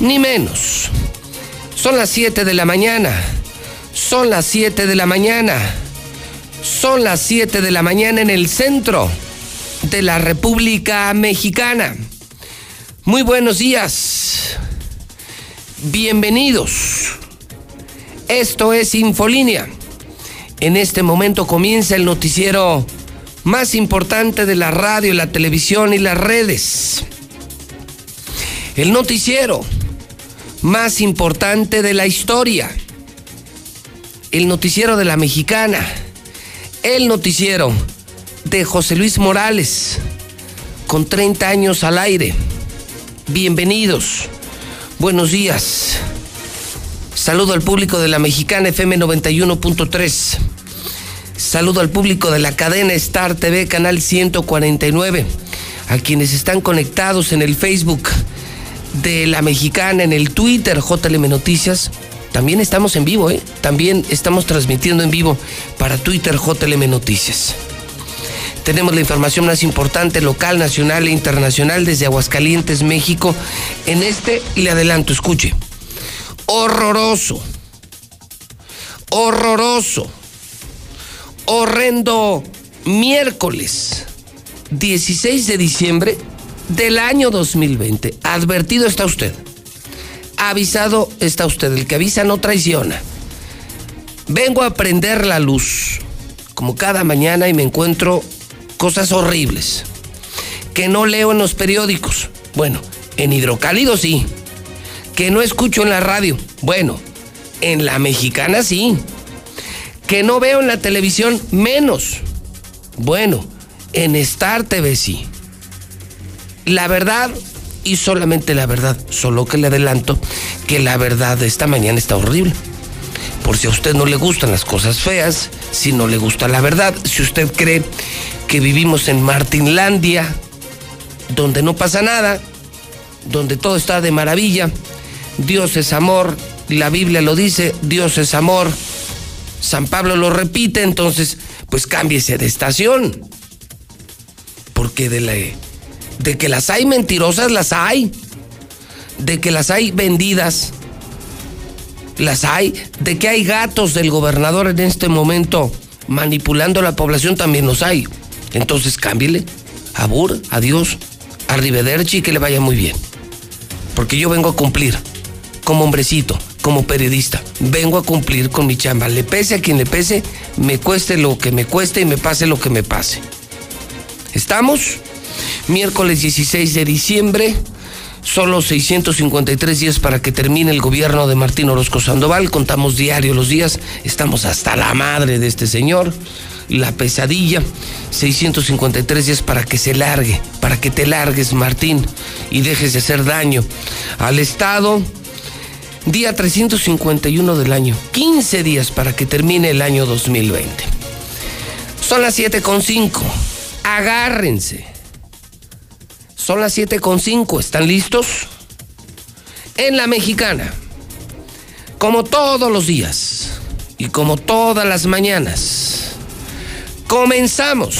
ni menos. Son las 7 de la mañana. Son las 7 de la mañana. Son las 7 de la mañana en el centro de la República Mexicana. Muy buenos días. Bienvenidos. Esto es Infolínea. En este momento comienza el noticiero más importante de la radio, la televisión y las redes. El noticiero más importante de la historia. El noticiero de la mexicana. El noticiero de José Luis Morales, con 30 años al aire. Bienvenidos. Buenos días. Saludo al público de la mexicana FM 91.3. Saludo al público de la cadena Star TV, canal 149. A quienes están conectados en el Facebook de la mexicana, en el Twitter JLM Noticias. También estamos en vivo, ¿eh? También estamos transmitiendo en vivo para Twitter JLM Noticias. Tenemos la información más importante local, nacional e internacional desde Aguascalientes, México. En este le adelanto, escuche. Horroroso. Horroroso. Horrendo miércoles 16 de diciembre del año 2020. Advertido está usted. Avisado está usted. El que avisa no traiciona. Vengo a prender la luz, como cada mañana, y me encuentro cosas horribles que no leo en los periódicos. Bueno, en hidrocálido sí. Que no escucho en la radio. Bueno, en la mexicana sí. Que no veo en la televisión menos. Bueno, en Star TV sí la verdad y solamente la verdad. Solo que le adelanto que la verdad de esta mañana está horrible. Por si a usted no le gustan las cosas feas, si no le gusta la verdad, si usted cree que vivimos en Martinlandia, donde no pasa nada, donde todo está de maravilla, Dios es amor, la Biblia lo dice, Dios es amor, San Pablo lo repite, entonces pues cámbiese de estación. Porque de la de que las hay mentirosas, las hay. De que las hay vendidas, las hay. De que hay gatos del gobernador en este momento manipulando a la población, también los hay. Entonces cámbiele. Abur, adiós, arrivederci, que le vaya muy bien. Porque yo vengo a cumplir, como hombrecito, como periodista. Vengo a cumplir con mi chamba. Le pese a quien le pese, me cueste lo que me cueste y me pase lo que me pase. ¿Estamos? Miércoles 16 de diciembre. Solo 653 días para que termine el gobierno de Martín Orozco Sandoval. Contamos diario los días. Estamos hasta la madre de este señor. La pesadilla. 653 días para que se largue, para que te largues, Martín, y dejes de hacer daño al Estado. Día 351 del año. 15 días para que termine el año 2020. Son las 7.5. Agárrense son las 7.5, ¿están listos? En la mexicana, como todos los días y como todas las mañanas, comenzamos.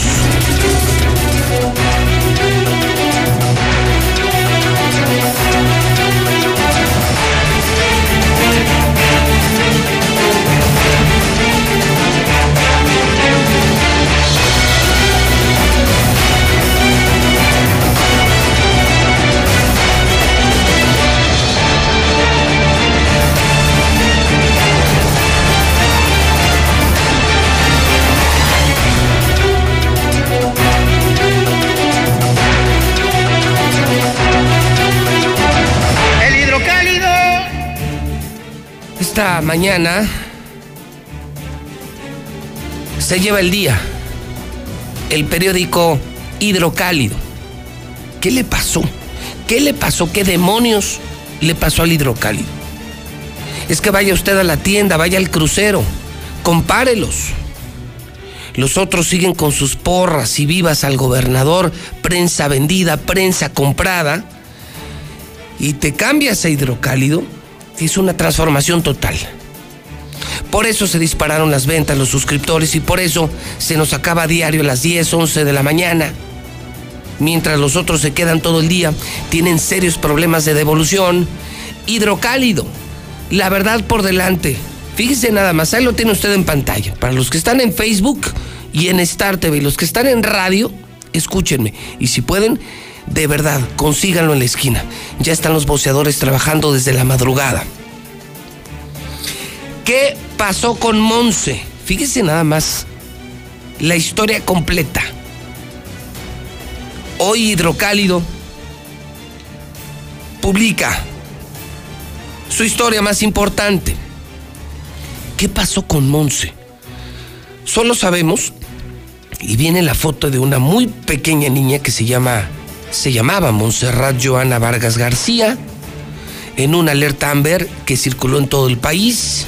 Esta mañana se lleva el día el periódico Hidrocálido. ¿Qué le pasó? ¿Qué le pasó? ¿Qué demonios le pasó al hidrocálido. Es que vaya usted a la tienda, vaya al crucero, compárelos. Los otros siguen con sus porras y vivas al gobernador, prensa vendida, prensa comprada, y te cambias a hidrocálido, es una transformación total. Por eso se dispararon las ventas, los suscriptores, y por eso se nos acaba a diario a las 10, 11 de la mañana. Mientras los otros se quedan todo el día, tienen serios problemas de devolución. Hidrocálido, la verdad por delante. Fíjese nada más, ahí lo tiene usted en pantalla. Para los que están en Facebook y en Star TV, los que están en radio, escúchenme. Y si pueden, de verdad, consíganlo en la esquina. Ya están los boceadores trabajando desde la madrugada. ¿Qué pasó con Monse? Fíjese nada más la historia completa. Hoy Hidrocálido publica su historia más importante. ¿Qué pasó con Monse? Solo sabemos, y viene la foto de una muy pequeña niña que se llama, se llamaba Montserrat Joana Vargas García, en una alerta Amber que circuló en todo el país.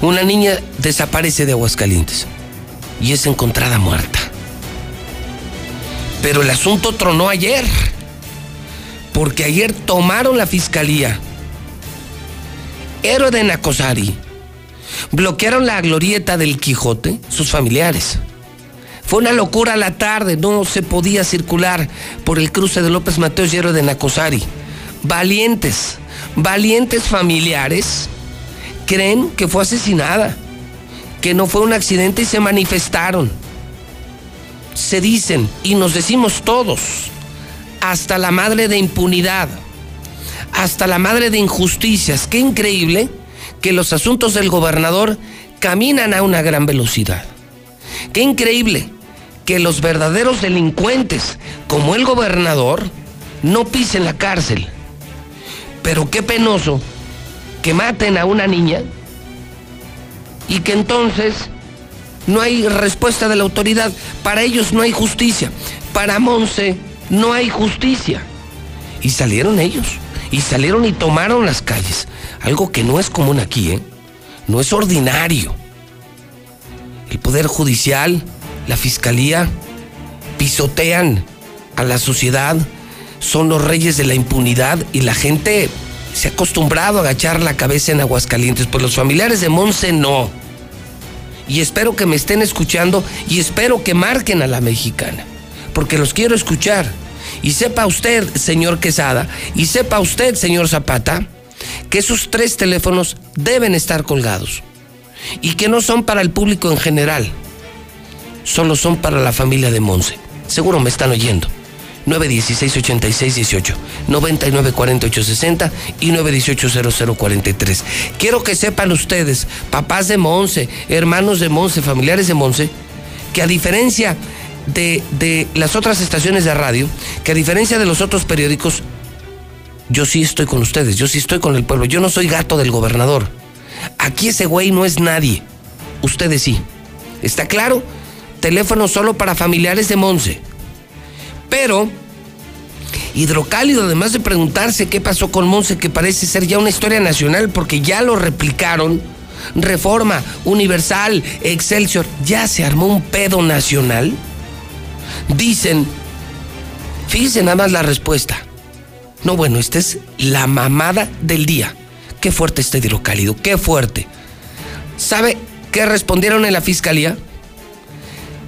Una niña desaparece de Aguascalientes y es encontrada muerta. Pero el asunto tronó ayer, porque ayer tomaron la fiscalía. Héroe de Nacosari bloquearon la glorieta del Quijote, sus familiares. Fue una locura la tarde, no se podía circular por el cruce de López Mateos y de Nacosari. Valientes, valientes familiares creen que fue asesinada, que no fue un accidente y se manifestaron. Se dicen, y nos decimos todos, hasta la madre de impunidad, hasta la madre de injusticias. Qué increíble que los asuntos del gobernador caminan a una gran velocidad. Qué increíble que los verdaderos delincuentes, como el gobernador, no pisen la cárcel. Pero qué penoso que maten a una niña y que entonces no hay respuesta de la autoridad. Para ellos no hay justicia. Para Monse no hay justicia. Y salieron ellos. Y salieron y tomaron las calles. Algo que no es común aquí, ¿eh? No es ordinario. El Poder Judicial, la Fiscalía, pisotean a la sociedad, son los reyes de la impunidad y la gente se ha acostumbrado a agachar la cabeza en Aguascalientes, pues los familiares de Monse no. Y espero que me estén escuchando y espero que marquen a la mexicana, porque los quiero escuchar. Y sepa usted, señor Quesada, y sepa usted, señor Zapata, que esos tres teléfonos deben estar colgados y que no son para el público en general, solo son para la familia de Monse. Seguro me están oyendo. 916-8618, 994860 y 918-0043. Quiero que sepan ustedes, papás de Monse, hermanos de Monse, familiares de Monse, que a diferencia de, de las otras estaciones de radio, que a diferencia de los otros periódicos, yo sí estoy con ustedes, yo sí estoy con el pueblo, yo no soy gato del gobernador. Aquí ese güey no es nadie, ustedes sí. ¿Está claro? Teléfono solo para familiares de Monse. Pero Hidrocálido, además de preguntarse qué pasó con Monse, que parece ser ya una historia nacional porque ya lo replicaron, Reforma, Universal, Excelsior, ya se armó un pedo nacional. Dicen, fíjense nada más la respuesta. No, bueno, esta es la mamada del día. Qué fuerte este hidrocálido, qué fuerte. ¿Sabe qué respondieron en la fiscalía?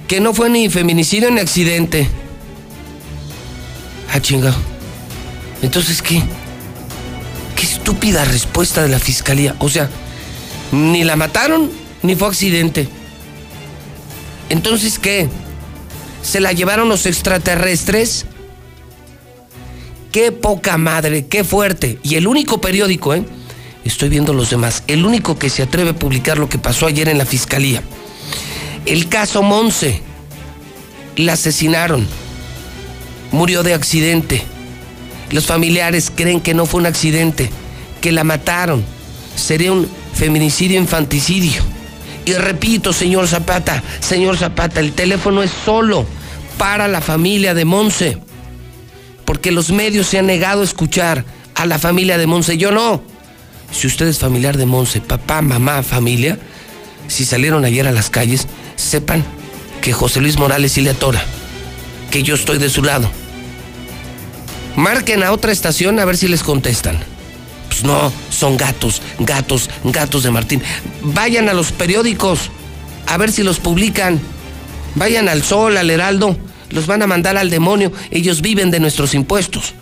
Que no fue ni feminicidio ni accidente Ah, chingado. Entonces, ¿qué? Qué estúpida respuesta de la fiscalía. O sea, ni la mataron ni fue accidente. Entonces, ¿qué? ¿Se la llevaron los extraterrestres? Qué poca madre, qué fuerte. Y el único periódico, ¿eh? Estoy viendo los demás. El único que se atreve a publicar lo que pasó ayer en la fiscalía. El caso Monse. La asesinaron murió de accidente. Los familiares creen que no fue un accidente, que la mataron. Sería un feminicidio infanticidio. Y repito, señor Zapata, señor Zapata, el teléfono es solo para la familia de Monse, porque los medios se han negado a escuchar a la familia de Monse, yo no. Si usted es familiar de Monse, papá, mamá, familia, si salieron ayer a las calles, sepan que José Luis Morales sí le atora, que yo estoy de su lado. Marquen a otra estación a ver si les contestan. Pues no, son gatos, gatos, gatos de Martín. Vayan a los periódicos a ver si los publican. Vayan al Sol, al Heraldo, los van a mandar al demonio. Ellos viven de nuestros impuestos.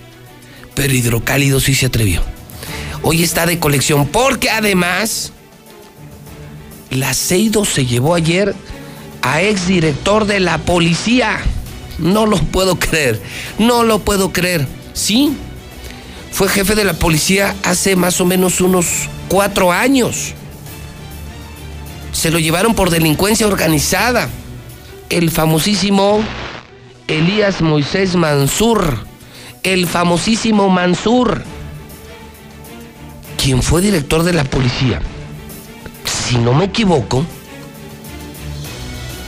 Pero Hidrocálido sí se atrevió. Hoy está de colección porque además la Seido se llevó ayer a exdirector de la policía. No lo puedo creer, no lo puedo creer. Sí, fue jefe de la policía hace más o menos unos cuatro años. Se lo llevaron por delincuencia organizada. El famosísimo Elías Moisés Mansur. El famosísimo Mansur. Quien fue director de la policía. Si no me equivoco,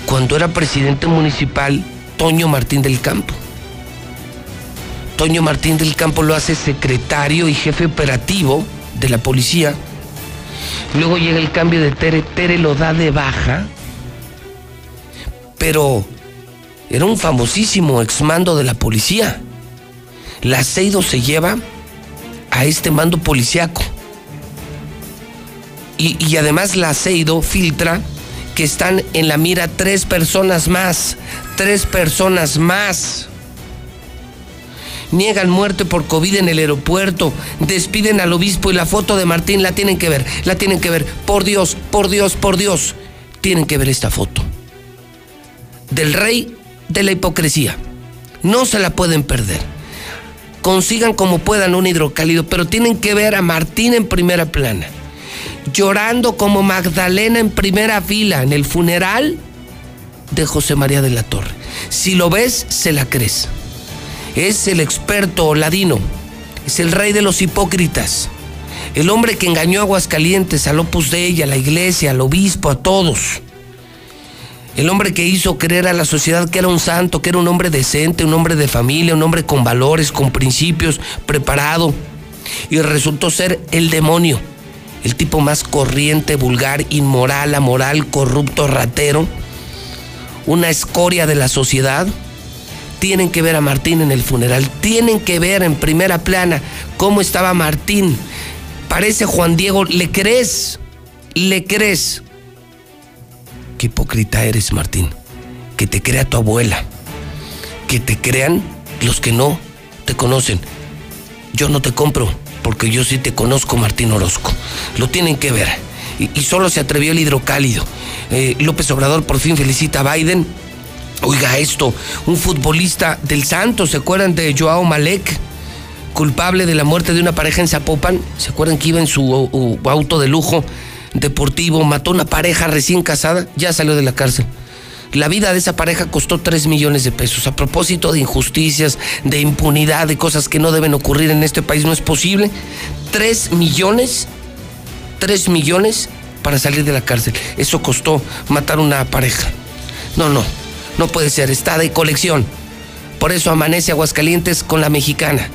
cuando era presidente municipal, Toño Martín del Campo. Toño Martín del Campo lo hace secretario y jefe operativo de la policía. Luego llega el cambio de Tere, Tere lo da de baja. Pero era un famosísimo exmando de la policía. La Seido se lleva a este mando policiaco. Y, además la Seido filtra que están en la mira tres personas más. Tres personas más niegan muerte por COVID en el aeropuerto, despiden al obispo y la foto de Martín la tienen que ver, la tienen que ver. Por Dios, por Dios, por Dios, tienen que ver esta foto. Del rey de la hipocresía. No se la pueden perder. Consigan como puedan un hidrocálido, pero tienen que ver a Martín en primera plana, llorando como Magdalena en primera fila en el funeral de José María de la Torre. Si lo ves, se la crees es el experto ladino, es el rey de los hipócritas, el hombre que engañó a Aguascalientes, al Opus Dei, a la iglesia, al obispo, a todos. El hombre que hizo creer a la sociedad que era un santo, que era un hombre decente, un hombre de familia, un hombre con valores, con principios, preparado. Y resultó ser el demonio, el tipo más corriente, vulgar, inmoral, amoral, corrupto, ratero, una escoria de la sociedad tienen que ver a Martín en el funeral, tienen que ver en primera plana cómo estaba Martín. Parece Juan Diego, ¿le crees? ¿Le crees? Qué hipócrita eres, Martín. Que te crea tu abuela. Que te crean los que no te conocen. Yo no te compro, porque yo sí te conozco, Martín Orozco. Lo tienen que ver. Y, solo se atrevió el hidrocálido. Eh, López Obrador por fin felicita a Biden Oiga esto, un futbolista del Santos, ¿se acuerdan de Joao Malek? Culpable de la muerte de una pareja en Zapopan. ¿Se acuerdan que iba en su auto de lujo deportivo, mató a una pareja recién casada? Ya salió de la cárcel. La vida de esa pareja costó 3 millones de pesos. A propósito de injusticias, de impunidad, de cosas que no deben ocurrir en este país, no es posible. 3 millones, 3 millones para salir de la cárcel. Eso costó matar una pareja. No, no, no puede ser, está de colección. Por eso amanece Aguascalientes con la mexicana.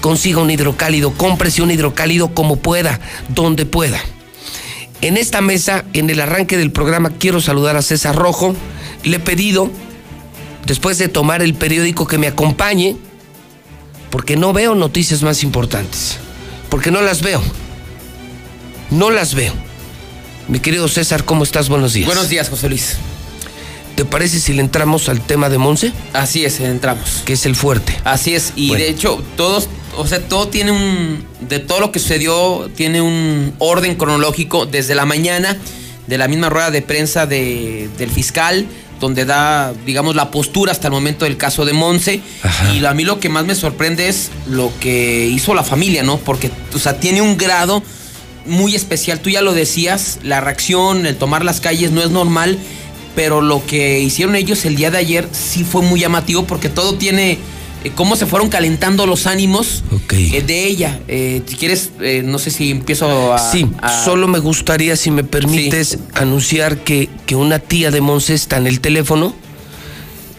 Consiga un hidrocálido, cómprese un hidrocálido como pueda, donde pueda. En esta mesa, en el arranque del programa, quiero saludar a César Rojo. Le he pedido, después de tomar el periódico, que me acompañe, porque no veo noticias más importantes. Porque no las veo. No las veo. Mi querido César, ¿cómo estás? Buenos días. Buenos días, José Luis. ¿Te parece si le entramos al tema de Monse? Así es, entramos. Que es el fuerte. Así es, y de hecho, todos, o sea, todo tiene un. De todo lo que sucedió, tiene un orden cronológico desde la mañana, de la misma rueda de prensa de, del fiscal, donde da, digamos, la postura hasta el momento del caso de Monse. Y a mí lo que más me sorprende es lo que hizo la familia, ¿no? Porque, o sea, tiene un grado muy especial. Tú ya lo decías, la reacción, el tomar las calles no es normal pero lo que hicieron ellos el día de ayer sí fue muy llamativo porque todo tiene eh, cómo se fueron calentando los ánimos eh, de ella. Eh, si quieres, no sé si empiezo a... Sí, solo me gustaría, si me permites, anunciar que, que una tía de Monse está en el teléfono.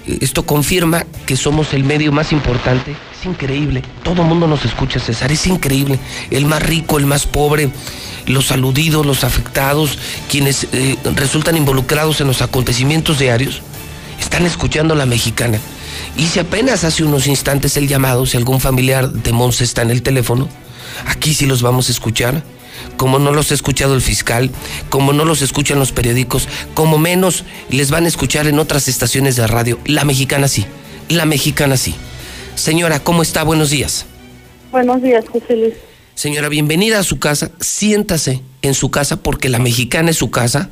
Esto confirma que somos el medio más importante, Es increíble. Todo el mundo nos escucha, César. Es increíble. El más rico, el más pobre, los aludidos, los afectados, quienes eh, resultan involucrados en los acontecimientos diarios, están escuchando a la mexicana. Y si apenas hace unos instantes el llamado, si algún familiar de Monse está en el teléfono, aquí sí los vamos a escuchar. Como no los ha escuchado el fiscal, como no los escuchan los periódicos, como menos les van a escuchar en otras estaciones de radio. La mexicana sí, la mexicana sí. Señora, ¿cómo está? Buenos días. Buenos días, José Luis. Señora, bienvenida a su casa. Siéntase en su casa porque la mexicana es su casa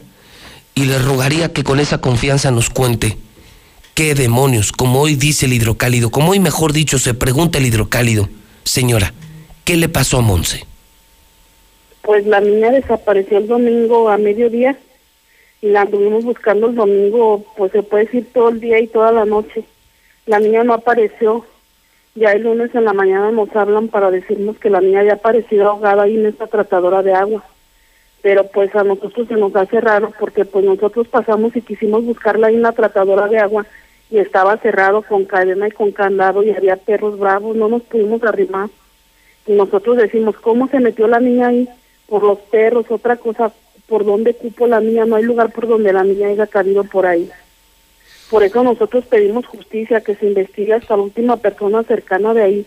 y le rogaría que con esa confianza nos cuente qué demonios, como hoy dice el hidrocálido, como hoy mejor dicho se pregunta el hidrocálido. Señora, ¿qué le pasó a Monse? Pues la niña desapareció el domingo a mediodía y la anduvimos buscando el domingo, pues se puede decir todo el día y toda la noche. La niña no apareció ya el lunes en la mañana nos hablan para decirnos que la niña había aparecido ahogada ahí en esta tratadora de agua. Pero pues a nosotros se nos hace raro porque pues nosotros pasamos y quisimos buscarla ahí en la tratadora de agua y estaba cerrado con cadena y con candado y había perros bravos, no nos pudimos arrimar. Y nosotros decimos, ¿cómo se metió la niña ahí? Por los perros, otra cosa, ¿por dónde cupo la niña? No hay lugar por donde la niña haya caído por ahí. Por eso nosotros pedimos justicia, que se investigue hasta la última persona cercana de ahí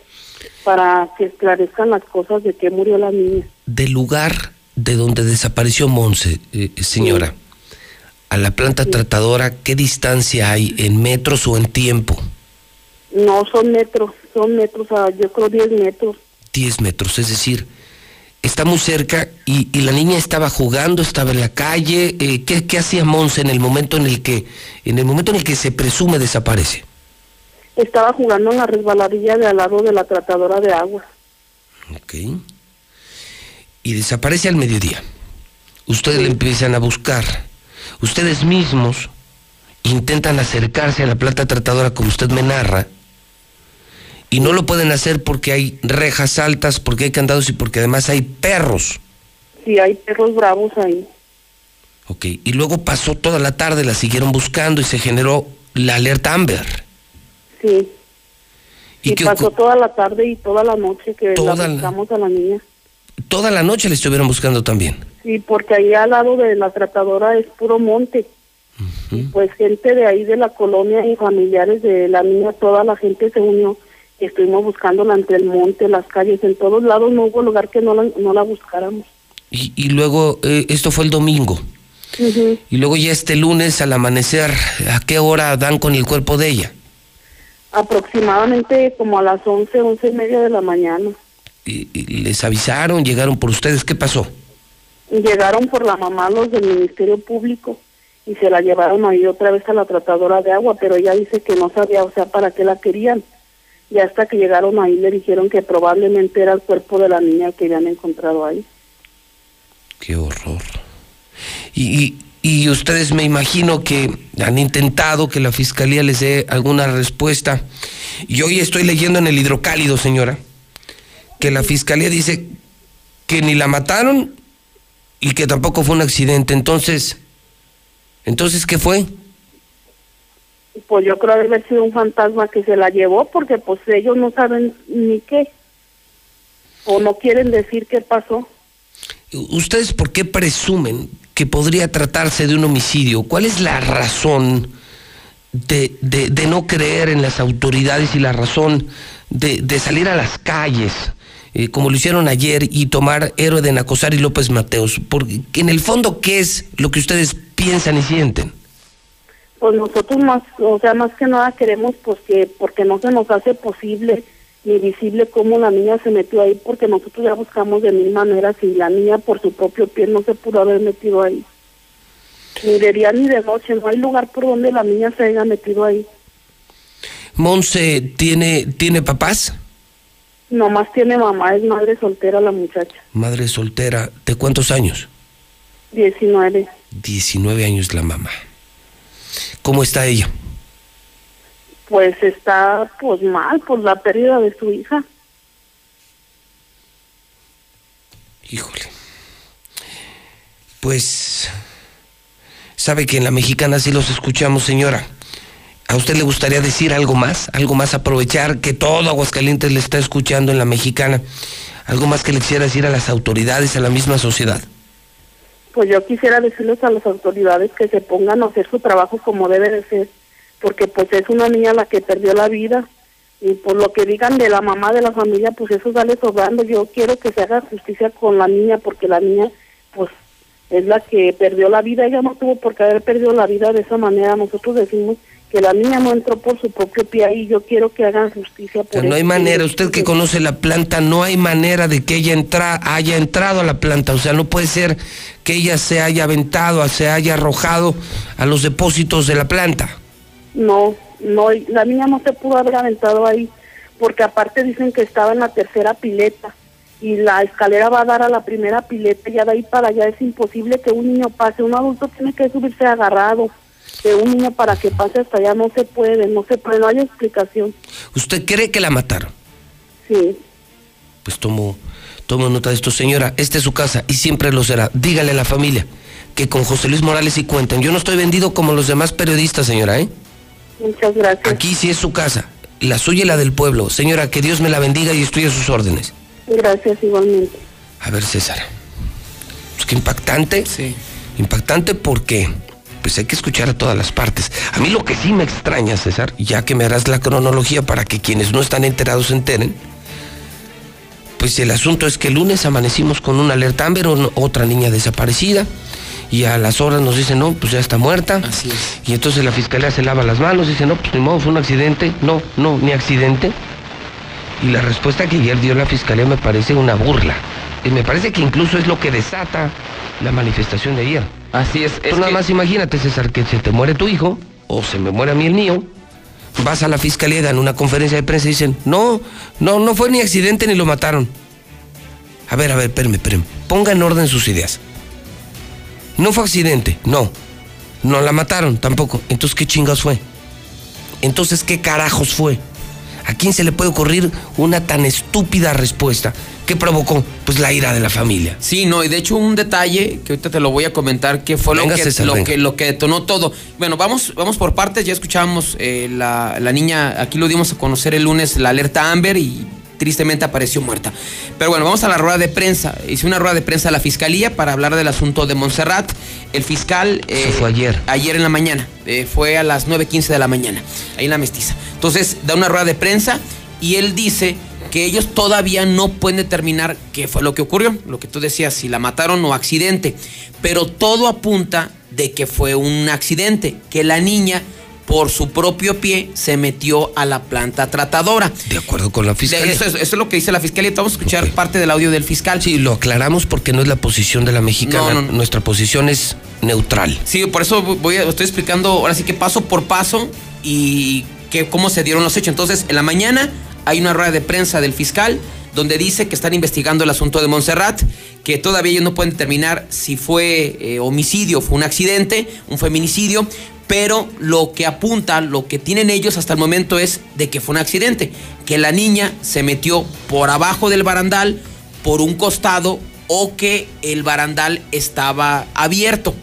para que esclarezcan las cosas de que murió la niña. Del lugar de donde desapareció Monse, eh, señora, a la planta tratadora, ¿qué distancia hay en metros o en tiempo? No, son metros, son metros, yo creo 10 metros. 10 metros, es decir, está muy cerca y, la niña estaba jugando, estaba en la calle. Eh, ¿qué, hacía Monse en el momento en el que, en el momento en el que se presume desaparece? Estaba jugando en la resbaladilla de al lado de la tratadora de agua. Ok. Y desaparece al mediodía. Ustedes le empiezan a buscar. Ustedes mismos intentan acercarse a la planta tratadora como usted me narra y no lo pueden hacer porque hay rejas altas, porque hay candados y porque además hay perros. Sí, hay perros bravos ahí. Ok, y luego pasó toda la tarde, la siguieron buscando y se generó la alerta Amber. Sí. Y, pasó toda la tarde y toda la noche que la buscamos a la niña. Toda la noche la estuvieron buscando también. Sí, porque ahí al lado de la tratadora es puro monte. Pues gente de ahí de la colonia y familiares de la niña, toda la gente se unió estuvimos buscándola entre el monte, las calles, en todos lados no hubo lugar que no la, no la buscáramos. Y, y luego, eh, esto fue el domingo. Y luego ya este lunes al amanecer, ¿a qué hora dan con el cuerpo de ella? Aproximadamente como a las once, once y media de la mañana. ¿Y, les avisaron? ¿Llegaron por ustedes? ¿Qué pasó? Llegaron por la mamá los del Ministerio Público y se la llevaron ahí otra vez a la tratadora de agua, pero ella dice que no sabía, o sea, para qué la querían y hasta que llegaron ahí le dijeron que probablemente era el cuerpo de la niña que habían encontrado ahí. Qué horror. Y, y, ustedes me imagino que han intentado que la fiscalía les dé alguna respuesta. Y hoy estoy leyendo en el hidrocálido, señora, que la fiscalía dice que ni la mataron y que tampoco fue un accidente. Entonces, entonces, ¿qué fue? pues yo creo haber sido un fantasma que se la llevó porque pues ellos no saben ni qué o no quieren decir qué pasó. ¿Ustedes por qué presumen que podría tratarse de un homicidio? ¿Cuál es la razón de, de, no creer en las autoridades y la razón de, de salir a las calles? Eh, como lo hicieron ayer y tomar héroe de Nacosar y López Mateos, porque en el fondo, ¿qué es lo que ustedes piensan y sienten? pues nosotros más, o sea, más que nada queremos pues que, porque no se nos hace posible ni visible cómo la niña se metió ahí, porque nosotros ya buscamos de mil maneras y la niña por su propio pie no se pudo haber metido ahí. Ni de día ni de noche, no hay lugar por donde la niña se haya metido ahí. Monse, ¿tiene, ¿tiene papás? Nomás tiene mamá, es madre soltera la muchacha. Madre soltera, ¿de cuántos años? Diecinueve. Diecinueve años la mamá. ¿Cómo está ella? Pues está pues mal por la pérdida de su hija. Híjole. Pues sabe que en la mexicana sí los escuchamos, señora. ¿A usted le gustaría decir algo más? ¿Algo más aprovechar que todo Aguascalientes le está escuchando en la mexicana? ¿Algo más que le quisiera decir a las autoridades, a la misma sociedad? Pues yo quisiera decirles a las autoridades que se pongan a hacer su trabajo como debe de ser, porque pues es una niña la que perdió la vida y por lo que digan de la mamá de la familia, pues eso sale sobrando. Yo quiero que se haga justicia con la niña porque la niña pues es la que perdió la vida, ella no tuvo por qué haber perdido la vida de esa manera. Nosotros decimos que la niña no entró por su propio pie y yo quiero que hagan justicia por no hay manera, usted que conoce la planta, no hay manera de que ella entra, haya entrado a la planta, o sea, no puede ser que ella se haya aventado, se haya arrojado a los depósitos de la planta. No, no, la niña no se pudo haber aventado ahí, porque aparte dicen que estaba en la tercera pileta y la escalera va a dar a la primera pileta, y ya de ahí para allá es imposible que un niño pase, un adulto tiene que subirse agarrado de un niño para que pase hasta allá no se puede, no se puede, no hay explicación. ¿Usted cree que la mataron? Sí. Pues tomo, tomo nota de esto, señora. Esta es su casa y siempre lo será. Dígale a la familia que con José Luis Morales y cuenten. Yo no estoy vendido como los demás periodistas, señora, ¿eh? Muchas gracias. Aquí sí es su casa, la suya y la del pueblo. Señora, que Dios me la bendiga y estoy a sus órdenes. Gracias, igualmente. A ver, César. Pues qué impactante. Sí. Impactante porque pues hay que escuchar a todas las partes. A mí lo que sí me extraña, César, ya que me harás la cronología para que quienes no están enterados se enteren, pues el asunto es que el lunes amanecimos con una alerta Amber, otra niña desaparecida, y a las horas nos dicen, no, pues ya está muerta. Así es. Y entonces la fiscalía se lava las manos, dice, no, pues ni modo, fue un accidente. No, no, ni accidente. Y la respuesta que ayer dio la fiscalía me parece una burla. Y me parece que incluso es lo que desata la manifestación de ayer. Así es. es nada más imagínate, César, que se te muere tu hijo, o se me muere a mí el mío, vas a la fiscalía, dan una conferencia de prensa y dicen, no, no, no fue ni accidente ni lo mataron. A ver, a ver, espérame, espérame. Ponga en orden sus ideas. No fue accidente, no. No la mataron tampoco. Entonces, ¿qué chingas fue? Entonces, ¿qué carajos fue? ¿A quién se le puede ocurrir una tan estúpida respuesta? ¿Qué provocó? Pues la ira de la familia. Sí, no, y de hecho un detalle que ahorita te lo voy a comentar, que fue lo, que, lo, que, lo, que, detonó todo. Bueno, vamos, vamos por partes, ya escuchábamos eh, la, la niña, aquí lo dimos a conocer el lunes, la alerta Amber y tristemente apareció muerta. Pero bueno, vamos a la rueda de prensa. Hice una rueda de prensa a la fiscalía para hablar del asunto de Montserrat. El fiscal. Eh, fue ayer. Ayer en la mañana. Eh, fue a las 9.15 de la mañana. Ahí en la mestiza. Entonces, da una rueda de prensa y él dice que ellos todavía no pueden determinar qué fue lo que ocurrió, lo que tú decías, si la mataron o accidente, pero todo apunta de que fue un accidente, que la niña por su propio pie se metió a la planta tratadora. De acuerdo con la fiscalía. Eso es, lo que dice la fiscalía. Vamos a escuchar parte del audio del fiscal. Sí, lo aclaramos porque no es la posición de la mexicana. Nuestra posición es neutral. Sí, por eso voy estoy explicando ahora sí que paso por paso y que, cómo se dieron los hechos. Entonces, en la mañana hay una rueda de prensa del fiscal donde dice que están investigando el asunto de Montserrat, que todavía ellos no pueden determinar si fue eh, homicidio, fue un accidente, un feminicidio, pero lo que apunta, lo que tienen ellos hasta el momento es de que fue un accidente, que la niña se metió por abajo del barandal, por un costado, o que el barandal estaba abierto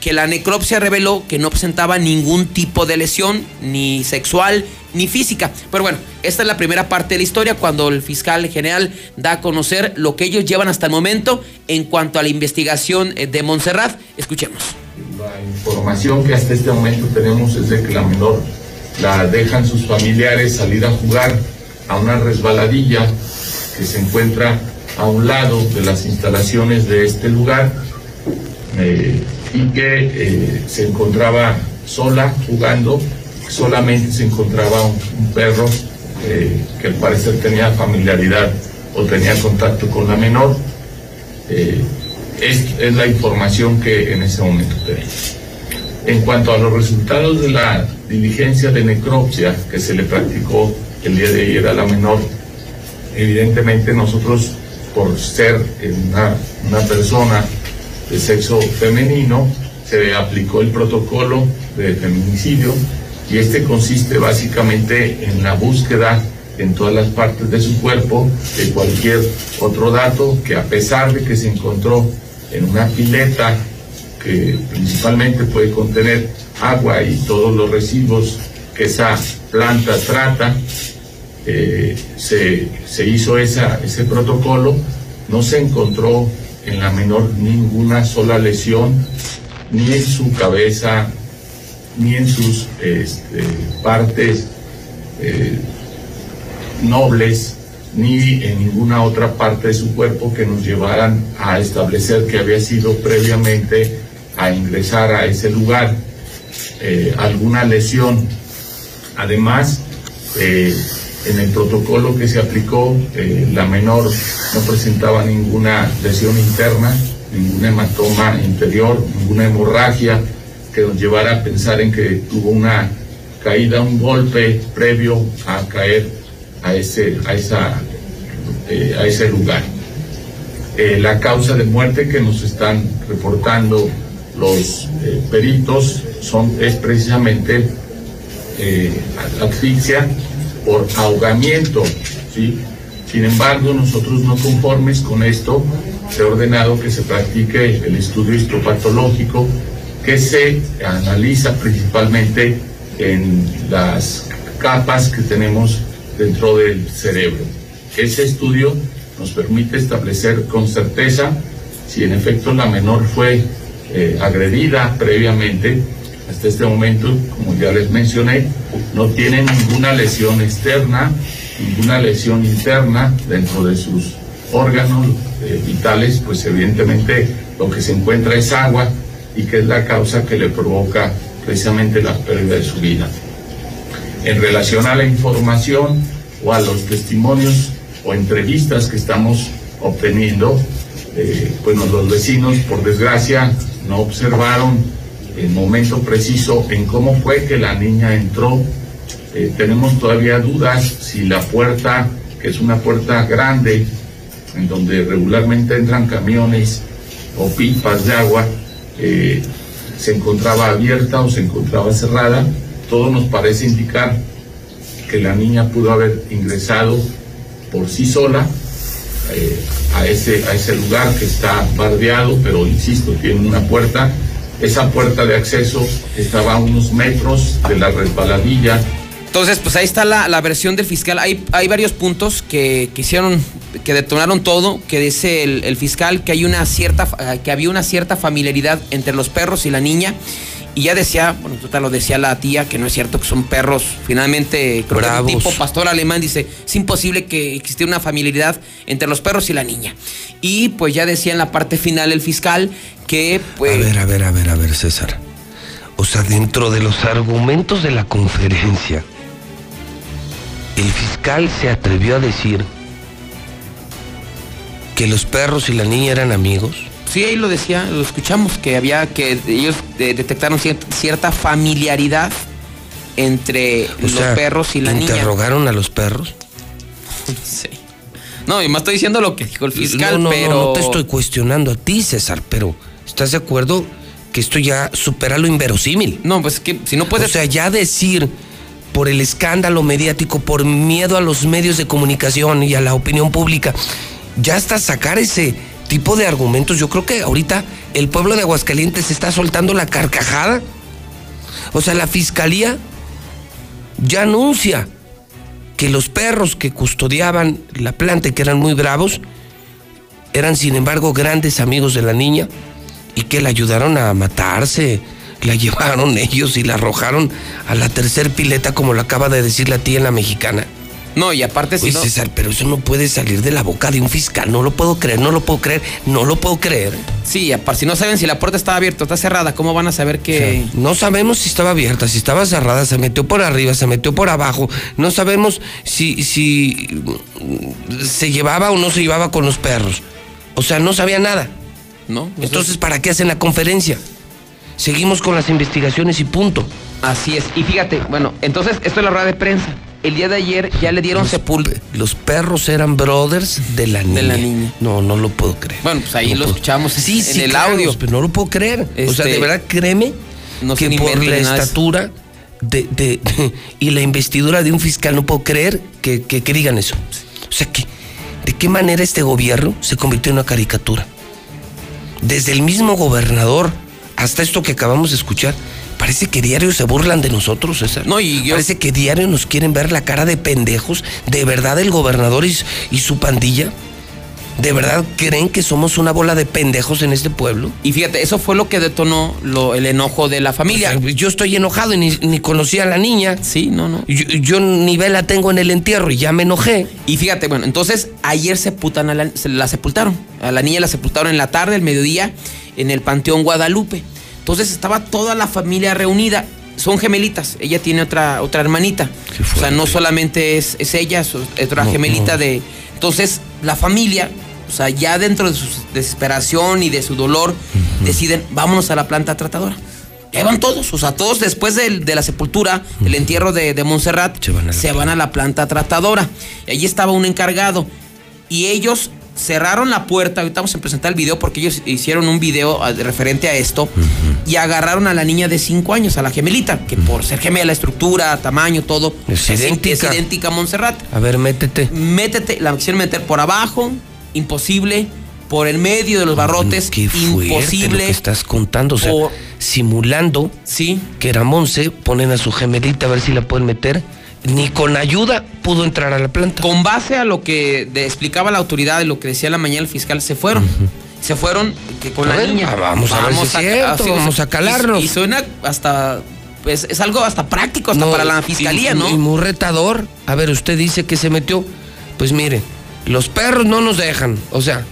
que la necropsia reveló que no presentaba ningún tipo de lesión, ni sexual, ni física. Pero bueno, esta es la primera parte de la historia cuando el fiscal general da a conocer lo que ellos llevan hasta el momento en cuanto a la investigación eh, de Montserrat. Escuchemos. La información que hasta este momento tenemos es de que la menor la dejan sus familiares salir a jugar a una resbaladilla que se encuentra a un lado de las instalaciones de este lugar. Eh, y que eh, se encontraba sola jugando, solamente se encontraba un, perro eh, que al parecer tenía familiaridad o tenía contacto con la menor. Eh, es, es, la información que en ese momento tenemos. En cuanto a los resultados de la diligencia de necropsia que se le practicó el día de ayer a la menor, evidentemente nosotros, por ser una, una persona de sexo femenino, se aplicó el protocolo de feminicidio y este consiste básicamente en la búsqueda en todas las partes de su cuerpo de cualquier otro dato que a pesar de que se encontró en una pileta que principalmente puede contener agua y todos los residuos que esa planta trata, eh, se, se, hizo esa, ese protocolo, no se encontró en la menor ninguna sola lesión, ni en su cabeza, ni en sus este, partes eh, nobles, ni en ninguna otra parte de su cuerpo que nos llevaran a establecer que había sido previamente a ingresar a ese lugar eh, alguna lesión. Además, eh, en el protocolo que se aplicó, eh, la menor no presentaba ninguna lesión interna, ningún hematoma interior, ninguna hemorragia que nos llevara a pensar en que tuvo una caída, un golpe previo a caer a ese, a esa, a ese lugar. la causa de muerte que nos están reportando los peritos son, es precisamente eh, asfixia por ahogamiento. ¿sí? Sin embargo, nosotros no conformes con esto, se ha ordenado que se practique el estudio histopatológico que se analiza principalmente en las capas que tenemos dentro del cerebro. Ese estudio nos permite establecer con certeza si en efecto la menor fue eh, agredida previamente hasta este momento, como ya les mencioné, no tienen ninguna lesión externa, ninguna lesión interna dentro de sus órganos eh, vitales, pues evidentemente lo que se encuentra es agua y que es la causa que le provoca precisamente la pérdida de su vida. En relación a la información o a los testimonios o entrevistas que estamos obteniendo, eh, bueno, los vecinos, por desgracia, no observaron el momento preciso en cómo fue que la niña entró. Eh, tenemos todavía dudas si la puerta, que es una puerta grande, en donde regularmente entran camiones o pipas de agua, eh, se encontraba abierta o se encontraba cerrada. Todo nos parece indicar que la niña pudo haber ingresado por sí sola eh, a, ese, a ese lugar que está bardeado, pero insisto, tiene una puerta esa puerta de acceso estaba a unos metros de la resbaladilla. Entonces, pues ahí está la, versión del fiscal. Hay, hay varios puntos que, que, hicieron, que detonaron todo, que dice el, fiscal que hay una cierta, que había una cierta familiaridad entre los perros y la niña. Y ya decía, bueno, total lo decía la tía, que no es cierto que son perros. Finalmente, creo tipo pastor alemán dice, es imposible que existiera una familiaridad entre los perros y la niña. Y pues ya decía en la parte final el fiscal que pues... A ver, a ver, a ver, a ver, César. O sea, dentro de los argumentos de la conferencia, el fiscal se atrevió a decir que los perros y la niña eran amigos. Sí, ahí lo decía, lo escuchamos, que había que ellos detectaron cierta familiaridad entre los perros y la niña. ¿Interrogaron a los perros? Sí. No, y más estoy diciendo lo que dijo el fiscal, pero. No, no te estoy cuestionando a ti, César, pero ¿Estás de acuerdo que esto ya supera lo inverosímil? No, pues que si no puedes. O sea, ya decir por el escándalo mediático, por miedo a los medios de comunicación y a la opinión pública, ya hasta sacar ese tipo de argumentos, yo creo que ahorita el pueblo de Aguascalientes está soltando la carcajada. O sea, la fiscalía ya anuncia que los perros que custodiaban la planta y que eran muy bravos, eran sin embargo grandes amigos de la niña y que la ayudaron a matarse. La llevaron ellos y la arrojaron a la tercer pileta, como lo acaba de decir la tía en la mexicana. No, y aparte si no... César, pero eso no puede salir de la boca de un fiscal. No lo puedo creer, no lo puedo creer, no lo puedo creer. Sí, aparte si no saben si la puerta estaba abierta o está cerrada, ¿cómo van a saber que...? no sabemos si estaba abierta, si estaba cerrada, se metió por arriba, se metió por abajo. No sabemos si, si se llevaba o no se llevaba con los perros. O sea, no sabía nada. Entonces, ¿para qué hacen la conferencia? Seguimos con las investigaciones y punto. Así es. Y fíjate, bueno, entonces esto es la rueda de prensa. El día de ayer ya le dieron sepulcro. Los perros eran brothers de la niña. De la niña. No, no lo puedo creer. Bueno, pues ahí lo escuchamos sí, en el audio. Pero no lo puedo creer. o sea, de este, verdad, créeme que por la estatura de, y la investidura de un fiscal no puedo creer que, que, que digan eso. O sea, que, ¿de qué manera este gobierno se convirtió en una caricatura? desde el mismo gobernador hasta esto que acabamos de escuchar, parece que diario se burlan de nosotros, César. No, y yo- Parece que diario nos quieren ver la cara de pendejos. ¿De verdad el gobernador y, y su pandilla? ¿De verdad creen que somos una bola de pendejos en este pueblo? Y fíjate, eso fue lo que detonó lo- el enojo de la familia. O sea, yo estoy enojado y ni, ni conocí a la niña. Sí, no, no. Yo, yo ni vela tengo en el entierro y ya me enojé. Y fíjate, bueno, entonces ayer sepultan a la, se la sepultaron. A la niña la sepultaron en la tarde, el mediodía, en el Panteón Guadalupe. Entonces estaba toda la familia reunida. Son gemelitas. Ella tiene otra, otra hermanita. O sea, no solamente es, es ella, es otra No, gemelita no. de. Entonces, la familia, o sea, ya dentro de su desesperación y de su dolor, deciden, vámonos a la planta tratadora. Ya van todos, o sea, todos después de, la sepultura, del entierro de, de Montserrat, Se van a la se van a la planta tratadora. Y allí estaba un encargado. Y ellos cerraron la puerta. Ahorita vamos a presentar el video porque ellos hicieron un video ah, referente a esto. Y agarraron a la niña de 5 años, a la gemelita, que por ser gemela, estructura, tamaño, todo, Es es idéntica. idéntica a Montserrat. A ver, métete. Métete, la quisieron meter por abajo, imposible. Por el medio de los barrotes, Qué fuerte lo imposible. que estás contando. O sea, Por- simulando Sí, que era Monse, ponen a su gemelita a ver si la pueden meter. Ni con ayuda pudo entrar a la planta. con base a lo que explicaba la autoridad, de lo que decía la mañana el fiscal, se fueron. Se fueron que con A la ver, niña. vamos a ver si es cierto, vamos a calarnos. Y, y suena hasta. Pues es algo hasta práctico, hasta No, para la y- fiscalía, y- ¿no? Y muy retador. A ver, usted dice que se metió. Pues mire, los perros no nos dejan. O sea,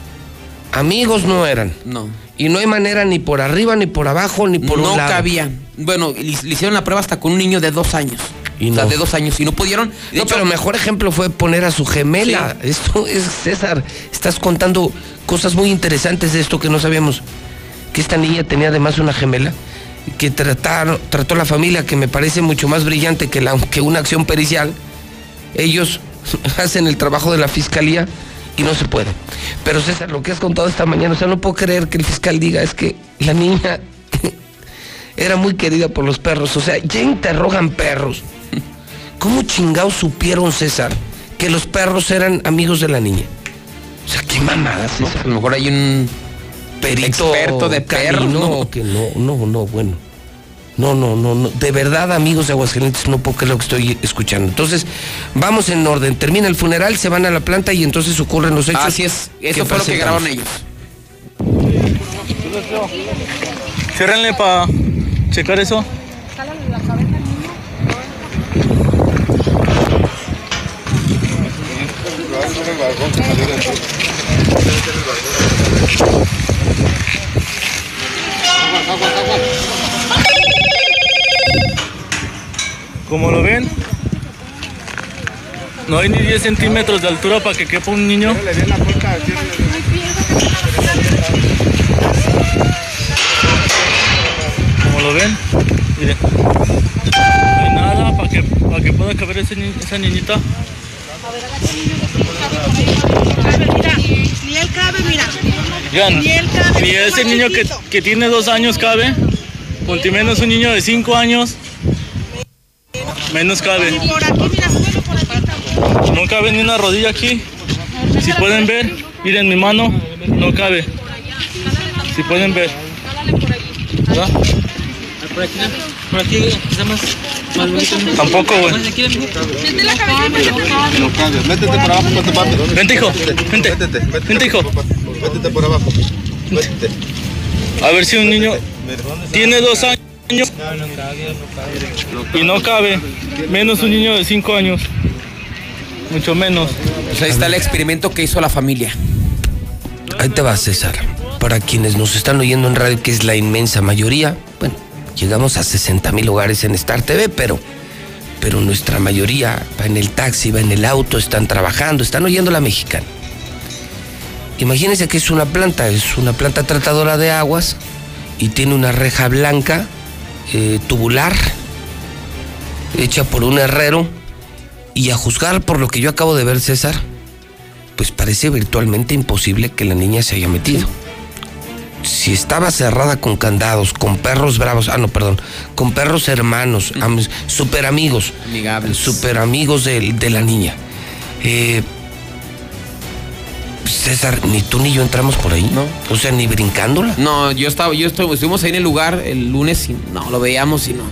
amigos no eran. no. Y no hay manera ni por arriba, ni por abajo, ni por no un lado. cabía. Bueno, le, le hicieron la prueba hasta con un niño de dos años. Y o sea, no. de dos años. Y no pudieron. De No, hecho, pero mejor ejemplo fue poner a su gemela. Esto es, César, estás contando cosas muy interesantes de esto que no sabíamos. Que esta niña tenía además una gemela que trataron, trató la familia, que me parece mucho más brillante que, la, que una acción pericial. Ellos hacen el trabajo de la fiscalía y no se puede. Pero César, lo que has contado esta mañana, o sea, no puedo creer que el fiscal diga es que la niña era muy querida por los perros. O sea, ya interrogan perros. ¿Cómo chingados supieron, César, que los perros eran amigos de la niña? O sea, qué mamada, no, César. a lo mejor hay un. Perito experto de perros, ¿no? que no, no, no, bueno. No, no, no, no. De verdad, amigos de Aguascalientes, no puedo creer lo que estoy escuchando. Entonces, vamos en orden. Termina el funeral, se van a la planta y entonces ocurren los hechos. Así es. Eso fue lo que grabaron ellos. Ciérrenle para checar eso. Como lo ven, no hay ni 10 centímetros de altura para que quepa un niño. Como lo ven, miren. No hay nada para que, para que pueda caber esa niñita. Mira, ni él cabe, mira. Ni él cabe, ni ese niño que, que tiene dos años cabe, ponte menos un niño de cinco años, menos cabe. Y por aquí, mira, súbelo por aquí tampoco. No cabe ni una rodilla aquí. Si pueden ver, miren mi mano, no cabe. Si pueden ver. ¿verdad? Por aquí, por aquí está más. Tampoco, güey. Aquí, Mete la cabeza. No cabe. Métete por abajo, ponte parte. Vente, hijo, vente. Métete, métete. Vente, hijo. Métete por abajo. Métete. A ver si un niño tiene dos años y no cabe, menos un niño de cinco años, mucho menos. Pues ahí está el experimento que hizo la familia. Ahí te va, César. Para quienes nos están oyendo en radio, que es la inmensa mayoría, bueno, llegamos a 60 mil hogares en Star TV, pero, pero nuestra mayoría va en el taxi, va en el auto, están trabajando, están oyendo la mexicana. Imagínense que es una planta, es una planta tratadora de aguas y tiene una reja blanca, eh, tubular, hecha por un herrero. Y a juzgar por lo que yo acabo de ver, César, pues parece virtualmente imposible que la niña se haya metido. Si estaba cerrada con candados, con perros bravos, ah, no, perdón, con perros hermanos, am- super amigos, Amigables. super amigos de, de la niña. Eh, César, ni tú ni yo entramos por ahí. No. O sea, ni brincándola. No, yo estaba, yo estuve- estuvimos ahí en el lugar el lunes y no, lo veíamos y no.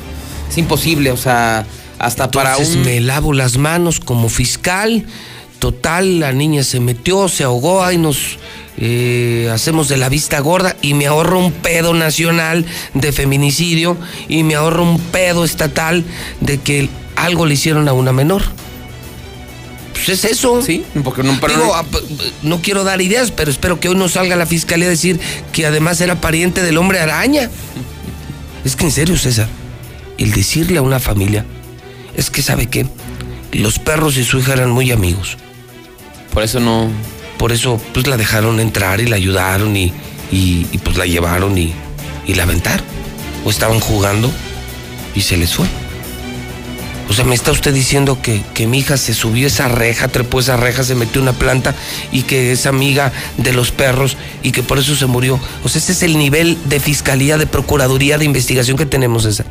Es imposible, o sea, hasta para Entonces un. me lavo las manos como fiscal. Total, la niña se metió, se ahogó, ahí nos eh, hacemos de la vista gorda y me ahorro un pedo nacional de feminicidio y me ahorro un pedo estatal de que algo le hicieron a una menor. Pues es eso. Sí, porque no, Digo, no quiero dar ideas, pero espero que hoy no salga la fiscalía a decir que además era pariente del hombre araña. Es que en serio, César, el decirle a una familia es que sabe qué, los perros y su hija eran muy amigos. Por eso no. Por eso pues la dejaron entrar y la ayudaron y, y- pues la llevaron y, y la aventaron. O estaban jugando y se les fue. O sea, me está usted diciendo que, que mi hija se subió esa reja, trepó esa reja, se metió una planta y que es amiga de los perros y que por eso se murió. O sea, ese es el nivel de fiscalía, de procuraduría, de investigación que tenemos, esa.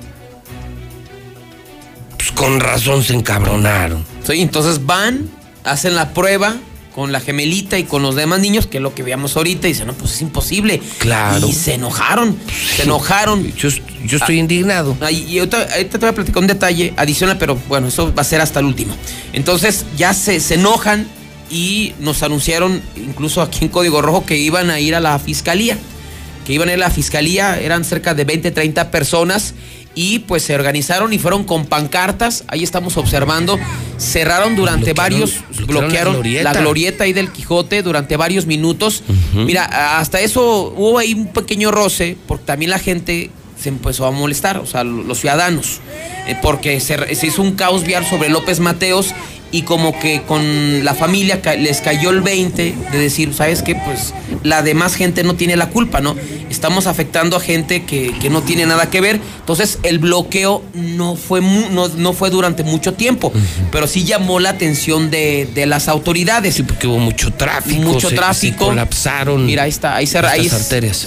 Pues con razón se encabronaron. Sí, entonces van, hacen la prueba con la gemelita y con los demás niños, que es lo que veíamos ahorita, y dicen, no, pues es imposible. Claro. Y se enojaron, se enojaron. Yo, yo estoy indignado. Ay, Y ahorita, ahorita te voy a platicar un detalle adicional, pero bueno, eso va a ser hasta el último. Entonces ya se, se enojan y nos anunciaron, incluso aquí en Código Rojo, que iban a ir a la fiscalía. Que iban a ir a la fiscalía, eran cerca de 20, 30 personas. Y pues se organizaron y fueron con pancartas. Ahí estamos observando. Cerraron durante Bloquearon- varios. bloquearon la glorieta. la glorieta ahí del Quijote durante varios minutos. Mira, hasta eso hubo ahí un pequeño roce, porque también la gente se empezó a molestar, o sea, los ciudadanos, eh, porque se, se hizo un caos vial sobre López Mateos y como que con la familia les cayó el 20 de decir, ¿sabes qué? Pues la demás gente no tiene la culpa, ¿no? Estamos afectando a gente que, que no tiene nada que ver. Entonces el bloqueo no fue, mu- no, no fue durante mucho tiempo, pero sí llamó la atención de, de las autoridades. Sí, porque hubo mucho tráfico. Mucho se- tráfico. Se colapsaron. Mira, ahí está, ahí, cerra- ahí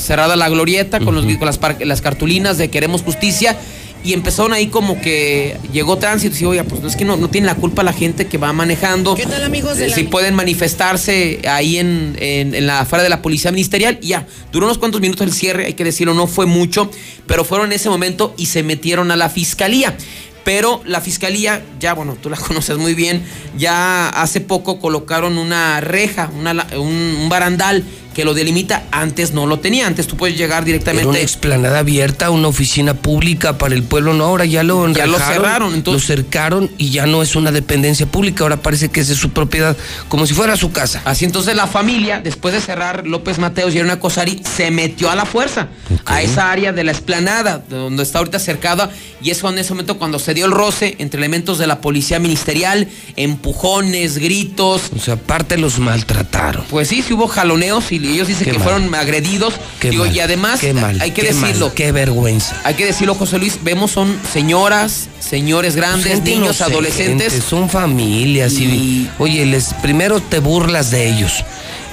cerrada la glorieta con, los, con las cartulinas de queremos justicia. Y empezaron ahí como que llegó tránsito y oye, pues no es que no, no tiene la culpa la gente que va manejando. ¿Qué tal amigos de Si pueden manifestarse ahí en, en, en la afuera de la policía ministerial. Y ya, duró unos cuantos minutos el cierre, hay que decirlo, no fue mucho, pero fueron en ese momento y se metieron a la fiscalía. Pero la fiscalía, ya bueno, tú la conoces muy bien, ya hace poco colocaron una reja, una la- un, un barandal que lo delimita. Antes no lo tenía, antes tú puedes llegar Era una directamente. explanada abierta, una oficina pública para el pueblo. No, ahora ya lo Ya lo enrejaron, cerraron, entonces- Lo cercaron y ya no es una dependencia pública. Ahora parece que es de su propiedad, como si fuera su casa. Así entonces la familia, después de cerrar López Mateos y era una Cosari, se metió a la fuerza, a esa área de la esplanada, de donde está ahorita cercada, y es en ese momento cuando se dio el roce entre elementos de la policía ministerial, empujones, gritos. O sea, aparte los maltrataron. Pues sí, sí hubo jaloneos y ellos dicen Qué que mal. fueron agredidos. Qué Digo, mal, y además, qué mal, hay que mal, decirlo, qué vergüenza. hay que decirlo, José Luis, vemos son señoras, señores grandes, niños, adolescentes. Son familias y, Y- oye, les primero te burlas de ellos.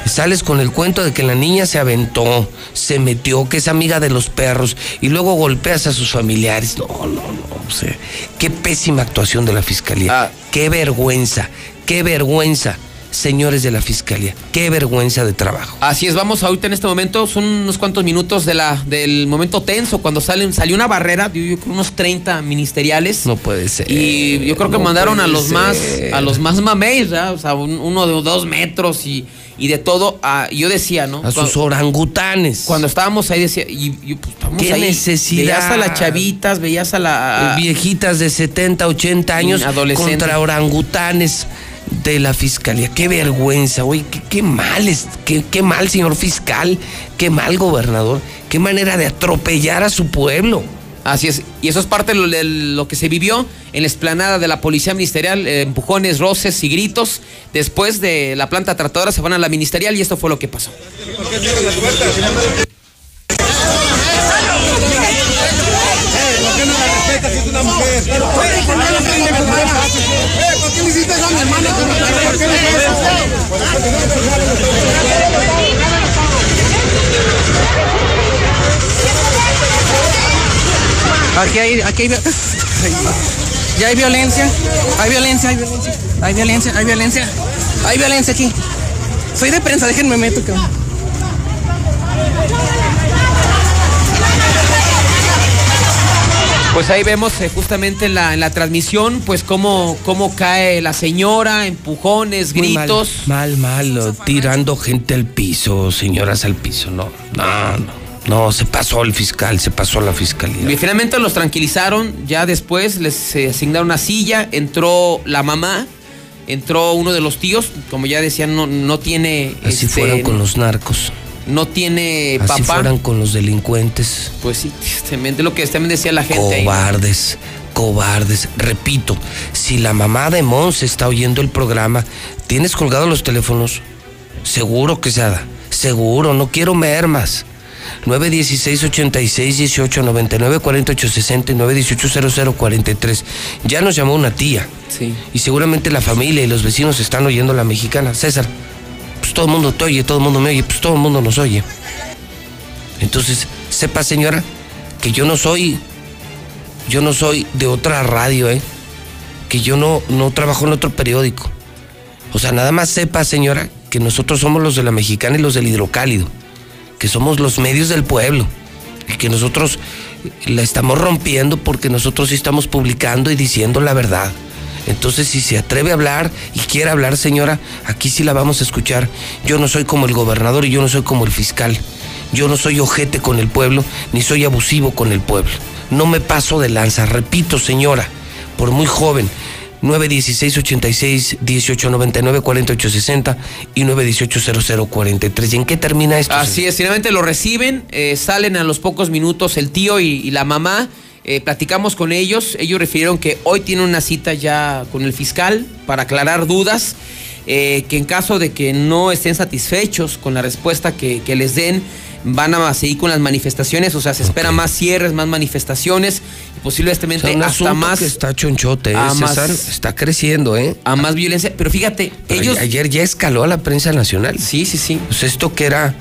Sales con el cuento de que la niña se aventó, se metió, que es amiga de los perros, y luego golpeas a sus familiares. No, no, no. O sea, qué pésima actuación de la fiscalía. Ah. Qué vergüenza, qué vergüenza, señores de la fiscalía. Qué vergüenza de trabajo. Así es, vamos ahorita en este momento, son unos cuantos minutos de la, del momento tenso, cuando salen, salió una barrera, yo, yo creo unos 30 ministeriales. No puede ser. Y yo creo que no mandaron a los más, a los más mameis, ¿verdad? O sea, un- uno de dos metros y, y de todo. Yo decía, ¿no? A sus orangutanes. cuando estábamos ahí decía, y, y, pues, estamos ¿Qué ahí. necesidad? Veías a las chavitas, veías a la. Eh, viejitas de 70, 80 años Adolescentes. contra orangutanes de la fiscalía. Qué vergüenza, güey, qué, mal, es, qué, qué mal, señor fiscal, qué mal, gobernador, qué manera de atropellar a su pueblo. Así es, y eso es parte de lo, lo que se vivió en la explanada de la Policía Ministerial, eh, empujones, roces y gritos. Después de la planta tratadora se van a la ministerial y esto fue lo que pasó. ¿Por Aquí hay, aquí hay, ya hay violencia, hay violencia, hay violencia, hay violencia, hay violencia, hay violencia aquí. Soy de prensa, déjenme meto, cabrón. Pues ahí vemos eh, justamente en la, en la transmisión, pues cómo, cómo cae la señora, empujones, Muy mal, gritos. Mal, mal, tirando gente al piso, señoras al piso. No, no, no. No, se pasó el fiscal, se pasó la fiscalía. Y finalmente los tranquilizaron, ya después les eh, asignaron una silla, entró la mamá, entró uno de los tíos, como ya decían, no, no tiene... Así este, fueran con los narcos. No tiene Así papá. fueran con los delincuentes. Pues sí, tristemente lo que también decía la gente. ahí, ¿no? Cobardes, cobardes. Repito, si la mamá de Mons está oyendo el programa, ¿tienes colgados los teléfonos? Seguro que se da. Seguro, no quiero mermas. 916 86 18 99 48 60 y 918 00 43. Ya nos llamó una tía. Sí. Y seguramente la familia y los vecinos están oyendo la mexicana. César, todo el mundo te oye, todo el mundo me oye, pues todo el mundo nos oye. Entonces, sepa señora, que yo no soy, yo no soy de otra radio, ¿eh? Que yo no, no trabajo en otro periódico. O sea, nada más sepa señora, que nosotros somos los de la mexicana y los del hidrocálido. Que somos los medios del pueblo. Y que nosotros la estamos rompiendo porque nosotros sí estamos publicando y diciendo la verdad. Entonces, si se atreve a hablar y quiere hablar, señora, aquí sí la vamos a escuchar. Yo no soy como el gobernador y yo no soy como el fiscal. Yo no soy ojete con el pueblo, ni soy abusivo con el pueblo. No me paso de lanza, repito, señora, por muy joven. 916 86 1899 4860 y 918 0043. ¿Y en qué termina esto? Así es, finalmente lo reciben, eh, salen a los pocos minutos el tío y, y la mamá. Eh, platicamos con ellos, ellos refirieron que hoy tienen una cita ya con el fiscal para aclarar dudas, eh, que en caso de que no estén satisfechos con la respuesta que, que les den, van a seguir con las manifestaciones, o sea, se esperan más cierres, más manifestaciones y posiblemente O sea, hasta más... que está chonchote, ¿eh, más-? Está creciendo, ¿eh? A más violencia, pero fíjate, Pero ellos... Ayer ya escaló a la prensa nacional. Sí, sí, sí. Pues esto que era.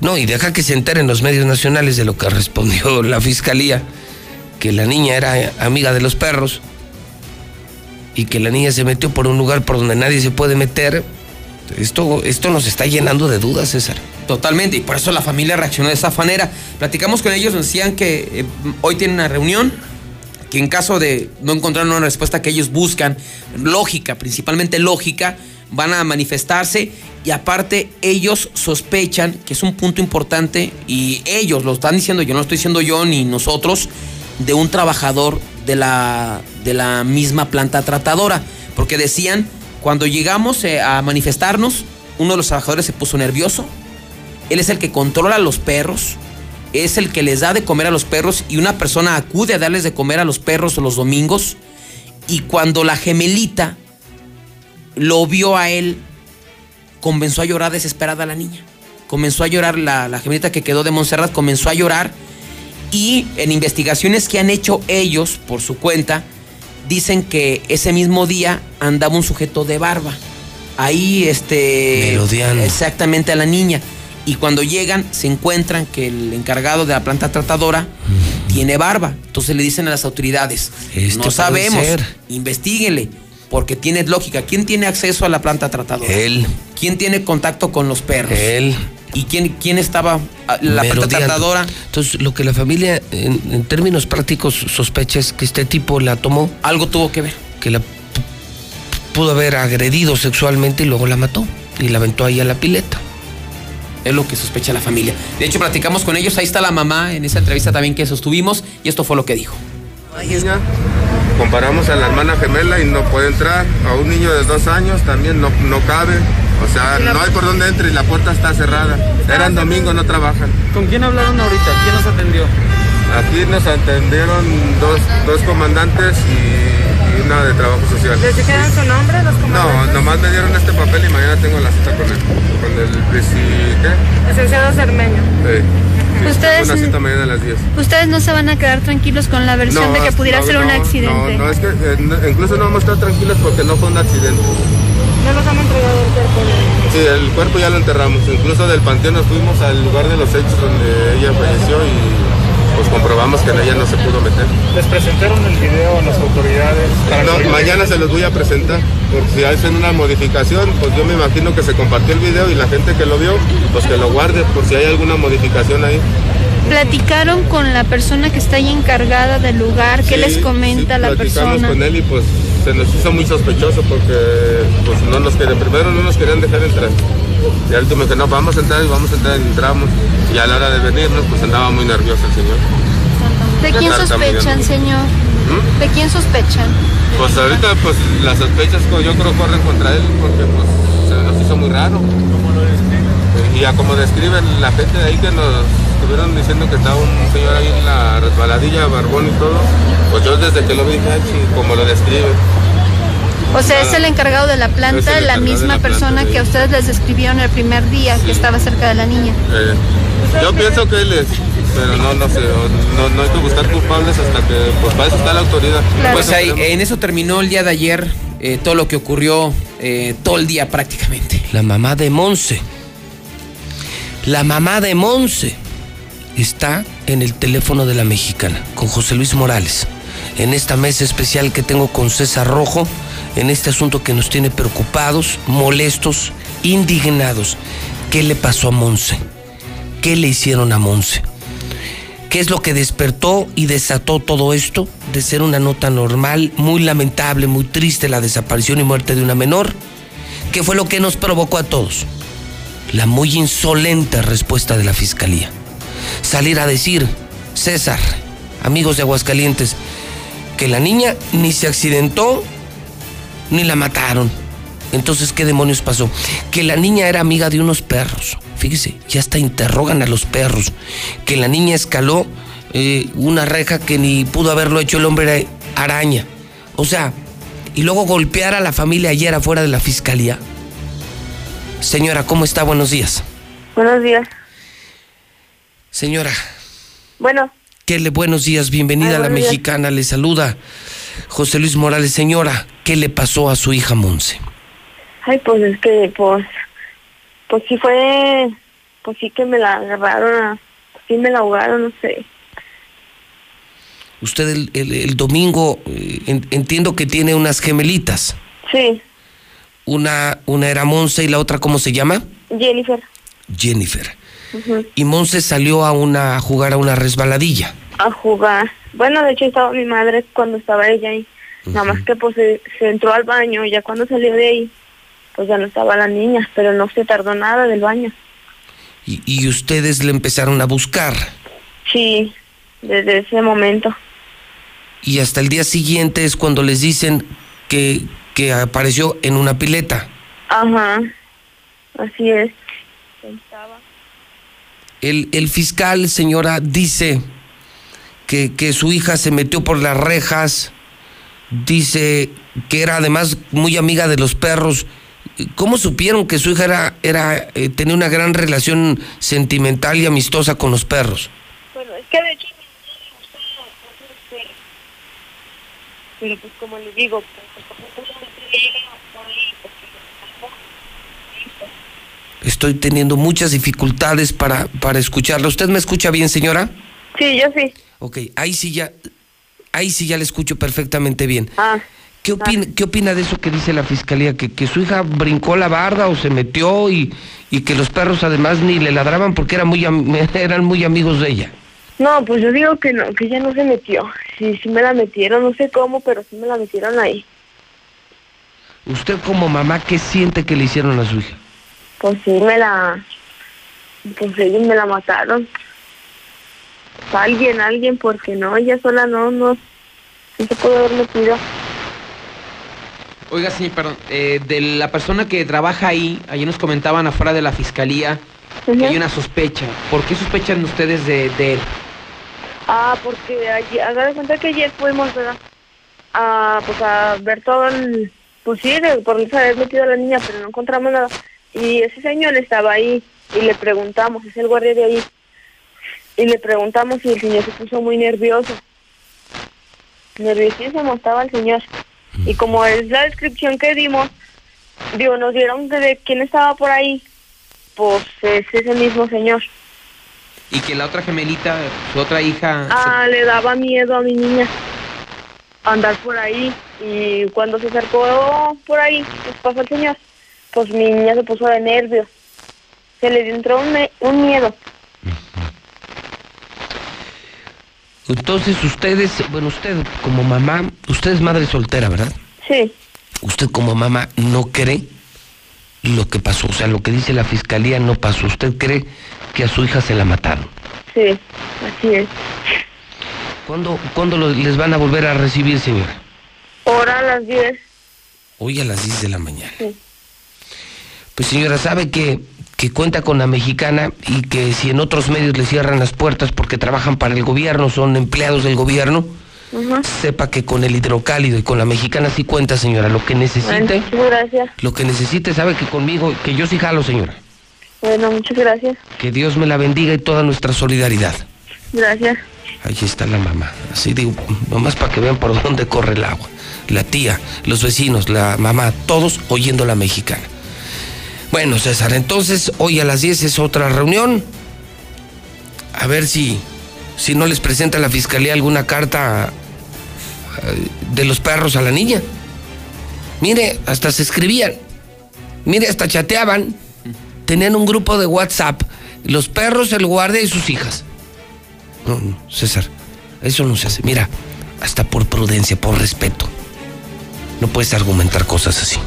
No, y deja que se enteren los medios nacionales de lo que respondió la fiscalía: que la niña era amiga de los perros y que la niña se metió por un lugar por donde nadie se puede meter. Esto, esto nos está llenando de dudas, César. Totalmente, y por eso la familia reaccionó de esa manera. Platicamos con ellos, nos decían que eh, hoy tienen una reunión, que en caso de no encontrar una respuesta que ellos buscan, lógica, principalmente lógica, van a manifestarse y aparte ellos sospechan, que es un punto importante, y ellos lo están diciendo, yo no lo estoy diciendo yo ni nosotros, de un trabajador de la, de la misma planta tratadora, porque decían, cuando llegamos eh, a manifestarnos, uno de los trabajadores se puso nervioso, él es el que controla a los perros, es el que les da de comer a los perros y una persona acude a darles de comer a los perros los domingos y cuando la gemelita lo vio a él, comenzó a llorar desesperada la niña. Comenzó a llorar la, la gemelita que quedó de Montserrat, comenzó a llorar y en investigaciones que han hecho ellos por su cuenta, dicen que ese mismo día andaba un sujeto de barba. Ahí, este. Exactamente a la niña. Y cuando llegan, se encuentran que el encargado de la planta tratadora tiene barba. Entonces le dicen a las autoridades: Este No sabemos, investiguenle. Porque tiene lógica. ¿Quién tiene acceso a la planta tratadora? Él. ¿Quién tiene contacto con los perros? Él. ¿Y quién, quién estaba? ah, La planta tratadora. Entonces, lo que la familia, en, en términos prácticos, sospecha es que este tipo la tomó, Algo tuvo que ver. que la pu- pudo haber agredido sexualmente y luego la mató y la aventó ahí a la pileta. Es lo que sospecha la familia. De hecho, platicamos con ellos. Ahí está la mamá en esa entrevista también que sostuvimos. Y esto fue lo que dijo. niña, comparamos a la hermana gemela y no puede entrar. A un niño de dos años también no, no cabe. O sea, no hay por dónde entre y la puerta está cerrada. Eran domingo, no trabajan. ¿Con quién hablaron ahorita? ¿Quién nos atendió? Aquí nos atendieron dos, dos comandantes y, y una de trabajo social. ¿Les dijeron su nombre, los No, comandantes? nomás me dieron este papel y mañana tengo la cita con el, con el presi- ¿qué? Licenciado Cermeño. Sí. Sí, Ustedes- tengo una cita mañana a las 10. Ustedes no se van a quedar tranquilos con la versión de que pudiera no, ser un accidente. No, no, es que eh, no- incluso no vamos a estar tranquilos porque no fue un accidente. No nos han entregado el cuerpo. Sí, el cuerpo ya lo enterramos. Incluso del panteón nos fuimos al lugar de los hechos donde ella falleció y pues comprobamos que en ella no se pudo meter. ¿Les presentaron el video a las autoridades? No, mañana se los voy a presentar. por si hacen una modificación, pues yo me imagino que se compartió el video y la gente que lo vio, pues que lo guarde por si hay alguna modificación ahí. ¿Platicaron con la persona que está ahí encargada del lugar? ¿Qué Sí, les comenta sí, la platicamos persona? con él y pues se nos hizo muy sospechoso porque pues no nos querían, primero no nos querían dejar entrar. Y al último que no, vamos a entrar y vamos a entrar y entramos. Y a la hora de venirnos pues andaba muy nervioso el señor. ¿De quién sospechan, señor? ¿Mm? ¿De quién sospechan? Pues ahorita pues las sospechas co- yo creo corren contra él porque pues se nos hizo muy raro. Y a como describen la gente de ahí que nos estuvieron diciendo que estaba un señor ahí en la resbaladilla, barbón y todo, pues yo desde que lo vi como lo describen. O sea, es el encargado de la planta, la misma planta persona que a ustedes les describieron el primer día que estaba cerca de la niña. Eh, yo pienso que él es, pero no, no sé, no, no hay que buscar culpables hasta que, pues para eso está la autoridad. Pues ahí, en eso terminó el día de ayer eh, todo lo que ocurrió eh, todo el día prácticamente. La mamá de Monse. La mamá de Monse está en el teléfono de la mexicana con José Luis Morales. En esta mesa especial que tengo con César Rojo, en este asunto que nos tiene preocupados, molestos, indignados. ¿Qué le pasó a Monse? ¿Qué le hicieron a Monse? ¿Qué es lo que despertó y desató todo esto de ser una nota normal, muy lamentable, muy triste la desaparición y muerte de una menor? ¿Qué fue lo que nos provocó a todos? La muy insolente respuesta de la fiscalía. Salir a decir, César, amigos de Aguascalientes, que la niña ni se accidentó ni la mataron. Entonces, ¿qué demonios pasó? Que la niña era amiga de unos perros. Fíjese, ya hasta interrogan a los perros. Que la niña escaló eh, una reja que ni pudo haberlo hecho el hombre araña. O sea, y luego golpear a la familia ayer afuera de la fiscalía. Señora, ¿cómo está? Buenos días. Buenos días. Señora, Bueno, ¿qué le buenos días? Bienvenida Ay, a la días. mexicana. Le saluda José Luis Morales. Señora, ¿qué le pasó a su hija Monse? ay, pues es que, pues, pues sí fue, pues sí que me la agarraron, sí me la ahogaron, no sé. Usted el, el- el domingo, eh, en- entiendo que tiene unas gemelitas. Sí, Una, una era Monse y la otra, ¿cómo se llama? Jennifer. Jennifer. Ujú. Y Monse salió a una a jugar a una resbaladilla. a jugar. Bueno, de hecho estaba mi madre cuando estaba ella ahí. Nada más que pues se, se entró al baño y ya cuando salió de ahí, pues ya no estaba la niña, pero no se tardó nada del baño. Y, y ustedes le empezaron a buscar. Sí, desde ese momento. Y hasta el día siguiente es cuando les dicen que, que apareció en una pileta. Ajá, así es. El, el fiscal, señora, dice que, que su hija se metió por las rejas, dice que era además muy amiga de los perros. ¿Cómo supieron que su hija era, era eh, tenía una gran relación sentimental y amistosa con los perros? Bueno, es que de hecho pero pues como les digo, Estoy teniendo muchas dificultades para, para escucharla. ¿Usted me escucha bien, señora? sí, yo sí. Ok, ahí sí ya, ahí sí ya le escucho perfectamente bien. Ah, ¿Qué opina, ¿Qué opina de eso que dice la fiscalía? Que, que su hija brincó la barda o se metió y, y que los perros además ni le ladraban porque eran muy, eran muy amigos de ella. no, pues yo digo que no, que ella no se metió. Sí, sí me la metieron, no sé cómo, pero sí me la metieron ahí. Usted como mamá, ¿qué siente que le hicieron a su hija? Pues sí me la, pues ellos me la mataron. Alguien, alguien, porque no, ella sola no, no, no se pudo haber metido. Oiga, sí, perdón, eh, de la persona que trabaja ahí, allí nos comentaban afuera de la fiscalía que hay una sospecha. ¿Por qué sospechan ustedes de, de él? Ah, porque ayer, haga de cuenta que ayer fuimos, ¿verdad? A, pues a ver todo el, pues sí, de, por haber metido a la niña, pero no encontramos nada. Y ese señor estaba ahí y le preguntamos, es el guardia de ahí, y le preguntamos y el señor se puso muy nervioso. Nerviosísimo estaba el señor. Y como es la descripción que dimos, digo, nos dieron de, de quién estaba por ahí, pues es ese mismo señor. Y que la otra gemelita, su otra hija... Ah, le daba miedo a mi niña andar por ahí Y cuando se acercó por ahí, pues pasó el señor, pues mi niña se puso de nervios. Se le entró un, un miedo. Entonces ustedes, bueno, usted como mamá, usted es madre soltera, ¿verdad? Sí, Usted como mamá no cree lo que pasó, o sea, lo que dice la fiscalía no pasó. Usted cree que a su hija se la mataron. sí, así es. ¿Cuándo, ¿cuándo lo- les van a volver a recibir, señora? Ahora a las 10. Hoy a las 10 de la mañana. Sí. Pues señora, sabe que, que cuenta con la mexicana y que si en otros medios le cierran las puertas porque trabajan para el gobierno, son empleados del gobierno, sepa que con el hidrocálido y con la mexicana sí cuenta, señora. Lo que necesite, Bueno, muchas gracias. lo que necesite, sabe que conmigo, que yo sí jalo, señora. Bueno, muchas gracias. Que Dios me la bendiga y toda nuestra solidaridad. Gracias. Ahí está la mamá. Así digo, nomás para que vean por dónde corre el agua. La tía, los vecinos, la mamá, todos oyendo la mexicana. Bueno, César, entonces hoy a las 10 es otra reunión. A ver si, si no les presenta la fiscalía alguna carta eh, de los perros a la niña. Mire, hasta se escribían. Mire, hasta chateaban. Tenían un grupo de WhatsApp. Los perros, el guardia y sus hijas. No, no, César, eso no se hace. Mira, hasta por prudencia, por respeto. No puedes argumentar cosas así.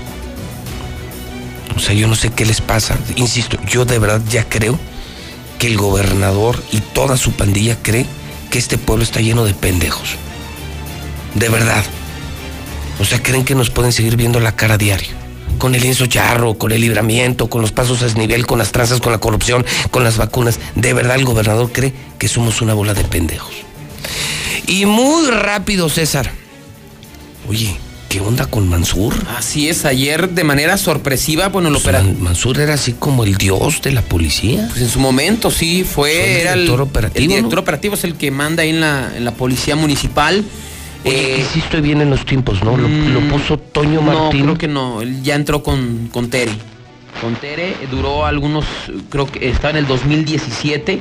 O sea, yo no sé qué les pasa. Insisto, yo de verdad ya creo que el gobernador y toda su pandilla cree que este pueblo está lleno de pendejos. De verdad. O sea, creen que nos pueden seguir viendo la cara diario. Con el lienzo charro, con el libramiento, con los pasos a desnivel, con las tranzas, con la corrupción, con las vacunas. De verdad el gobernador cree que somos una bola de pendejos. Y muy rápido, César. Oye, ¿qué onda con Mansur? Así es, ayer de manera sorpresiva, bueno, el Pues operativo. Man- Mansur era así como el dios de la policía. Pues en su momento sí fue, el era el director operativo, El director ¿no? operativo es el que manda ahí en la, en la policía municipal. Oye, Eh, estoy bien en los tiempos, ¿no? Lo, mm, lo puso Toño Martín. No, creo que no. Él ya entró con, con Tere. Con Tere eh, duró algunos, creo que estaba en el 2017,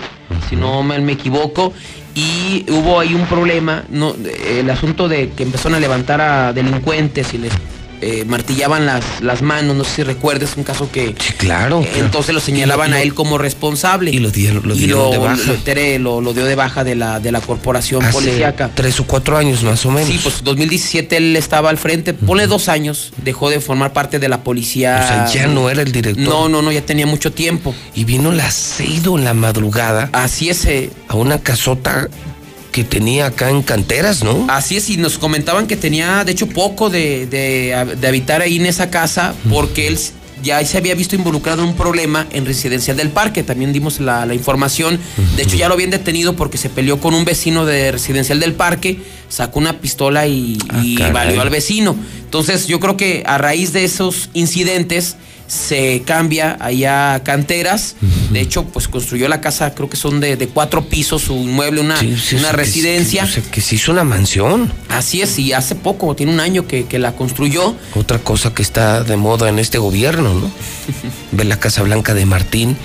si no me equivoco. Y hubo ahí un problema, no, el asunto de que empezaron a levantar a delincuentes y les eh, martillaban las, las manos, no sé si recuerdes, un caso que... Sí, claro. eh, claro. Entonces lo señalaban lo- a él como responsable. Y lo dieron, lo Y dieron de lo- baja. lo- Tere lo, lo dio de baja de la, de la corporación Hace policíaca. tres o cuatro años más o menos. Sí, pues 2017 él estaba al frente, ponle dos años, dejó de formar parte de la policía. O sea, ya no era el director. No, no, no, ya tenía mucho tiempo. Y vino la Seido en la madrugada Así es, eh, a una casota que tenía acá en canteras, ¿no? así es, y nos comentaban que tenía, de hecho, poco de, de- de habitar ahí en esa casa, porque él ya se había visto involucrado en un problema en Residencial del Parque, también dimos la, la información, de hecho ya lo habían detenido porque se peleó con un vecino de Residencial del Parque, sacó una pistola y, Ah, y valió al vecino. Entonces yo creo que a raíz de esos incidentes se cambia allá a canteras. De hecho, pues construyó la casa, creo que son de, de cuatro pisos, su inmueble, una, Sí, sí, una que- residencia. que- o sea, que se hizo una mansión. Así es, y hace poco, tiene un año que, que la construyó. Otra cosa que está de moda en este gobierno, ¿no? Ve la Casa Blanca de Martín.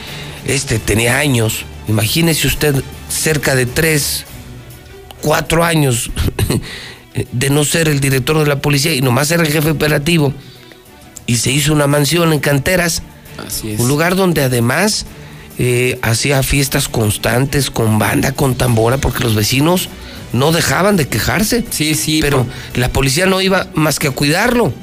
Este tenía años. Imagínese usted cerca de tres, cuatro años de no ser el director de la policía y nomás era el jefe operativo. Y se hizo una mansión en canteras. Así es. Un lugar donde además eh, hacía fiestas constantes con banda, con tambora, porque los vecinos no dejaban de quejarse. Sí, sí. Pero por- la policía no iba más que a cuidarlo.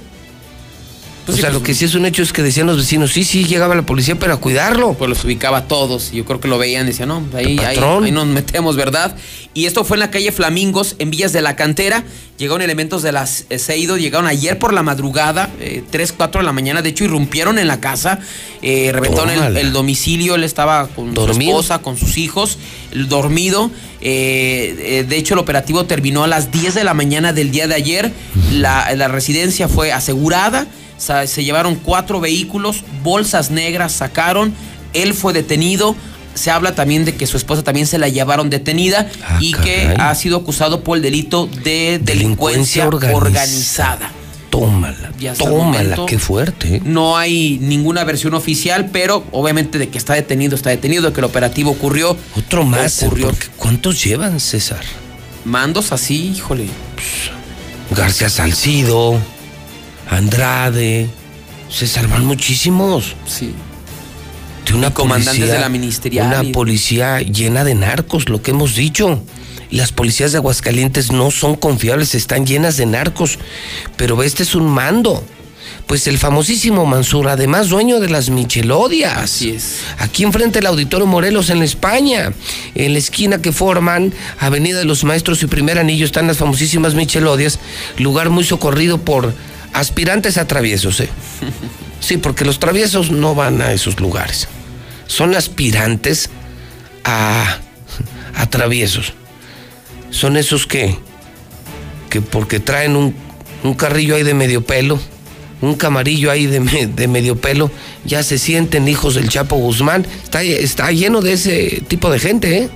Pues o sea, pues- lo que sí es un hecho es que decían los vecinos, sí, sí, llegaba la policía, pero a cuidarlo. pues los ubicaba a todos. y Yo creo que lo veían, decían, no, ahí, ahí, nos metemos, ¿verdad? Y esto fue en la calle Flamingos, en Villas de la Cantera. Llegaron elementos de las eh, Seido, llegaron ayer por la madrugada, eh, 3, 4 de la mañana. De hecho, irrumpieron en la casa, eh, reventaron el, domicilio. Él estaba con Dormido. su esposa, con sus hijos, el dormido. Eh, eh, de hecho, el operativo terminó a las 10 de la mañana del día de ayer. La, la residencia fue asegurada. Se llevaron cuatro vehículos, bolsas negras sacaron. Él fue detenido. Se habla también de que su esposa también se la llevaron detenida Ah, y que ha sido acusado por el delito de Delincuencia delincuencia, organizada. organizada. Tómala, tómala, momento- qué fuerte. No hay ninguna versión oficial, pero obviamente de que está detenido, está detenido, de que el operativo ocurrió. Otro más. Ocurrió. ¿cuántos llevan, César? Mandos así, híjole. García Salcido, Andrade, se salvan muchísimos. Sí. De una comandantes policía- de la ministerial Una policía llena de narcos, lo que hemos dicho. Las policías de Aguascalientes no son confiables, están llenas de narcos. Pero este es un mando. Pues el famosísimo Mansur, además dueño de las Michelodias. Así es. Aquí enfrente del Auditorio Morelos en España, en la esquina que forman Avenida de los Maestros y Primer Anillo están las famosísimas Michelodias, lugar muy socorrido por aspirantes a traviesos, ¿eh? Sí, porque los traviesos no van a esos lugares. Son aspirantes a, a traviesos. Son esos que, que porque traen un, un carrillo ahí de medio pelo, un camarillo ahí de, de medio pelo, ya se sienten hijos del Chapo Guzmán. Está, está lleno de ese tipo de gente, ¿eh?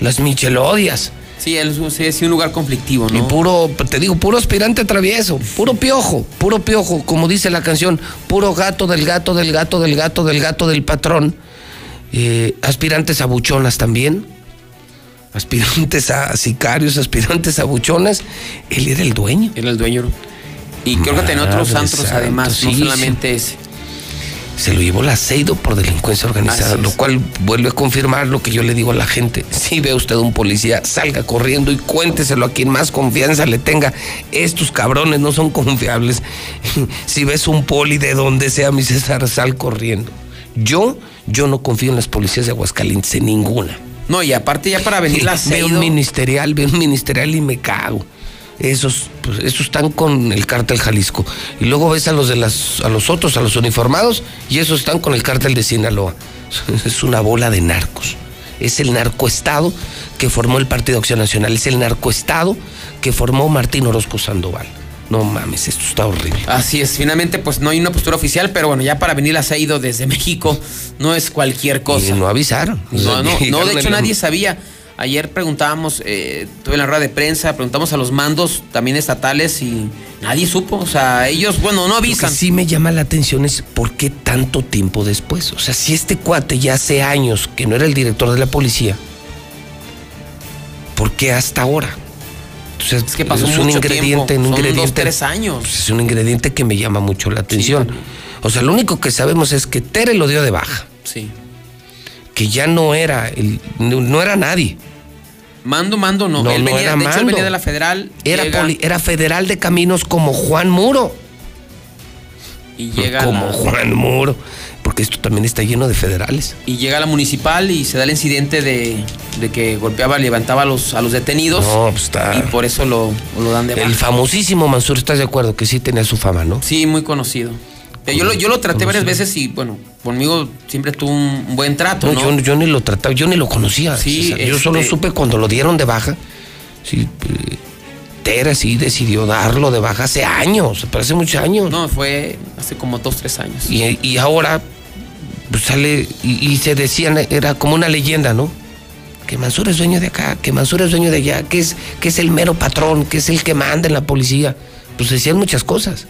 Las Michelodias. Sí, él es un lugar conflictivo, Y ¿no? puro, te digo, puro aspirante travieso, puro piojo, puro piojo, como dice la canción, puro gato del gato del gato del gato del gato del patrón. Eh, aspirantes a buchonas también. Aspirantes a sicarios, aspirantes a buchonas. Él era el dueño. Era el dueño. Y creo que tenía otros santa, además, no sí, solamente ese. Se lo llevó la Seido por delincuencia organizada, lo cual vuelve a confirmar lo que yo le digo a la gente. Si ve usted un policía, salga corriendo y cuénteselo a quien más confianza le tenga. Estos cabrones no son confiables. Si ves un poli de donde sea, mi César, sal corriendo. Yo, yo no confío en las policías de Aguascalientes, en ninguna. No, y aparte ya para venir la Veo un ministerial, veo un ministerial y me cago. Esos, pues, esos están con el cártel Jalisco. Y luego ves a los de las, a los otros, a los uniformados, y esos están con el cártel de Sinaloa. Es una bola de narcos. Es el narcoestado que formó el Partido Acción Nacional. Es el narcoestado que formó Martín Orozco Sandoval. No mames, esto está horrible. Así es, finalmente pues no hay una postura oficial, pero bueno, ya para venir a ido desde México no es cualquier cosa. Y no avisaron. No, no, no, de hecho nadie sabía. Ayer preguntábamos, eh, tuve la rueda de prensa, preguntamos a los mandos también estatales y nadie supo. O sea, ellos, bueno, no Lo que avisan. sí me llama la atención es por qué tanto tiempo después. O sea, si este cuate ya hace años que no era el director de la policía, ¿por qué hasta ahora? Entonces, Es que pasó es un mucho ingrediente, tiempo, un ingrediente. dos, tres años. pues, es un ingrediente que me llama mucho la atención. o sea, lo único que sabemos es que Tere lo dio de baja, Sí. Que ya no era el, no, no era nadie. Mando, mando, no. No, él no era de hecho, él mando. venía de la federal. Era, llega, poli- era federal de caminos como Juan Muro. y llega como la- Juan Muro. Porque esto también está lleno de federales. y llega a la municipal y se da el incidente de, de que golpeaba, levantaba a los, a los detenidos. No, pues está. Y por eso lo, lo dan de baja. El famosísimo Mansur, ¿estás de acuerdo? Que sí tenía su fama, ¿no? Sí, muy conocido. Yo lo, yo lo traté varias veces y bueno, conmigo siempre tuvo un buen trato, No, ¿no? Yo, yo ni lo trataba, yo ni lo conocía. Sí, César. Yo este- solo supe cuando lo dieron de baja. Sí, eh, Tere sí decidió darlo de baja hace años, pero hace muchos años. No, fue hace como dos, tres años. Y, y ahora pues, sale y, y se decían, era como una leyenda, ¿no? Que Mansur es dueño de acá, que Mansur es dueño de allá, que es, que es el mero patrón, que es el que manda en la policía. Pues decían muchas cosas.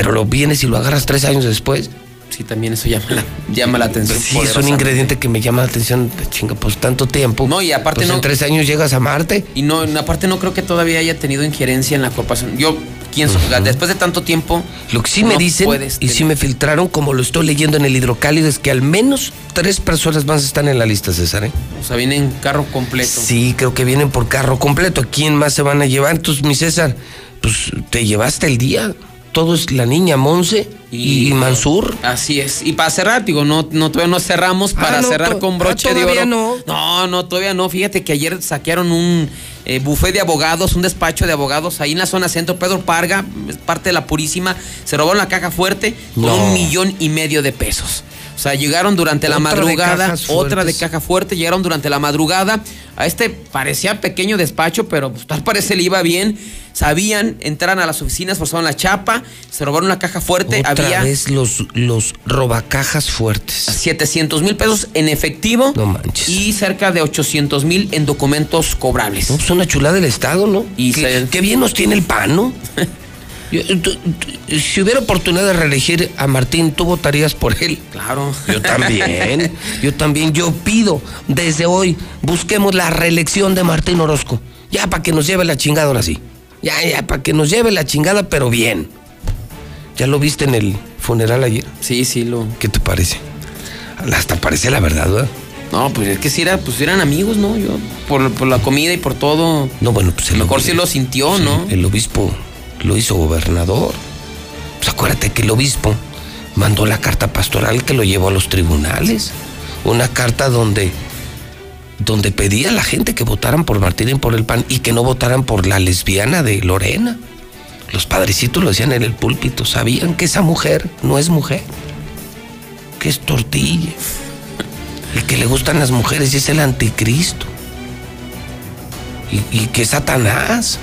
Pero lo vienes y lo agarras tres años después. Sí, también eso llama la, llama la atención. Sí, es un ingrediente que me llama la atención. Chinga, pues tanto tiempo. No, y aparte Pues no- en tres años llegas a Marte. Y no, aparte no creo que todavía haya tenido injerencia en la corporación. Yo, pienso, después de tanto tiempo. Lo que sí me no dicen y sí me filtraron, como lo estoy leyendo en el hidrocálido, es que al menos tres personas más están en la lista, César. ¿eh? O sea, viene en carro completo. Sí, creo que vienen por carro completo. ¿A quién más se van a llevar? Entonces, mi César, pues te llevaste el día. Todo es la niña Monse y, Mansur. Así es. Y para cerrar, digo, no, no todavía no cerramos Ah, para no, cerrar con ah, broche de todavía oro. no. no, no, todavía no. Fíjate que ayer saquearon un eh, buffet de abogados, un despacho de abogados ahí en la zona centro. Pedro Parga, parte de la Purísima, se robaron la caja fuerte con No. un millón y medio de pesos. O sea, llegaron durante la Otra madrugada, otra de caja fuerte, llegaron durante la madrugada. A este parecía pequeño despacho, pero pues, tal parece le iba bien. Sabían, entraron a las oficinas, forzaron la chapa, se robaron la caja fuerte. Otra Había vez los, los robacajas fuertes. 700 mil pesos en efectivo No manches. y cerca de 800 mil en documentos cobrables. No, pues una chulada del Estado, ¿no? Y qué, se- qué bien nos tiene el PAN, ¿no? Yo- tú- tú- si hubiera oportunidad de reelegir a Martín, ¿tú votarías por él? Claro. Yo también, yo también, yo pido desde hoy, busquemos la reelección de Martín Orozco, ya para que nos lleve la chingada ahora sí. Ya, ya, para que nos lleve la chingada, pero bien. ¿Ya lo viste en el funeral ayer? Sí, sí, lo. ¿Qué te parece? Hasta parece la verdad, ¿verdad? No, pues es que si era, pues eran amigos, ¿no? Yo, por, por la comida y por todo. No, bueno, pues lo mejor sí lo sintió, Sí, ¿no? El obispo lo hizo gobernador. Pues acuérdate que el obispo mandó la carta pastoral que lo llevó a los tribunales. Una carta donde, donde pedía a la gente que votaran por Martín y por el PAN y que no votaran por la lesbiana de Lorena. Los padrecitos lo decían en el púlpito, sabían que esa mujer no es mujer, que es tortilla. El que le gustan las mujeres es el anticristo. Y, y que es Satanás.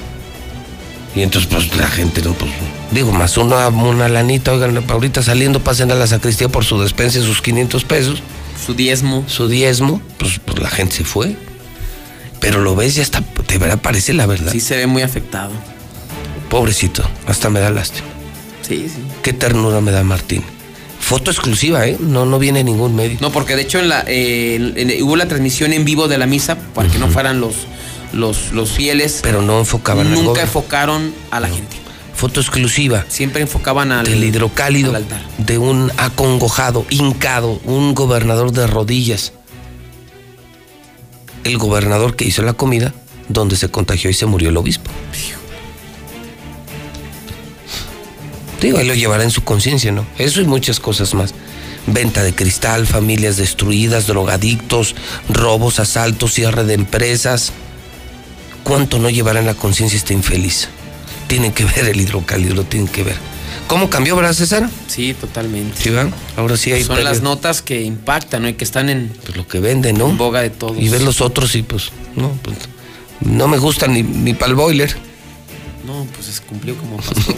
Y entonces, pues la gente, no, pues, digo, más una, una lanita, oigan, ahorita saliendo, pasen a la sacristía por su despensa, sus 500 pesos. Su diezmo. Su diezmo, pues, pues la gente se fue. Pero lo ves y hasta, de verdad parece la verdad. Sí se ve muy afectado. Pobrecito, hasta me da lástima. Sí, sí. Qué ternura me da Martín. Foto exclusiva, ¿eh? No, no viene ningún medio. No, porque de hecho en la, eh, en- en- hubo la transmisión en vivo de la misa para que no fueran los, los, los fieles. Pero no enfocaban Nunca enfocaron a la gente. Foto exclusiva. Siempre enfocaban al del hidrocálido al altar. de un acongojado, hincado, un gobernador de rodillas. El gobernador que hizo la comida, donde se contagió y se murió el obispo. Digo, él lo llevará en su conciencia, ¿no? Eso y muchas cosas más. Venta de cristal, familias destruidas, drogadictos, robos, asaltos, cierre de empresas. ¿Cuánto no llevará en la conciencia este infeliz? Tienen que ver el hidrocálido, lo tienen que ver. ¿Cómo cambió, verdad, César? Sí, totalmente. Sí, ¿verdad? Ahora sí hay Son las notas que impactan, ¿no? Y que están en pues, lo que venden, ¿no? boga de todos. Y ves los otros y pues, no, pues, no me gustan ni, ni para el boiler. No, pues es- cumplió como pastor.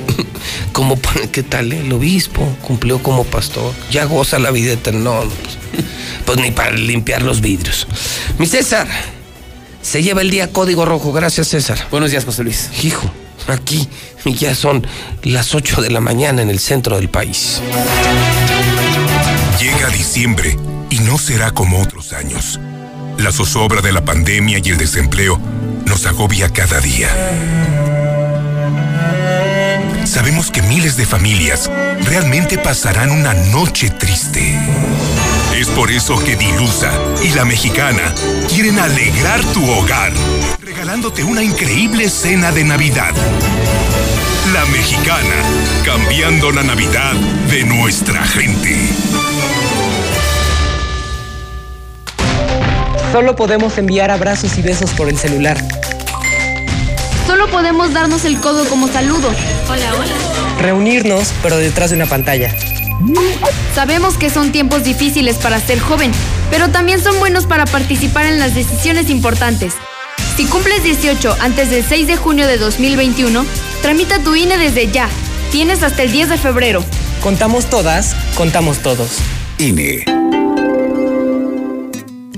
Como, ¿qué tal? eh? El obispo cumplió como pastor. Ya goza la vida eterna. No, no, pues, pues ni para limpiar los vidrios. Mi César, se lleva el día código rojo. Gracias, César. Buenos días, José Luis. Hijo, aquí ya son las 8 de la mañana en el centro del país. Llega diciembre y no será como otros años. La zozobra de la pandemia y el desempleo nos agobia cada día. Sabemos que miles de familias realmente pasarán una noche triste. Es por eso que Dilusa y la mexicana quieren alegrar tu hogar, regalándote una increíble cena de Navidad. La mexicana, cambiando la Navidad de nuestra gente. Solo podemos enviar abrazos y besos por el celular. Solo podemos darnos el codo como saludo. Hola, hola. Reunirnos, pero detrás de una pantalla. Sabemos que son tiempos difíciles para ser joven, pero también son buenos para participar en las decisiones importantes. Si cumples 18 antes del 6 de junio de 2021, tramita tu INE desde ya. Tienes hasta el 10 de febrero. Contamos todas, contamos todos. INE.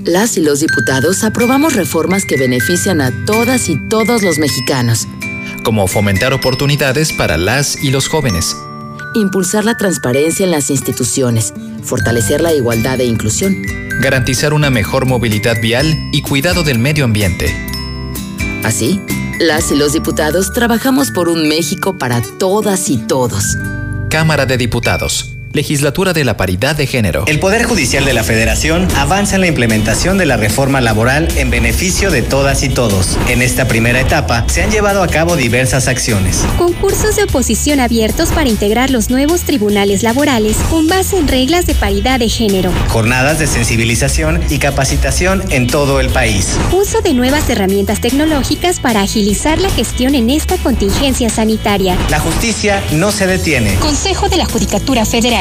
Las y los diputados aprobamos reformas que benefician a todas y todos los mexicanos. como fomentar oportunidades para las y los jóvenes, Impulsar la transparencia en las instituciones. Fortalecer la igualdad e inclusión. garantizar una mejor movilidad vial y cuidado del medio ambiente. Así, las y los diputados trabajamos por un México para todas y todos. Cámara de Diputados, Legislatura de la Paridad de Género. El Poder Judicial de la Federación avanza en la implementación de la reforma laboral en beneficio de todas y todos. En esta primera etapa se han llevado a cabo diversas acciones. Concursos de oposición abiertos para integrar los nuevos tribunales laborales con base en reglas de paridad de género. Jornadas de sensibilización y capacitación en todo el país. Uso de nuevas herramientas tecnológicas para agilizar la gestión en esta contingencia sanitaria. La justicia no se detiene. Consejo de la Judicatura Federal.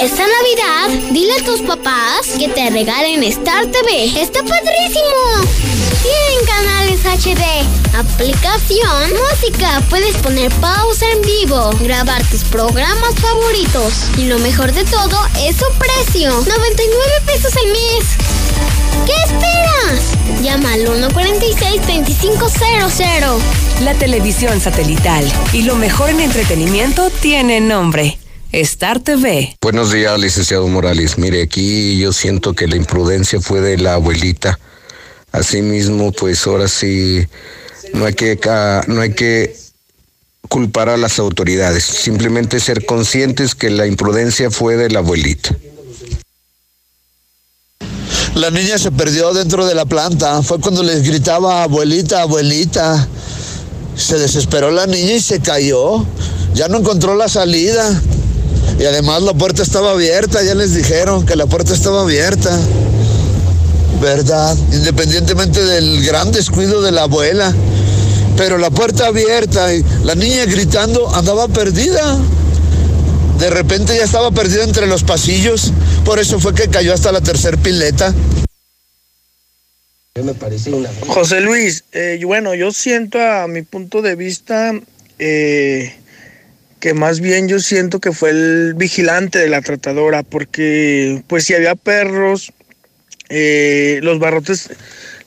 Esta Navidad, dile a tus papás que te regalen Star TV. ¡Está padrísimo! Tienen canales HD, aplicación, música, puedes poner pausa en vivo, grabar tus programas favoritos. Y lo mejor de todo es su precio, 99 pesos al mes. ¿Qué esperas? Llama al 146-2500. La televisión satelital y lo mejor en entretenimiento tiene nombre. Star TV. Buenos días, licenciado Morales. Mire, aquí yo siento que la imprudencia fue de la abuelita. Asimismo, pues ahora sí, no hay que, no hay que culpar a las autoridades, simplemente ser conscientes que la imprudencia fue de la abuelita. La niña se perdió dentro de la planta. Fue cuando les gritaba, abuelita, abuelita. Se desesperó la niña y se cayó. Ya no encontró la salida. Y además la puerta estaba abierta, ya les dijeron que la puerta estaba abierta. ¿Verdad? Independientemente del gran descuido de la abuela. Pero la puerta abierta y la niña gritando andaba perdida. De repente ya estaba perdida entre los pasillos. Por eso fue que cayó hasta la tercer pileta. José Luis, eh, bueno, yo siento a mi punto de vista eh, que más bien yo siento que fue el vigilante de la tratadora, porque pues si había perros, eh, los barrotes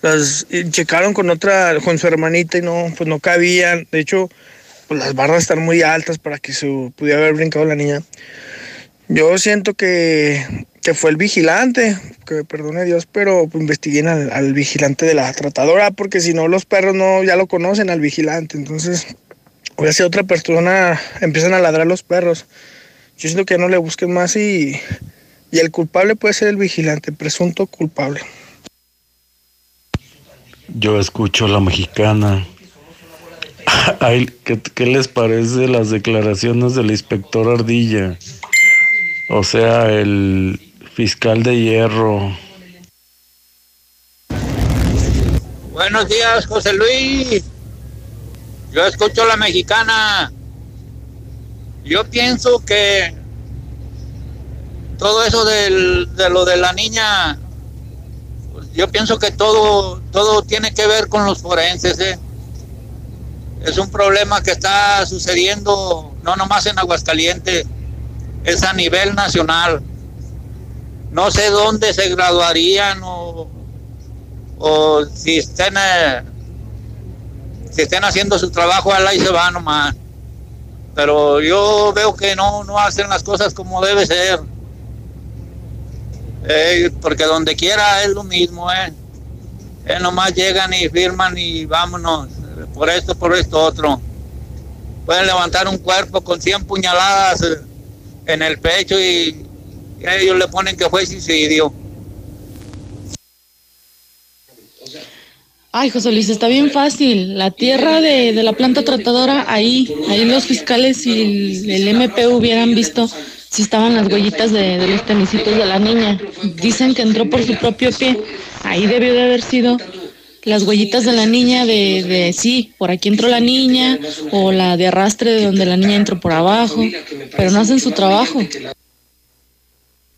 las checaron con otra, con su hermanita y no, pues no cabían. De hecho, pues las barras están muy altas para que se pudiera haber brincado la niña. Yo siento que, que fue el vigilante, que perdone Dios, pero pues, investiguen al, al vigilante de la tratadora, porque si no los perros no ya lo conocen al vigilante, entonces o si otra persona empiezan a ladrar los perros. Yo siento que no le busquen más y, y el culpable puede ser el vigilante, presunto culpable. Yo escucho a la mexicana. Ay, ¿qué, ¿Qué les parece las declaraciones del inspector Ardilla? O sea, el fiscal de hierro. Buenos días, José Luis. Yo escucho la mexicana. Yo pienso que todo eso de lo de la niña, yo pienso que todo, todo tiene que ver con los forenses. ¿eh? Es un problema que está sucediendo no nomás en Aguascalientes, es a nivel nacional. No sé dónde se graduarían o, o si estén... Eh, si estén haciendo su trabajo, al y se va nomás. Pero yo veo que no, no hacen las cosas como debe ser. Porque donde quiera es lo mismo, ¿eh? eh. nomás llegan y firman y vámonos. Por esto, por esto otro. Pueden levantar un cuerpo con 100 puñaladas eh, en el pecho y ellos le ponen que fue suicidio. Ay, José Luis, está bien fácil. La tierra de, la planta tratadora, ahí, ahí los fiscales y el, MP hubieran visto si estaban las huellitas de, los tenisitos de la niña. Dicen que entró por su propio pie. Ahí debió de haber sido las huellitas de la niña de, de sí, por aquí entró la niña, o la de arrastre de donde la niña entró por abajo, pero no hacen su trabajo.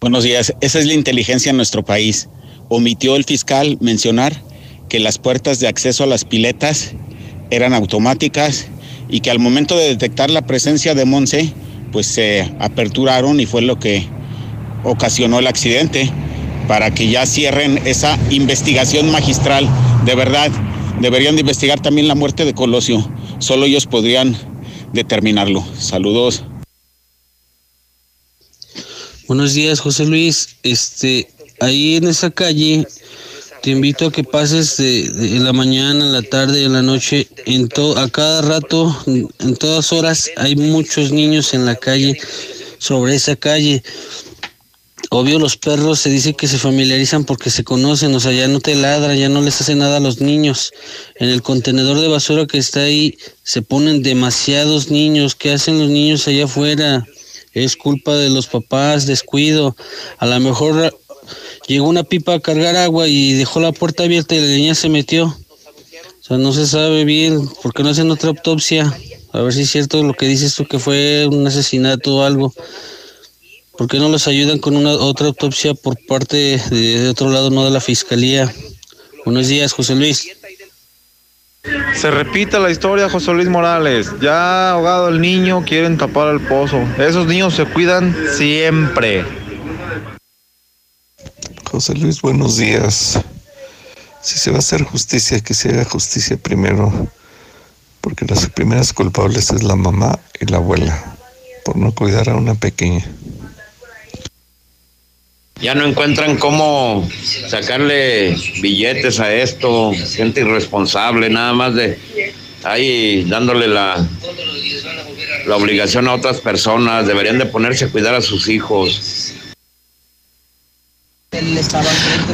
Buenos días, esa es la inteligencia en nuestro país. Omitió el fiscal mencionar que las puertas de acceso a las piletas eran automáticas y que al momento de detectar la presencia de Monse, pues se aperturaron y fue lo que ocasionó el accidente para que ya cierren esa investigación magistral. De verdad, deberían de investigar también la muerte de Colosio. Solo ellos podrían determinarlo. Saludos. Buenos días, José Luis. Este, ahí en esa calle te invito a que pases de, la mañana, la tarde, en la noche, en to, a cada rato, en todas horas hay muchos niños en la calle, sobre esa calle. Obvio, los perros se dice que se familiarizan porque se conocen, o sea, ya no te ladran, ya no les hace nada a los niños. En el contenedor de basura que está ahí se ponen demasiados niños. ¿Qué hacen los niños allá afuera? Es culpa de los papás, descuido. A lo mejor llegó una pipa a cargar agua y dejó la puerta abierta y la niña se metió. O sea, no se sabe bien, ¿por qué no hacen otra autopsia? A ver si es cierto lo que dices tú que fue un asesinato o algo. ¿Por qué no los ayudan con una otra autopsia por parte de, de otro lado, no de la fiscalía? Buenos días, José Luis. Se repite la historia, José Luis Morales. Ya ahogado el niño, quieren tapar el pozo. Esos niños se cuidan siempre. José Luis, buenos días. Si se va a hacer justicia, que se haga justicia primero, porque las primeras culpables es la mamá y la abuela, por no cuidar a una pequeña. Ya no encuentran cómo sacarle billetes a esto, gente irresponsable, nada más de ahí dándole la, la obligación a otras personas, deberían de ponerse a cuidar a sus hijos.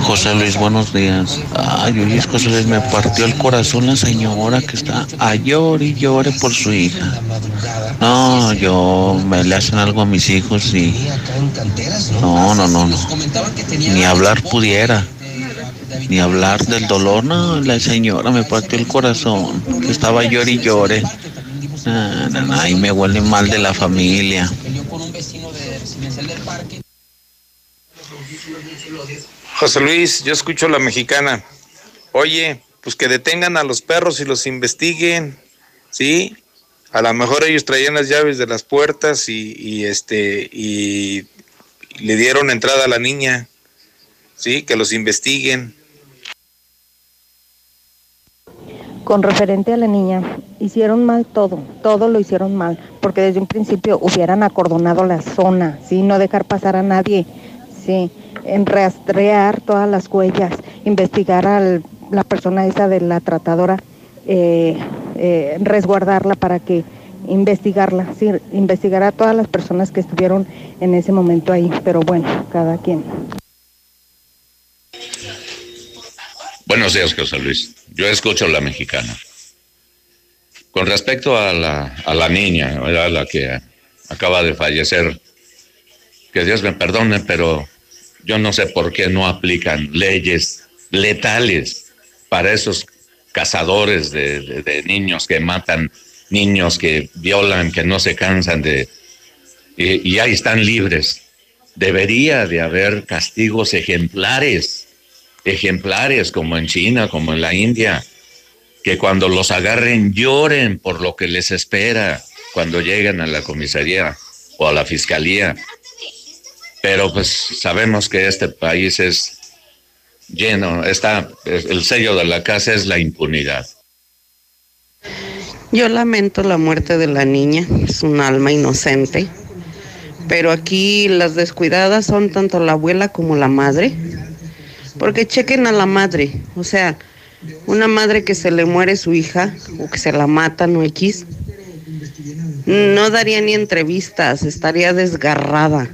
José Luis, buenos días. Ay, oye, José Luis, me partió el corazón la señora que está a llore y llore por su hija. No, yo me le hacen algo a mis hijos y... No, no, no, no. Ni hablar pudiera. Ni hablar del dolor, no, la señora me partió el corazón. Que estaba llore y llore. No, ahí me huele mal de la familia. José Luis, yo escucho a la mexicana. Oye, pues que detengan a los perros y los investiguen, ¿sí? A lo mejor ellos traían las llaves de las puertas y, y este y le dieron entrada a la niña, ¿sí? Que los investiguen. Con referente a la niña, hicieron mal todo, todo lo hicieron mal, porque desde un principio hubieran acordonado la zona, ¿sí? No dejar pasar a nadie, ¿sí? En rastrear todas las huellas, investigar a la persona esa de la tratadora, eh, eh, resguardarla para que investigarla, sí, investigar a todas las personas que estuvieron en ese momento ahí, pero bueno, cada quien. Buenos días, José Luis. Yo escucho la mexicana. Con respecto a la, a la niña, ¿verdad? la que acaba de fallecer, que Dios me perdone, pero yo no sé por qué no aplican leyes letales para esos cazadores de, niños que matan niños, que violan, que no se cansan de... Y, y ahí están libres. Debería de haber castigos ejemplares ejemplares como en China, como en la India, que cuando los agarren lloren por lo que les espera cuando lleguen a la comisaría o a la fiscalía. Pero pues sabemos que este país es lleno, está, el sello de la casa es la impunidad. Yo lamento la muerte de la niña, es un alma inocente, pero aquí las descuidadas son tanto la abuela como la madre, porque chequen a la madre, o sea, una madre que se le muere su hija o que se la matan o X, no daría ni entrevistas, estaría desgarrada.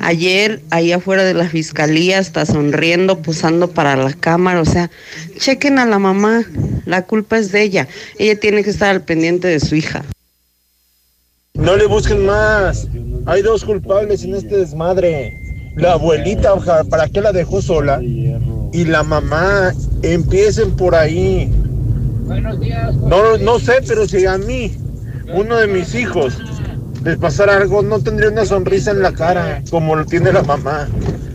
Ayer, ahí afuera de la fiscalía, está sonriendo, posando para la cámara, o sea, chequen a la mamá, la culpa es de ella, ella tiene que estar al pendiente de su hija. No le busquen más, hay dos culpables en este desmadre. La abuelita, ¿para qué la dejó sola? Y la mamá, empiecen por ahí. No, no sé, pero si a mí, uno de mis hijos, les pasara algo, no tendría una sonrisa en la cara, como lo tiene la mamá.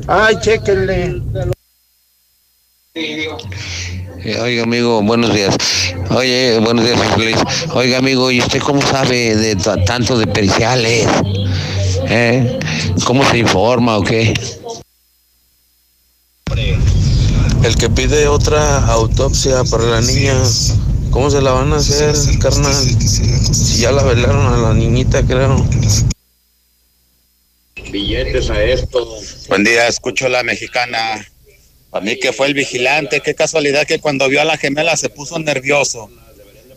Ay, chéquenle. Eh, Oiga, amigo, buenos días. Oye, buenos días, Luis. Oiga, amigo, ¿y usted cómo sabe de tanto de periciales? ¿Eh? ¿Cómo se informa o qué? El que pide otra autopsia para la niña, ¿cómo se la van a hacer, carnal? Si ya la velaron a la niñita, creo. Billetes a esto. Buen día, escucho la mexicana. Para mí que fue el vigilante, qué casualidad que cuando vio a la gemela se puso nervioso.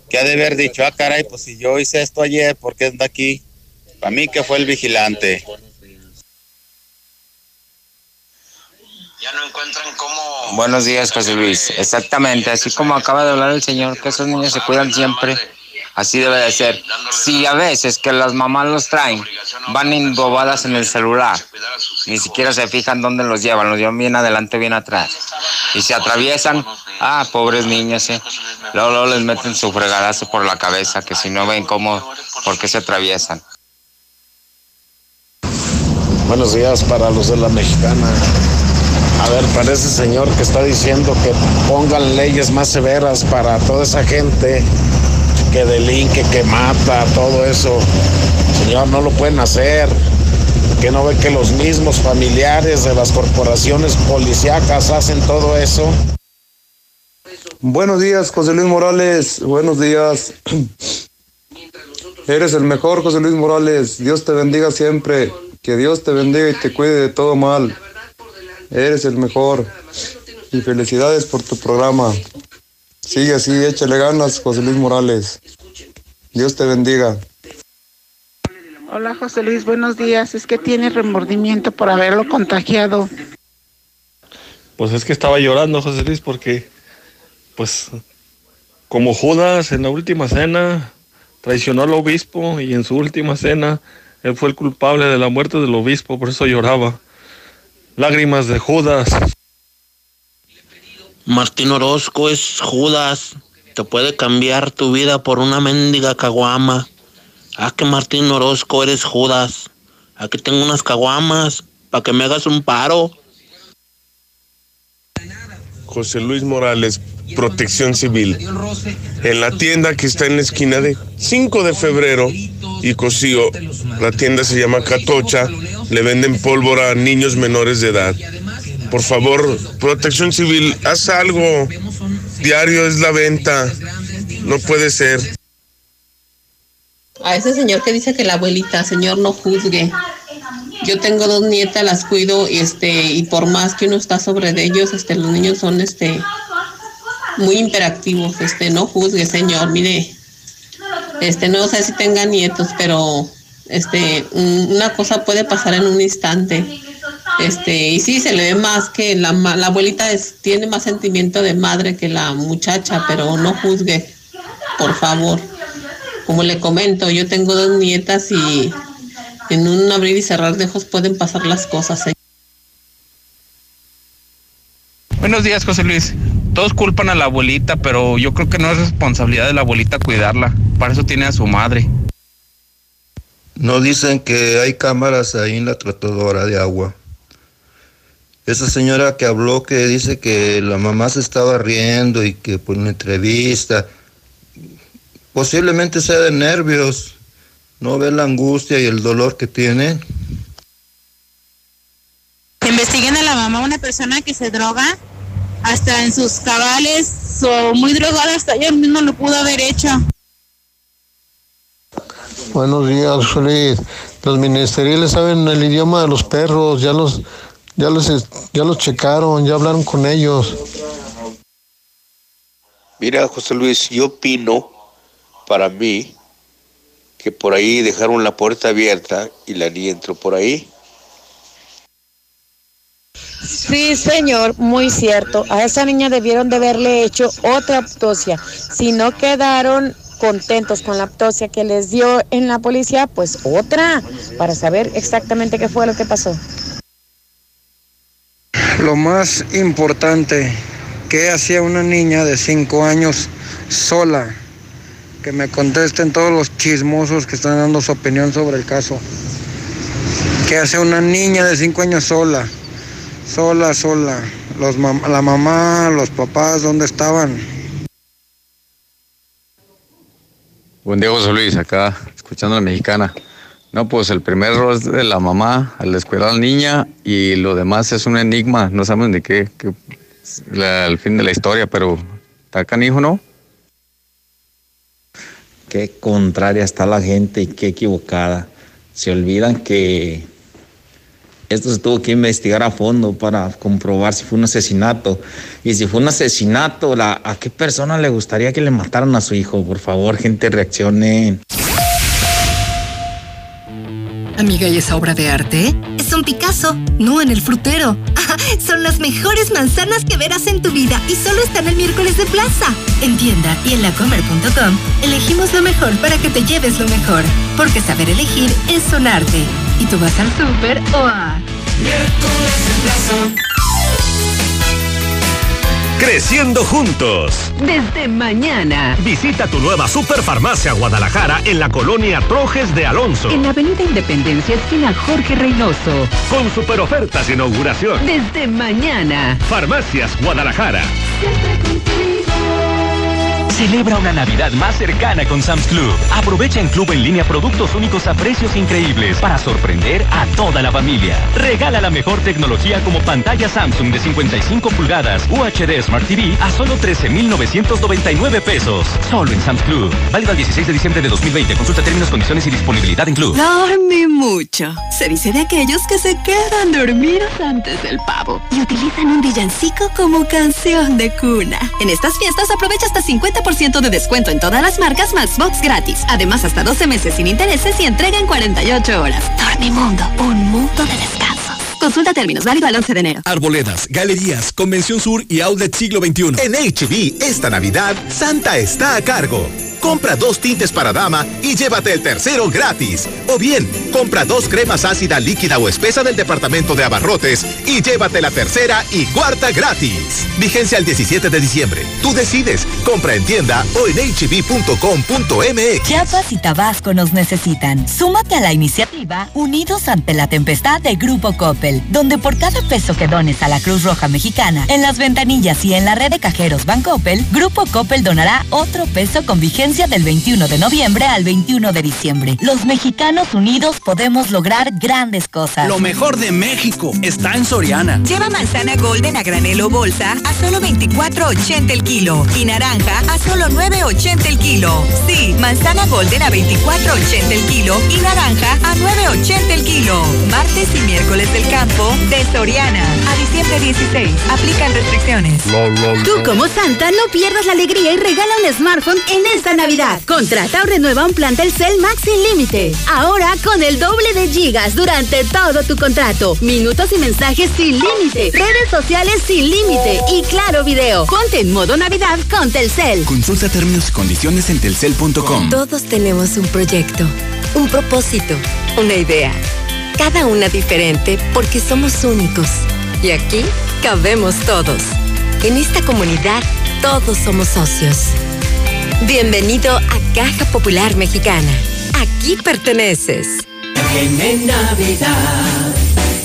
Que ha de haber dicho, ah, caray, pues si yo hice esto ayer, ¿por qué anda aquí? Para mí que fue el vigilante. Buenos días, José Luis. Exactamente, así como acaba de hablar el señor, que esos niños se cuidan siempre, así debe de ser. Si a veces que las mamás los traen, van embobadas en el celular, ni siquiera se fijan dónde los llevan, los llevan bien adelante, bien atrás. Y se atraviesan, ah, pobres niños, ¿eh? Luego, luego les meten su fregadazo por la cabeza, que si no ven cómo, por qué se atraviesan. Buenos días para los de la mexicana. A ver, para ese señor que está diciendo que pongan leyes más severas para toda esa gente que delinque, que mata, todo eso. Señor, no lo pueden hacer. Que no ve que los mismos familiares de las corporaciones policíacas hacen todo eso. Buenos días, José Luis Morales. Buenos días. Eres el mejor, José Luis Morales. Dios te bendiga siempre. Que Dios te bendiga y te cuide de todo mal. Eres el mejor. Y felicidades por tu programa. Sigue así, échale ganas, José Luis Morales. Dios te bendiga. Hola José Luis, buenos días. Es que tiene remordimiento por haberlo contagiado. Pues es que estaba llorando, José Luis, porque, pues, como Judas en la última cena, traicionó al obispo y en su última cena, él fue el culpable de la muerte del obispo, por eso lloraba. Lágrimas de Judas. Martín Orozco es Judas. Te puede cambiar tu vida por una mendiga caguama. Ah, que Martín Orozco eres Judas. Aquí tengo unas caguamas para que me hagas un paro. José Luis Morales, Protección Civil. En la tienda que está en la esquina de 5 de febrero y Cosío, la tienda se llama Catocha, le venden pólvora a niños menores de edad. Por favor, Protección Civil, haz algo. Diario es la venta. No puede ser. A ese señor que dice que la abuelita, señor, no juzgue. Yo tengo dos nietas, las cuido y este y por más que uno está sobre de ellos, este los niños son este muy imperativos, este no juzgue, señor, mire. Este no sé si tenga nietos, pero este una cosa puede pasar en un instante. Este, y sí se le ve más que la, la abuelita tiene más sentimiento de madre que la muchacha, pero no juzgue, por favor. Como le comento, yo tengo dos nietas y en un abrir y cerrar de ojos pueden pasar las cosas. ¿eh? Buenos días, José Luis. Todos culpan a la abuelita, pero yo creo que no es responsabilidad de la abuelita cuidarla. Para eso tiene a su madre. No dicen que hay cámaras ahí en la tratadora de agua. Esa señora que habló que dice que la mamá se estaba riendo y que por una entrevista, posiblemente sea de nervios, no ve la angustia y el dolor que tiene. Investiguen a la mamá, una persona que se droga hasta en sus cabales o muy drogada, hasta ella mismo lo pudo haber hecho. Buenos días, Feliz. Los ministeriales saben el idioma de los perros, ya los, ya los, ya los checaron, ya hablaron con ellos. Mira, José Luis, yo opino, para mí, que por ahí dejaron la puerta abierta y la niña entró por ahí. Sí, señor, muy cierto. A esa niña debieron de haberle hecho otra autopsia. Si no quedaron contentos con la autopsia que les dio en la policía, pues otra, para saber exactamente qué fue lo que pasó. Lo más importante, ¿qué hacía una niña de cinco años sola? Que me contesten todos los chismosos que están dando su opinión sobre el caso. ¿Qué hace una niña de cinco años sola? Sola, sola. Los la mamá, los papás, ¿dónde estaban? Buen día, José acá escuchando a la mexicana. No, pues el primer error es de la mamá al descuidar a la niña y lo demás es un enigma. No sabemos de qué, qué la, el fin de la historia, pero está canijo, ¿no? Qué contraria está la gente y qué equivocada. Se olvidan que esto se tuvo que investigar a fondo para comprobar si fue un asesinato. Y si fue un asesinato, ¿a qué persona le gustaría que le mataran a su hijo? Por favor, gente, reaccionen. Amiga, ¿y esa obra de arte? Un Picasso, no en el frutero. Son las mejores manzanas que verás en tu vida y solo están el miércoles de plaza. En tienda y en lacomer.com elegimos lo mejor para que te lleves lo mejor. Porque saber elegir es un arte. Y tú vas al súper o a... Miércoles en plaza. Creciendo juntos. Desde mañana. Visita tu nueva Superfarmacia Guadalajara en la colonia Trojes de Alonso. En la Avenida Independencia, esquina Jorge Reynoso. Con super ofertas de inauguración. Desde mañana. Farmacias Guadalajara. Celebra una Navidad más cercana con Sam's Club. Aprovecha en Club en línea productos únicos a precios increíbles para sorprender a toda la familia. Regala la mejor tecnología como pantalla Samsung de 55 pulgadas UHD Smart TV a solo 13,999 pesos. Solo en Sam's Club. Válido al 16 de diciembre de 2020. Consulta términos, condiciones y disponibilidad en Club. Dormí mucho. Se dice de aquellos que se quedan dormidos antes del pavo y utilizan un villancico como canción de cuna. En estas fiestas aprovecha hasta 50% de descuento en todas las marcas más box gratis. Además, hasta 12 meses sin intereses y entrega en 48 horas. Dormimundo, un mundo de descanso. Consulta términos, válido al 11 de enero. Arboledas, galerías, Convención Sur y Outlet Siglo XXI. En HB, esta Navidad, Santa está a cargo. Compra dos tintes para dama y llévate el tercero gratis. O bien, compra dos cremas ácida, líquida o espesa del departamento de abarrotes y llévate la tercera y cuarta gratis. Vigencia el 17 de diciembre. Tú decides. Compra en tienda o en hb.com.mx. Chiapas y Tabasco nos necesitan. Súmate a la iniciativa Unidos ante la Tempestad de Grupo Coppel, donde por cada peso que dones a la Cruz Roja Mexicana en las ventanillas y en la red de cajeros Bancoppel, Grupo Coppel donará otro peso con vigencia del 21 de noviembre al 21 de diciembre. Los mexicanos unidos podemos lograr grandes cosas. Lo mejor de México está en Soriana. Lleva manzana golden a granelo bolsa a solo 24.80 el kilo y naranja a solo 9.80 el kilo. Sí, manzana golden a 24.80 el kilo y naranja a 9.80 el kilo. Martes y miércoles del campo de Soriana a diciembre 16. Aplican restricciones. Tú como Santa no pierdas la alegría y regala un smartphone en esta Navidad. Contrata o renueva un plan Telcel Max sin límite. Ahora con el doble de gigas durante todo tu contrato. Minutos y mensajes sin límite. Redes sociales sin límite. Y claro video. Ponte en modo Navidad con Telcel. Consulta términos y condiciones en telcel.com. Todos tenemos un proyecto, un propósito, una idea. Cada una diferente porque somos únicos. Y aquí cabemos todos. En esta comunidad todos somos socios. Bienvenido a Caja Popular Mexicana. Aquí perteneces. Viene Navidad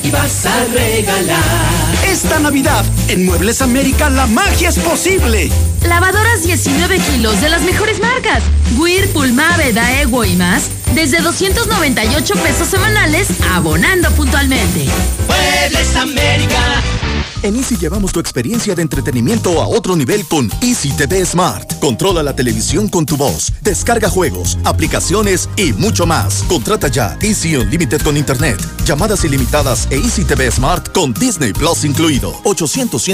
y vas a regalar. Esta Navidad, en Muebles América, la magia es posible. Lavadoras 19 kilos de las mejores marcas. Whirlpool, Mave, Daewoo y más. Desde 298 pesos semanales, abonando puntualmente. Muebles América. En Easy llevamos tu experiencia de entretenimiento a otro nivel con Easy TV Smart. Controla la televisión con tu voz, descarga juegos, aplicaciones y mucho más. Contrata ya Easy Unlimited con Internet, llamadas ilimitadas e Easy TV Smart con Disney Plus incluido. 800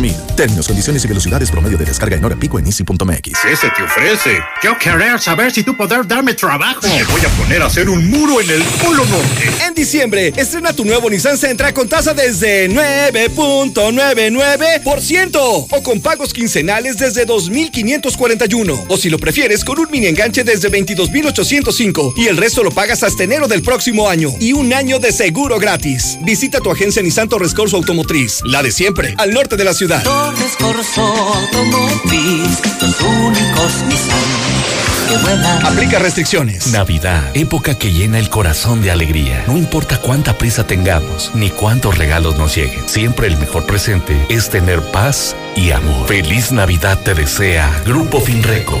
mil. Términos, condiciones y velocidades promedio de descarga en hora pico en easy.mx. ¿Qué se te ofrece? Yo querer saber si tú podrás darme trabajo. Me voy a poner a hacer un muro en el Polo Norte. En diciembre, estrena tu nuevo Nissan Sentra con tasa desde 9.99% o con pagos quincenales desde 2.541. O si lo prefieres, con un mini enganche desde 22.805 y el resto lo pagas hasta enero del próximo año y un año de seguro gratis. Visita tu agencia Nissan Torres Corso Automotriz, la de siempre, al norte de la ciudad. Torres Corso Automotriz, los únicos Nissan que. Aplica restricciones. Navidad, época que llena el corazón de alegría. No importa cuánta prisa tengamos, ni cuántos regalos nos lleguen. Siempre el mejor presente es tener paz y amor. Feliz Navidad te desea Grupo Finreco.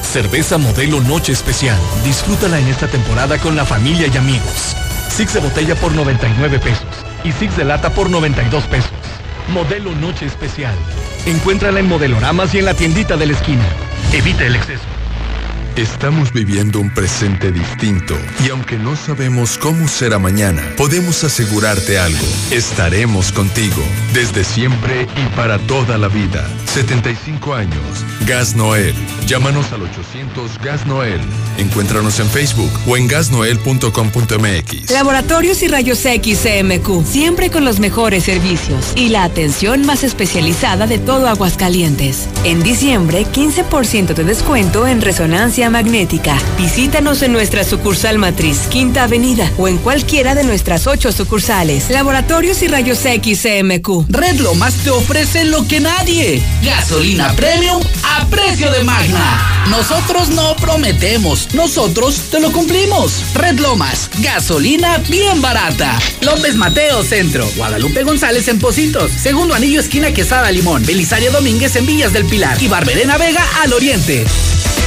Cerveza modelo Noche Especial. Disfrútala en esta temporada con la familia y amigos. Six de botella por 99 pesos. y Six de lata por 92 pesos. Modelo Noche Especial. Encuéntrala en modeloramas y en la tiendita de la esquina. Evita el exceso. Estamos viviendo un presente distinto y aunque no sabemos cómo será mañana, podemos asegurarte algo. Estaremos contigo desde siempre y para toda la vida. 75 años. Gas Noel. Llámanos al 800 Gas Noel. Encuéntranos en Facebook o en gasnoel.com.mx. Laboratorios y Rayos X CMQ. Siempre con los mejores servicios y la atención más especializada de todo Aguascalientes. En diciembre, 15% de descuento en resonancia magnética. Visítanos en nuestra sucursal matriz, Quinta Avenida, o en cualquiera de nuestras ocho sucursales. Laboratorios y Rayos X CMQ. Red Lomas te ofrece lo que nadie. Gasolina premium a precio de magna. Nosotros no prometemos, nosotros te lo cumplimos. Red Lomas, gasolina bien barata. López Mateo Centro, Guadalupe González en Segundo Anillo Esquina Quesada Limón, Belisario Domínguez en Villas del Pilar y Barberena Vega al Oriente.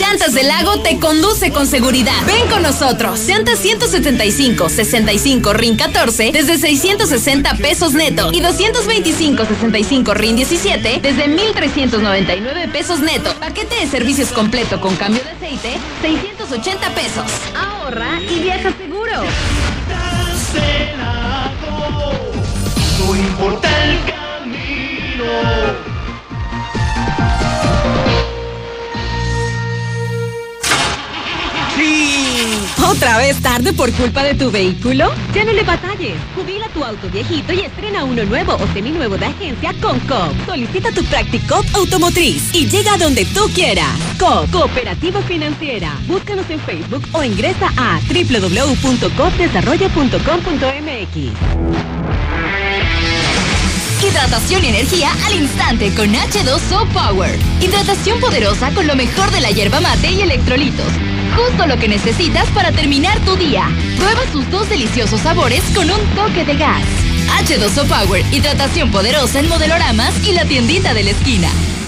Llantas del Lago te conduce con seguridad. Ven con nosotros. Llantas 175, 65 RIN 14 desde 660 pesos neto y 225, 65 RIN 17 desde 1399 pesos neto. Paquete de servicios completo con cambio de aceite 680 pesos. Ahorra y viaja seguro. ¿Otra vez tarde por culpa de tu vehículo? Ya no le batalles. Jubila tu auto viejito y estrena uno nuevo o seminuevo de agencia con COP. Solicita tu Practicop Automotriz y llega donde tú quieras. COP, Cooperativa Financiera. Búscanos en Facebook o ingresa a www.copdesarrollo.com.mx. Hidratación y energía al instante con H2O Power. Hidratación poderosa con lo mejor de la hierba mate y electrolitos. Justo lo que necesitas para terminar tu día. Prueba sus dos deliciosos sabores con un toque de gas. H2O Power, hidratación poderosa en modeloramas y la tiendita de la esquina.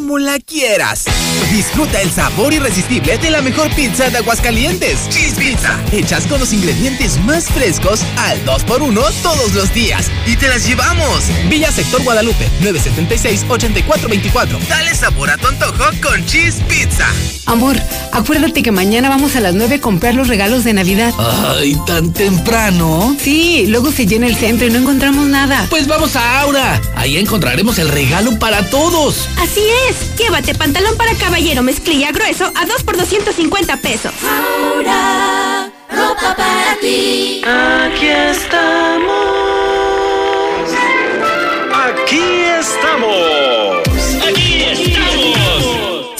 como la quieras. Disfruta el sabor irresistible de la mejor pizza de Aguascalientes. Cheese Pizza. Hechas con los ingredientes más frescos al 2x1 todos los días. Y te las llevamos. Villa Sector Guadalupe, 976-8424. Dale sabor a tu antojo con Cheese Pizza. Amor, acuérdate que mañana vamos a las 9 a comprar los regalos de Navidad. Ay, tan temprano. Sí, luego se llena el centro y no encontramos nada. Pues vamos a Aura. Ahí encontraremos el regalo para todos. Así es. Llévate pantalón para caballero mezclilla grueso a 2 por 250 pesos. Ahora, ropa para ti. Aquí estamos. Aquí estamos.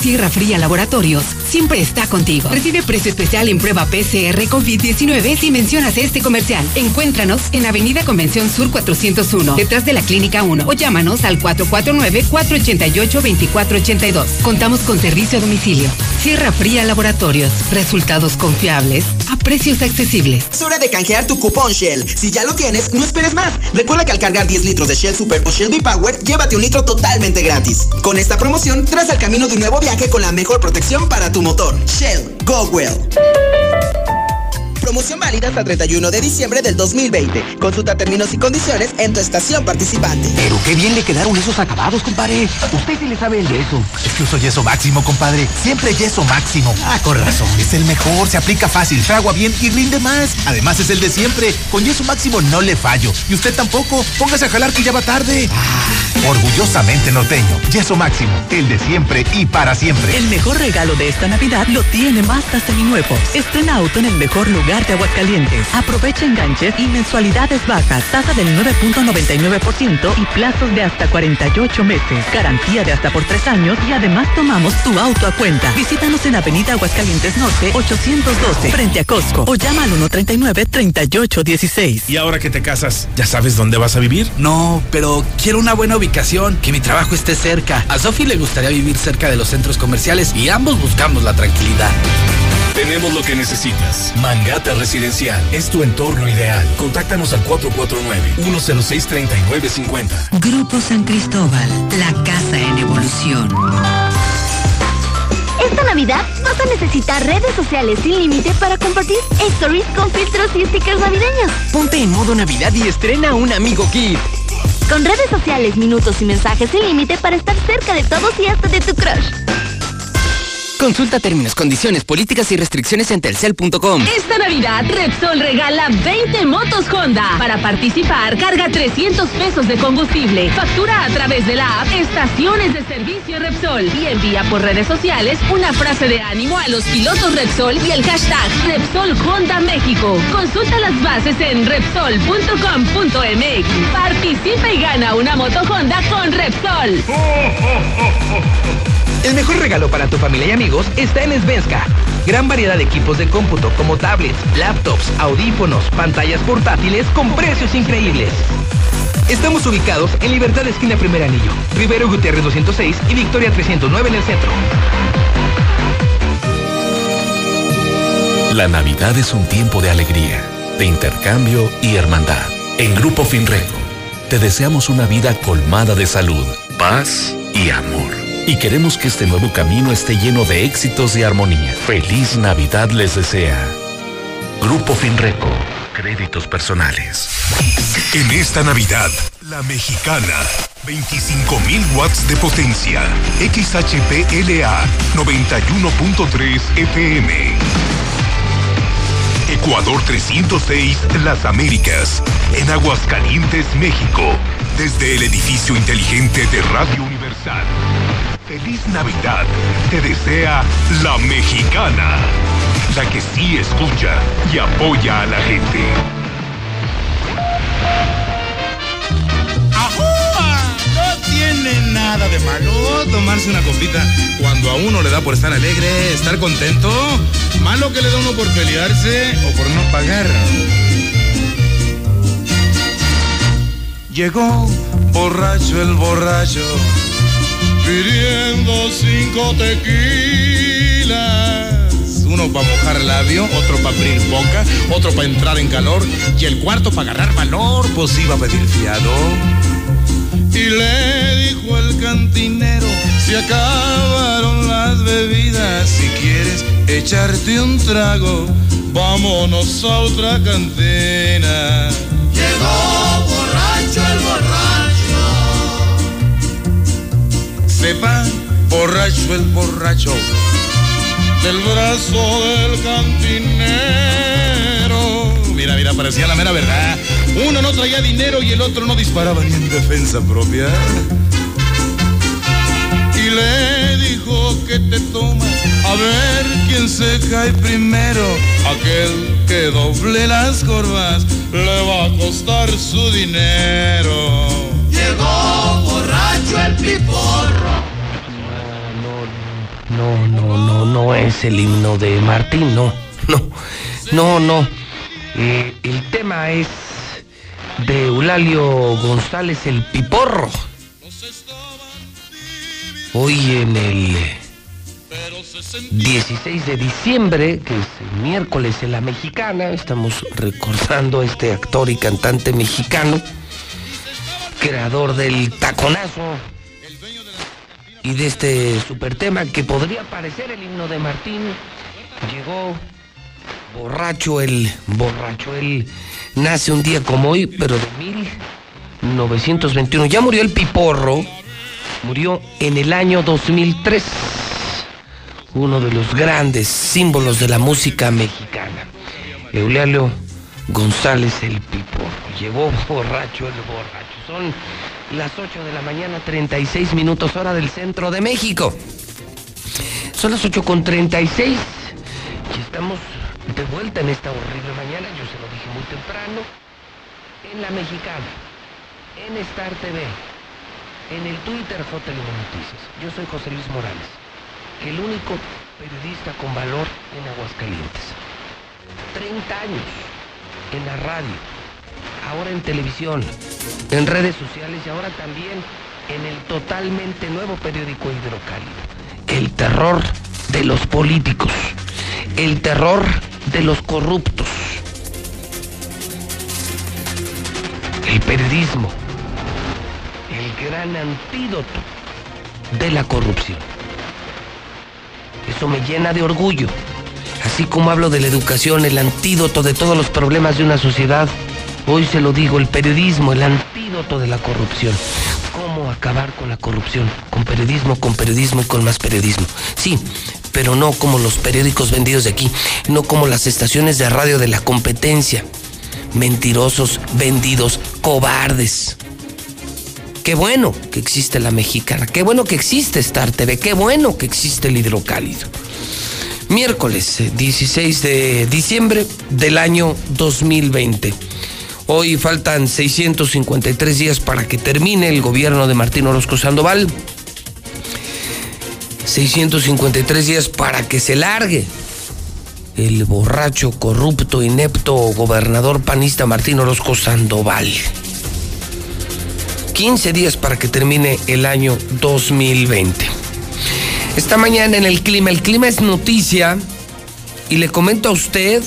Sierra Fría Laboratorios siempre está contigo. Recibe precio especial en prueba PCR COVID-19 si mencionas este comercial. Encuéntranos en Avenida Convención Sur 401, detrás de la Clínica 1 o llámanos al 449-488-2482. Contamos con servicio a domicilio. Sierra Fría Laboratorios. Resultados confiables a precios accesibles. Es hora de canjear tu cupón Shell. Si ya lo tienes, no esperes más. Recuerda que al cargar 10 litros de Shell Super o Shell V-Power, llévate un litro totalmente gratis. Con esta promoción, traza el camino de un nuevo viaje con la mejor protección para tu motor. Shell, go well. Promoción válida hasta 31 de diciembre del 2020. Consulta términos y condiciones en tu estación participante. Pero qué bien le quedaron esos acabados, compadre. Usted sí le sabe el yeso. Es que uso yeso máximo, compadre. Siempre yeso máximo. Ah, con razón. Es el mejor, se aplica fácil, fragua bien y rinde más. Además es el de siempre. Con yeso máximo no le fallo. Y usted tampoco. Póngase a jalar que ya va tarde. Ah, orgullosamente norteño. Yeso máximo. El de siempre y para siempre. El mejor regalo de esta Navidad lo tiene Mazda Seminuevos. Estrena auto en el mejor lugar de Aguascalientes. Aprovecha enganches y mensualidades bajas, tasa del 9.99% y plazos de hasta 48 meses. Garantía de hasta por tres años y además tomamos tu auto a cuenta. Visítanos en Avenida Aguascalientes Norte 812 frente a Costco o llama al 139-3816. ¿Y ahora que te casas, ya sabes dónde vas a vivir? No, pero quiero una buena ubicación, que mi trabajo esté cerca. A Sofi le gustaría vivir cerca de los centros comerciales y ambos buscamos la tranquilidad. Tenemos lo que necesitas. Mangata Residencial es tu entorno ideal. Contáctanos al 449-106-3950. Grupo San Cristóbal, la casa en evolución. Esta Navidad vas a necesitar redes sociales sin límite para compartir stories con filtros y stickers navideños. Ponte en modo Navidad y estrena un amigo kit. Con redes sociales, minutos y mensajes sin límite para estar cerca de todos y hasta de tu crush. Consulta términos, condiciones, políticas y restricciones en telcel.com. Esta Navidad, Repsol regala 20 motos Honda. Para participar, carga 300 pesos de combustible. Factura a través de la app Estaciones de Servicio Repsol y envía por redes sociales una frase de ánimo a los pilotos Repsol y el hashtag Repsol Honda México. Consulta las bases en repsol.com.mx. Participa y gana una moto Honda con Repsol. El mejor regalo para tu familia y amigos está en Svenska. Gran variedad de equipos de cómputo como tablets, laptops, audífonos, pantallas portátiles con precios increíbles. Estamos ubicados en Libertad Esquina Primer Anillo, Rivero Gutiérrez 206 y Victoria 309 en el centro. La Navidad es un tiempo de alegría, de intercambio y hermandad. En Grupo Finreco, te deseamos una vida colmada de salud, paz y amor. Y queremos que este nuevo camino esté lleno de éxitos y armonía. Feliz Navidad les desea. Grupo Finreco, créditos personales. En esta Navidad, la mexicana. 25.000 watts de potencia. XHPLA 91.3 FM. Ecuador 306, Las Américas. En Aguascalientes, México. Desde el edificio inteligente de Radio Universal. Feliz Navidad. Te desea la mexicana. La que sí escucha y apoya a la gente. ¡Ajúa! No tiene nada de malo tomarse una copita cuando a uno le da por estar alegre, estar contento. Malo que le da uno por pelearse o por no pagar. Llegó borracho el borracho, pidiendo cinco tequilas. Uno para mojar labio, otro para abrir boca, otro para entrar en calor y el cuarto para agarrar valor, pues iba a pedir fiado. Y le dijo el cantinero, se acabaron las bebidas, si quieres echarte un trago, vámonos a otra cantina. Llegó borracho. Sepa, borracho el borracho, del brazo del cantinero. Mira, mira, parecía la mera verdad. Uno no traía dinero y el otro no disparaba ni en defensa propia. Y le dijo que te tomas, a ver quién se cae primero. Aquel que doble las corvas le va a costar su dinero. Llegó el piporro. no, no, no, no es el himno de Martín, no, no, no, no. Eh, el tema es de Eulalio González el Piporro. Hoy en el 16 de diciembre, que es el miércoles en la mexicana, estamos recordando a este actor y cantante mexicano, creador del taconazo y de este super tema que podría parecer el himno de Martín. Llegó borracho el borracho, él nace un día como hoy, pero de 1921. Ya murió el piporro, murió en el año 2003 uno de los grandes símbolos de la música mexicana. Eulalio González el Piporro. Llegó borracho el borracho. Son las 8 de la mañana, 36 minutos hora del centro de México. Son las 8 con 36 y estamos de vuelta en esta horrible mañana. Yo se lo dije muy temprano. En la mexicana, en Star TV, en el Twitter JL Noticias. Yo soy José Luis Morales el único periodista con valor en Aguascalientes. 30 años en la radio, ahora en televisión, en redes sociales y ahora también en el totalmente nuevo periódico Hidrocálido. El terror de los políticos, el terror de los corruptos, el periodismo, el gran antídoto de la corrupción. Eso me llena de orgullo. Así como hablo de la educación, el antídoto de todos los problemas de una sociedad, hoy se lo digo, el periodismo, el antídoto de la corrupción. ¿Cómo acabar con la corrupción? Con periodismo, con periodismo y con más periodismo. Sí, pero no como los periódicos vendidos de aquí, no como las estaciones de radio de la competencia. Mentirosos, vendidos, cobardes. Qué bueno que existe la mexicana, qué bueno que existe Star TV, qué bueno que existe el hidrocálido. Miércoles 16 eh, de diciembre del año 2020. Hoy faltan 653 días para que termine el gobierno de Martín Orozco Sandoval. 653 días para que se largue el borracho, corrupto, inepto gobernador panista Martín Orozco Sandoval. 15 días para que termine el año 2020. Esta mañana en el clima, el clima es noticia y le comento a usted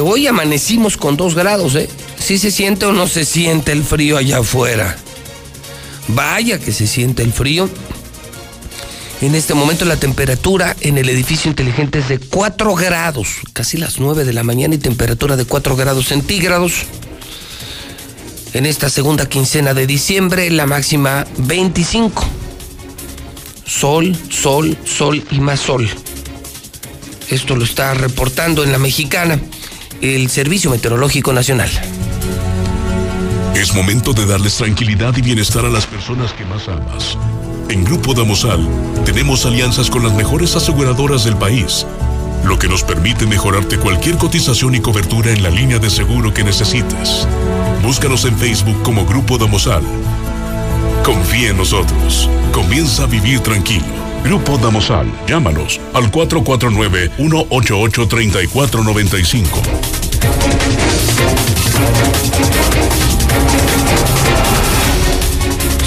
hoy amanecimos con 2 grados, ¿eh? Si se siente o no se siente el frío allá afuera. Vaya que se siente el frío. En este momento la temperatura en el edificio inteligente es de 4 grados, casi las 9 de la mañana y temperatura de 4 grados centígrados. En esta segunda quincena de diciembre, la máxima 25. Sol, sol, sol y más sol. Esto lo está reportando en la mexicana el Servicio Meteorológico Nacional. Es momento de darles tranquilidad y bienestar a las personas que más amas. En Grupo Damosal tenemos alianzas con las mejores aseguradoras del país, lo que nos permite mejorarte cualquier cotización y cobertura en la línea de seguro que necesites. Búscanos en Facebook como Grupo Damosal. Confía en nosotros. Comienza a vivir tranquilo. Grupo Damosal. Llámanos al 449-188-3495.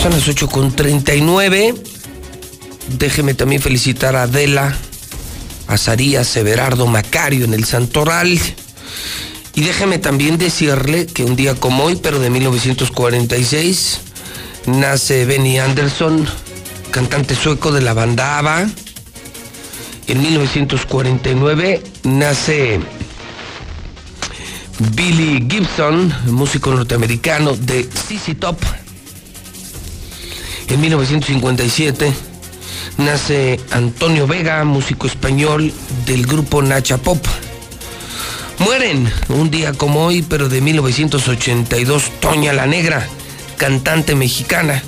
Son las 8 con 39. Déjeme también felicitar a Adela, a Sarías, Severardo, Macario en el Santoral. Y déjeme también decirle que un día como hoy, pero de 1946, nace Benny Anderson, cantante sueco de la banda ABBA. En 1949 nace Billy Gibson, músico norteamericano de CC Top. En 1957 nace Antonio Vega, músico español del grupo Nacha Pop. Mueren un día como hoy, pero de 1982, Toña la Negra, cantante mexicana.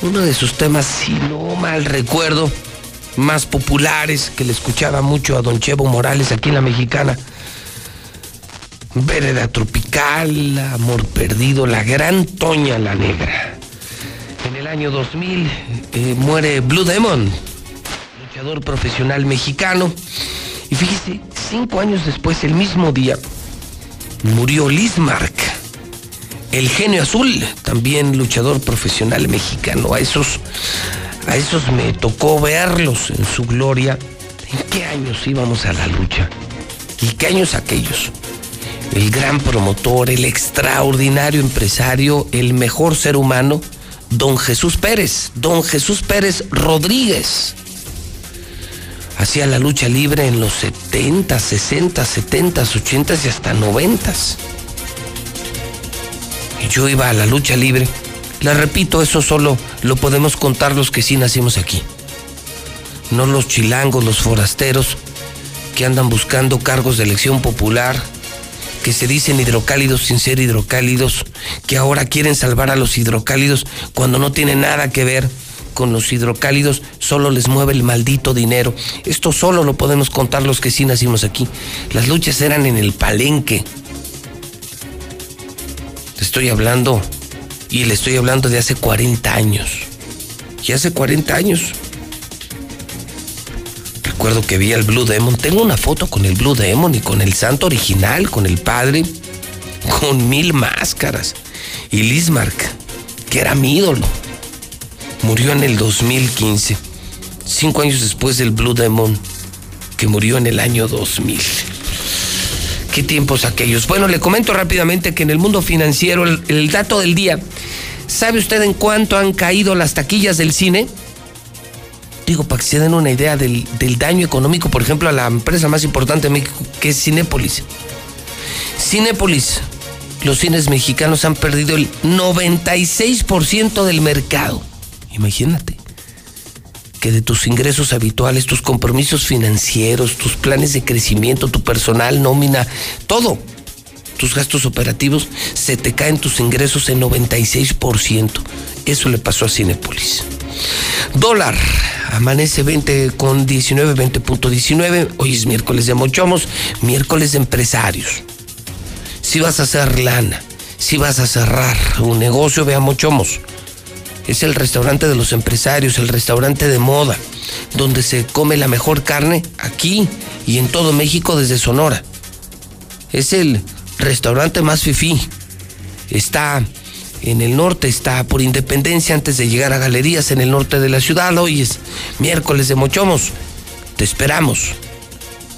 Uno de sus temas, si no mal recuerdo, más populares que le escuchaba mucho a Don Chevo Morales aquí en la mexicana. Vereda Tropical, Amor Perdido, la gran Toña la Negra. En el año 2000 eh, muere Blue Demon, luchador profesional mexicano. Y fíjese, cinco años después, el mismo día, murió Lismark, el genio azul, también luchador profesional mexicano. A esos, a esos me tocó verlos en su gloria. ¿En qué años íbamos a la lucha? ¿Y qué años aquellos? El gran promotor, el extraordinario empresario, el mejor ser humano, don Jesús Pérez, don Jesús Pérez Rodríguez. Hacía la lucha libre en los 70, 60, 70, 80 y hasta 90. Yo iba a la lucha libre. Le repito, eso solo lo podemos contar los que sí nacimos aquí. No los chilangos, los forasteros que andan buscando cargos de elección popular, que se dicen hidrocálidos sin ser hidrocálidos, que ahora quieren salvar a los hidrocálidos cuando no tiene nada que ver con los hidrocálidos, solo les mueve el maldito dinero. Esto solo lo podemos contar los que sí nacimos aquí. Las luchas eran en el palenque. Le estoy hablando, y le estoy hablando de hace 40 años. Y hace 40 años. Recuerdo que vi al Blue Demon. Tengo una foto con el Blue Demon y con el santo original, con el padre, con mil máscaras. Y Lismark, que era mi ídolo. Murió en el 2015, cinco años después del Blue Demon, que murió en el año 2000. ¿Qué tiempos aquellos? Bueno, le comento rápidamente que en el mundo financiero, el, dato del día, ¿sabe usted en cuánto han caído las taquillas del cine? Digo, para que se den una idea del, del, daño económico, por ejemplo, a la empresa más importante de México, que es Cinépolis. Cinépolis, los cines mexicanos han perdido el 96% del mercado. Imagínate que de tus ingresos habituales, tus compromisos financieros, tus planes de crecimiento, tu personal, nómina, todo, tus gastos operativos, se te caen tus ingresos en 96%. Eso le pasó a Cinépolis. Dólar, amanece 20 con 19, 20.19. Hoy es miércoles de mochomos, miércoles de empresarios. Si vas a hacer lana, si vas a cerrar un negocio, vea mochomos. Es el restaurante de los empresarios, el restaurante de moda, donde se come la mejor carne aquí y en todo México desde Sonora. Es el restaurante más fifí. Está en el norte, está por Independencia antes de llegar a Galerías en el norte de la ciudad. Hoy es miércoles de Mochomos. Te esperamos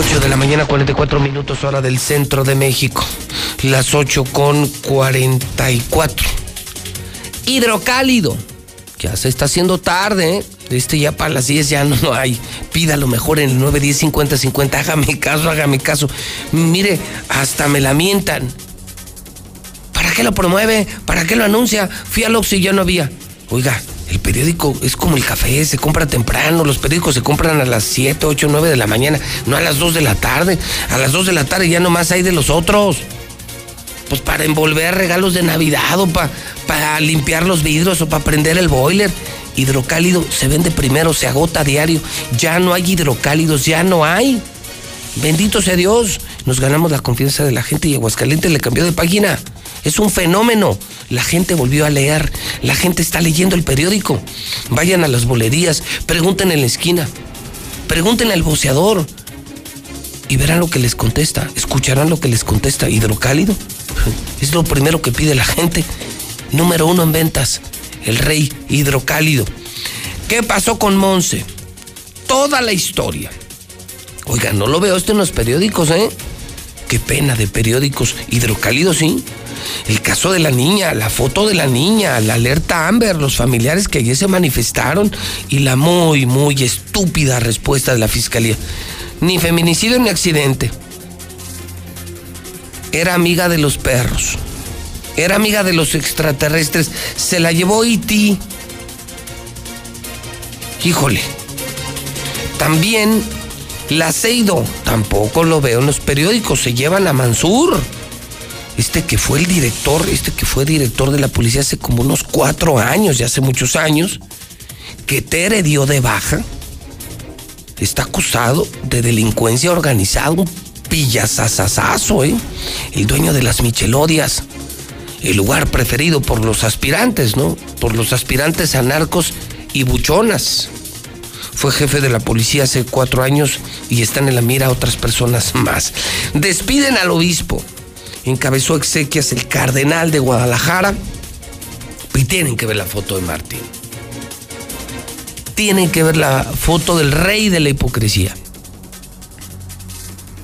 De la mañana, 44 minutos, hora del centro de México. Las 8 con 44. Hidrocálido. Ya se está haciendo tarde, ¿eh? Este ya para las 10 ya no hay. Pídalo mejor en el 9, 10, 50, 50. Hágame caso, hágame caso. Mire, hasta me la mientan. ¿Para qué lo promueve? ¿Para qué lo anuncia? Fui al Oxxo y ya no había. Oiga, el periódico es como el café, se compra temprano, los periódicos se compran a las 7, 8, 9 de la mañana, no a las 2 de la tarde. A las 2 de la tarde ya nomás hay de los otros. Pues para envolver regalos de Navidad o para limpiar los vidrios o para prender el boiler. Hidrocálido se vende primero, se agota a diario. Ya no hay hidrocálidos, ya no hay. Bendito sea Dios. Nos ganamos la confianza de la gente y Aguascalientes le cambió de página. Es un fenómeno. La gente volvió a leer. La gente está leyendo el periódico. Vayan a las bolerías, pregunten en la esquina. Pregunten al boceador. Y verán lo que les contesta. Escucharán lo que les contesta. Hidrocálido. Es lo primero que pide la gente. Número uno en ventas. El rey hidrocálido. ¿Qué pasó con Monse? Toda la historia. Oiga, no lo veo esto en los periódicos, ¿eh? Qué pena de periódicos. Hidrocálidos, sí el caso de la niña, la foto de la niña, la alerta Amber, los familiares que ayer se manifestaron y la muy, muy estúpida respuesta de la fiscalía. Ni feminicidio ni accidente. Era amiga de los perros. Era amiga de los extraterrestres. Se la llevó E.T. Híjole. También la Seido. Tampoco lo veo en los periódicos. Se llevan a Mansur. Este que fue el director, este que fue director de la policía hace como unos cuatro años, ya hace muchos años, que Tere dio de baja, está acusado de delincuencia organizada, un pillasasasazo, ¿eh? El dueño de las Michelodias, el lugar preferido por los aspirantes, ¿no? Por los aspirantes a narcos y buchonas. Fue jefe de la policía hace cuatro años y están en la mira otras personas más. Despiden al obispo encabezó exequias el cardenal de Guadalajara. Y tienen que ver la foto de Martín. Tienen que ver la foto del rey de la hipocresía.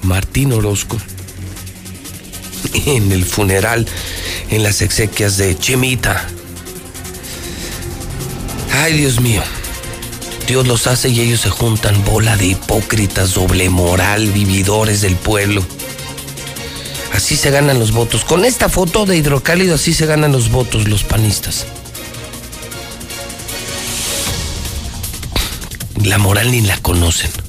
Martín Orozco. En el funeral, en las exequias de Chemita. Ay, Dios mío. Dios los hace y ellos se juntan, bola de hipócritas, doble moral, vividores del pueblo. Así se ganan los votos. Con esta foto de hidrocálido así se ganan los votos los panistas. La moral ni la conocen.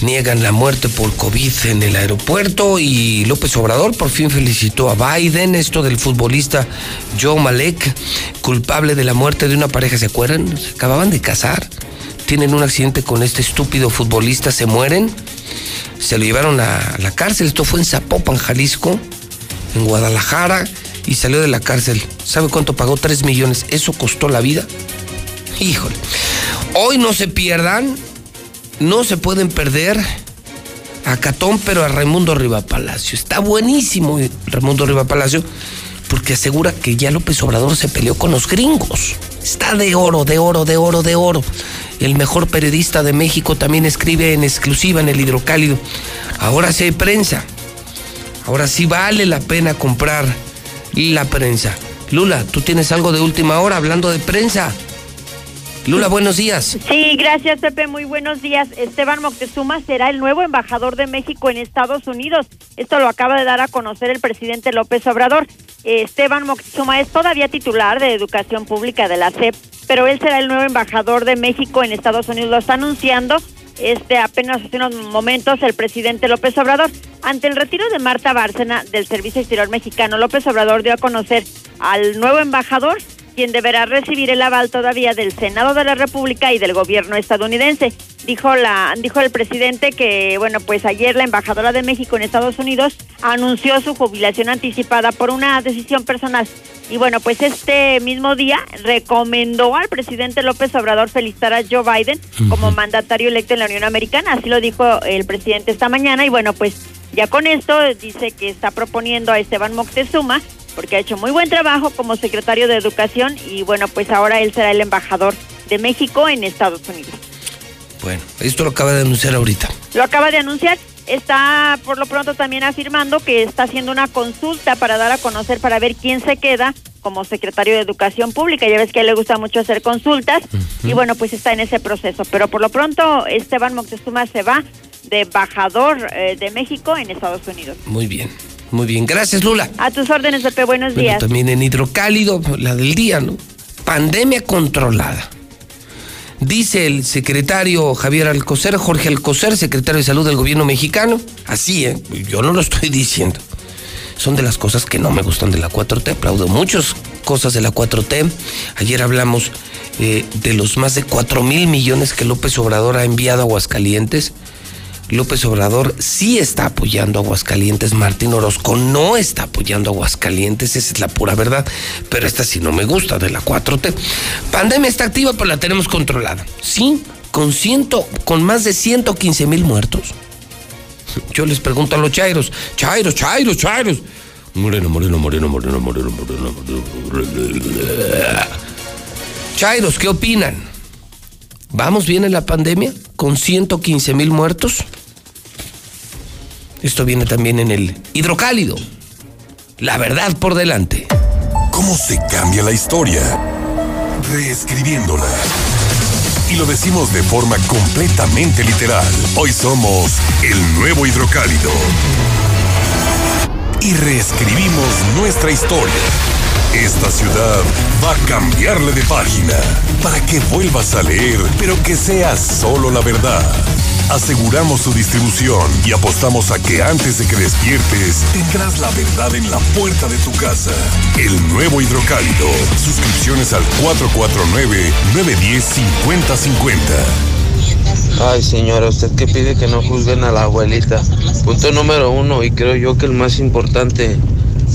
Niegan la muerte por COVID en el aeropuerto y López Obrador por fin felicitó a Biden. Esto del futbolista Joe Malek, culpable de la muerte de una pareja, ¿se acuerdan? Se acababan de casar. Tienen un accidente con este estúpido futbolista, se mueren se lo llevaron a la cárcel. Esto fue en Zapopan, Jalisco, en Guadalajara, y salió de la cárcel. ¿Sabe cuánto pagó? Tres millones. ¿Eso costó la vida? Híjole. Hoy no se pierdan, no se pueden perder a Catón, pero a Raimundo Riva Palacio. Está buenísimo Raimundo Riva Palacio, porque asegura que ya López Obrador se peleó con los gringos. Está de oro, de oro, de oro, de oro el mejor periodista de México, también escribe en exclusiva en el hidrocálido. Ahora sí hay prensa. Ahora sí vale la pena comprar la prensa. Lula, tú tienes algo de última hora hablando de prensa. Lula, buenos días. Sí, gracias Pepe, muy buenos días. Esteban Moctezuma será el nuevo embajador de México en Estados Unidos. Esto lo acaba de dar a conocer el presidente López Obrador. Esteban Moctezuma es todavía titular de Educación Pública de la CEP, pero él será el nuevo embajador de México en Estados Unidos. Lo está anunciando este apenas hace unos momentos el presidente López Obrador. Ante el retiro de Marta Bárcena del Servicio Exterior Mexicano, López Obrador dio a conocer al nuevo embajador quien deberá recibir el aval todavía del Senado de la República y del gobierno estadounidense. Dijo la dijo el presidente que bueno, pues ayer la embajadora de México en Estados Unidos anunció su jubilación anticipada por una decisión personal. Y bueno, pues este mismo día recomendó al presidente López Obrador felicitar a Joe Biden como mandatario electo en la Unión Americana, así lo dijo el presidente esta mañana y bueno, pues ya con esto dice que está proponiendo a Esteban Moctezuma porque ha hecho muy buen trabajo como secretario de Educación y bueno, pues ahora él será el embajador de México en Estados Unidos. Bueno, esto lo acaba de anunciar ahorita. Lo acaba de anunciar. Está por lo pronto también afirmando que está haciendo una consulta para dar a conocer, para ver quién se queda como secretario de Educación Pública. Ya ves que a él le gusta mucho hacer consultas y bueno, pues está en ese proceso. Pero por lo pronto Esteban Moctezuma se va de embajador eh, de México en Estados Unidos. Muy bien. Muy bien, gracias Lula. A tus órdenes, Pepe, buenos días. También en hidrocálido, la del día, ¿no? Pandemia controlada. Dice el secretario Javier Alcocer, Jorge Alcocer, secretario de Salud del gobierno mexicano. Así, ¿eh? Yo no lo estoy diciendo. Son de las cosas que no me gustan de la 4T. Aplaudo muchas cosas de la 4T. Ayer hablamos eh, de los más de 4 mil millones que López Obrador ha enviado a Aguascalientes López Obrador sí está apoyando Aguascalientes, Martín Orozco no está apoyando Aguascalientes, esa es la pura verdad, pero esta sí no me gusta, de la 4T. Pandemia está activa, pero la tenemos controlada. Sí, con, ciento, con más de 115 mil muertos. Yo les pregunto a los chairos, chairos, chairos, chairos. Moreno, moreno, moreno, moreno, moreno, moreno, moreno. Chairos, ¿qué opinan? ¿Vamos bien en la pandemia? ¿Con 115 mil muertos? Esto viene también en el hidrocálido. La verdad por delante. ¿Cómo se cambia la historia? Reescribiéndola. Y lo decimos de forma completamente literal. Hoy somos el nuevo hidrocálido y reescribimos nuestra historia. Esta ciudad va a cambiarle de página para que vuelvas a leer, pero que sea solo la verdad. Aseguramos su distribución y apostamos a que antes de que despiertes tendrás la verdad en la puerta de tu casa. El nuevo hidrocálido. Suscripciones al 449-910-5050. Ay, señora, ¿usted qué pide que no juzguen a la abuelita? Punto número uno, y creo yo que el más importante,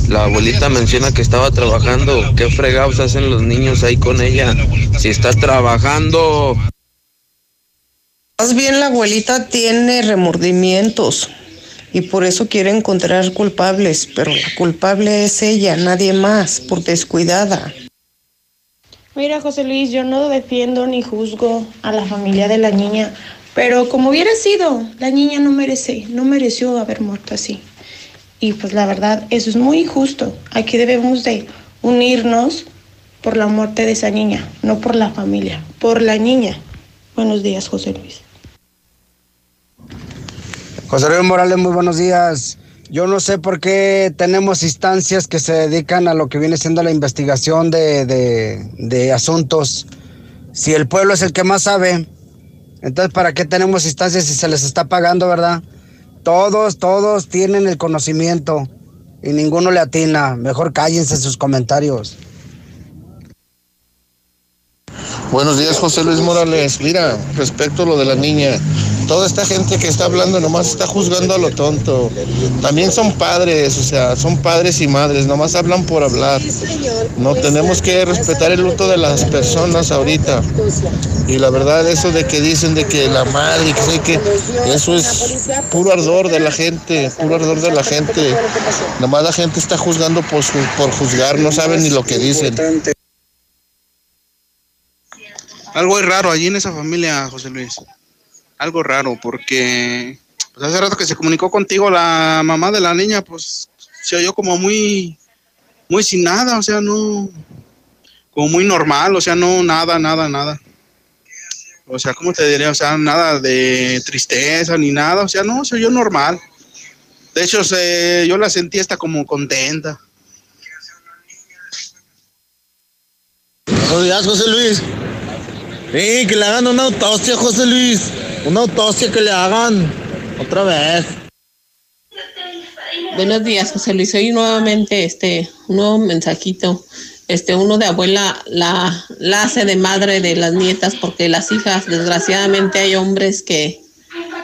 la abuelita menciona que estaba trabajando. ¿Qué fregados hacen los niños ahí con ella? Si está trabajando. Más bien la abuelita tiene remordimientos y por eso quiere encontrar culpables, pero la culpable es ella, nadie más, por descuidada. Mira, José Luis, yo no defiendo ni juzgo a la familia de la niña, pero como hubiera sido, la niña no merece, no mereció haber muerto así. Y pues la verdad, eso es muy injusto. Aquí debemos de unirnos por la muerte de esa niña, no por la familia, por la niña. Buenos días, José Luis. José Luis Morales, muy buenos días. Yo no sé por qué tenemos instancias que se dedican a lo que viene siendo la investigación de, de, de asuntos. Si el pueblo es el que más sabe, entonces ¿para qué tenemos instancias si se les está pagando, verdad? Todos, todos tienen el conocimiento y ninguno le atina. Mejor cállense sus comentarios. Buenos días, José Luis Morales. Mira, respecto a lo de la niña, toda esta gente que está hablando nomás está juzgando a lo tonto. También son padres, o sea, son padres y madres, nomás hablan por hablar. No tenemos que respetar el luto de las personas ahorita. Y la verdad, eso de que dicen de que la madre, que sé que eso es puro ardor de la gente, puro ardor de la gente. Nomás la gente está juzgando por, por juzgar, no saben ni lo que dicen. Algo es raro allí en esa familia, José Luis. Algo raro, porque pues hace rato que se comunicó contigo la mamá de la niña, pues se oyó como muy, muy sin nada, o sea, no, como muy normal, o sea, no, nada, nada, nada. O sea, ¿cómo te diría? O sea, nada de tristeza ni nada, o sea, no, se oyó normal. De hecho, se, yo la sentí hasta como contenta. Buenos días, José Luis. Sí, que le hagan una autopsia, José Luis. Una autopsia que le hagan. Otra vez. Buenos días, José Luis. Hoy nuevamente este un nuevo mensajito. Este uno de abuela la, la hace de madre de las nietas porque las hijas, desgraciadamente hay hombres que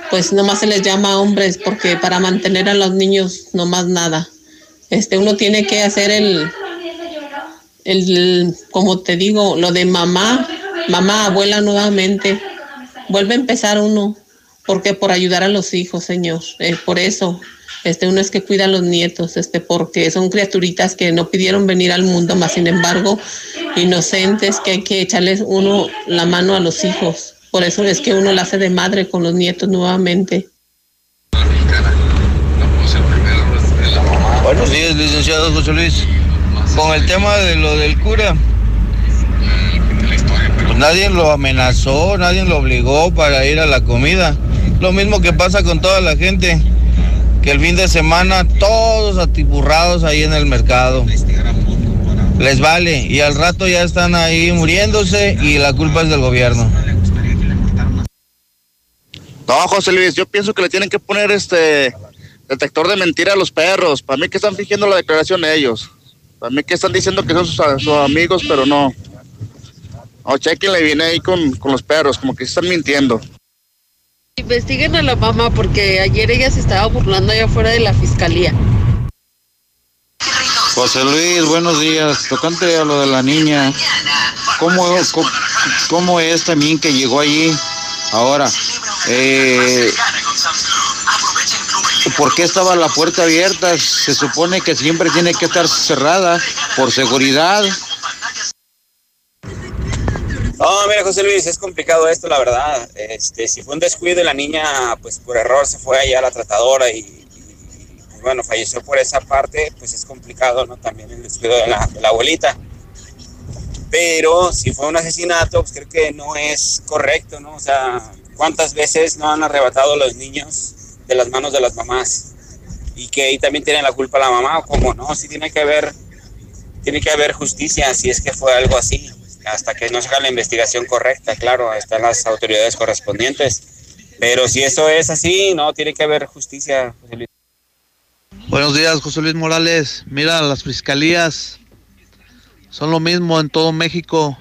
pues nomás se les llama hombres porque para mantener a los niños nomás nada. Este uno tiene que hacer el el como te digo, lo de mamá, mamá, abuela nuevamente. Vuelve a empezar uno porque por ayudar a los hijos, Señor. Eh, por eso, este, uno es que cuida a los nietos, este, porque son criaturitas que no pidieron venir al mundo, más sin embargo, inocentes, que hay que echarles uno la mano a los hijos. Por eso es que uno la hace de madre con los nietos nuevamente. Buenos días, licenciado José Luis. Con el tema de lo del cura, nadie lo amenazó, nadie lo obligó para ir a la comida. Lo mismo que pasa con toda la gente, que el fin de semana todos atiburrados ahí en el mercado. Les vale y al rato ya están ahí muriéndose y la culpa es del gobierno. No, José Luis, yo pienso que le tienen que poner este detector de mentira a los perros. Para mí que están fingiendo la declaración de ellos. Para mí que están diciendo que son sus, sus amigos, pero no. O chequenle viene ahí con, con los perros, como que están mintiendo. Investiguen a la mamá porque ayer ella se estaba burlando allá afuera de la fiscalía. José Luis, buenos días. Tocante a lo de la niña, ¿cómo, cómo, cómo es también que llegó allí ahora? Eh, ¿Por qué estaba la puerta abierta? Se supone que siempre tiene que estar cerrada por seguridad. No, mira, José Luis, es complicado esto, la verdad. Este, si fue un descuido y la niña, pues por error se fue allá a la tratadora y, pues, bueno, falleció por esa parte, pues es complicado, ¿no? También el descuido de la, abuelita. Pero si fue un asesinato, pues creo que no es correcto, ¿no? O sea, ¿cuántas veces no han arrebatado a los niños de las manos de las mamás? y que ahí también tiene la culpa la mamá, o como no, sí tiene que haber, tiene que haber justicia si es que fue algo así, hasta que no se haga la investigación correcta, claro, están las autoridades correspondientes, pero si eso es así, no, tiene que haber justicia. José Luis. Buenos días, José Luis Morales. Mira, las fiscalías son lo mismo en todo México.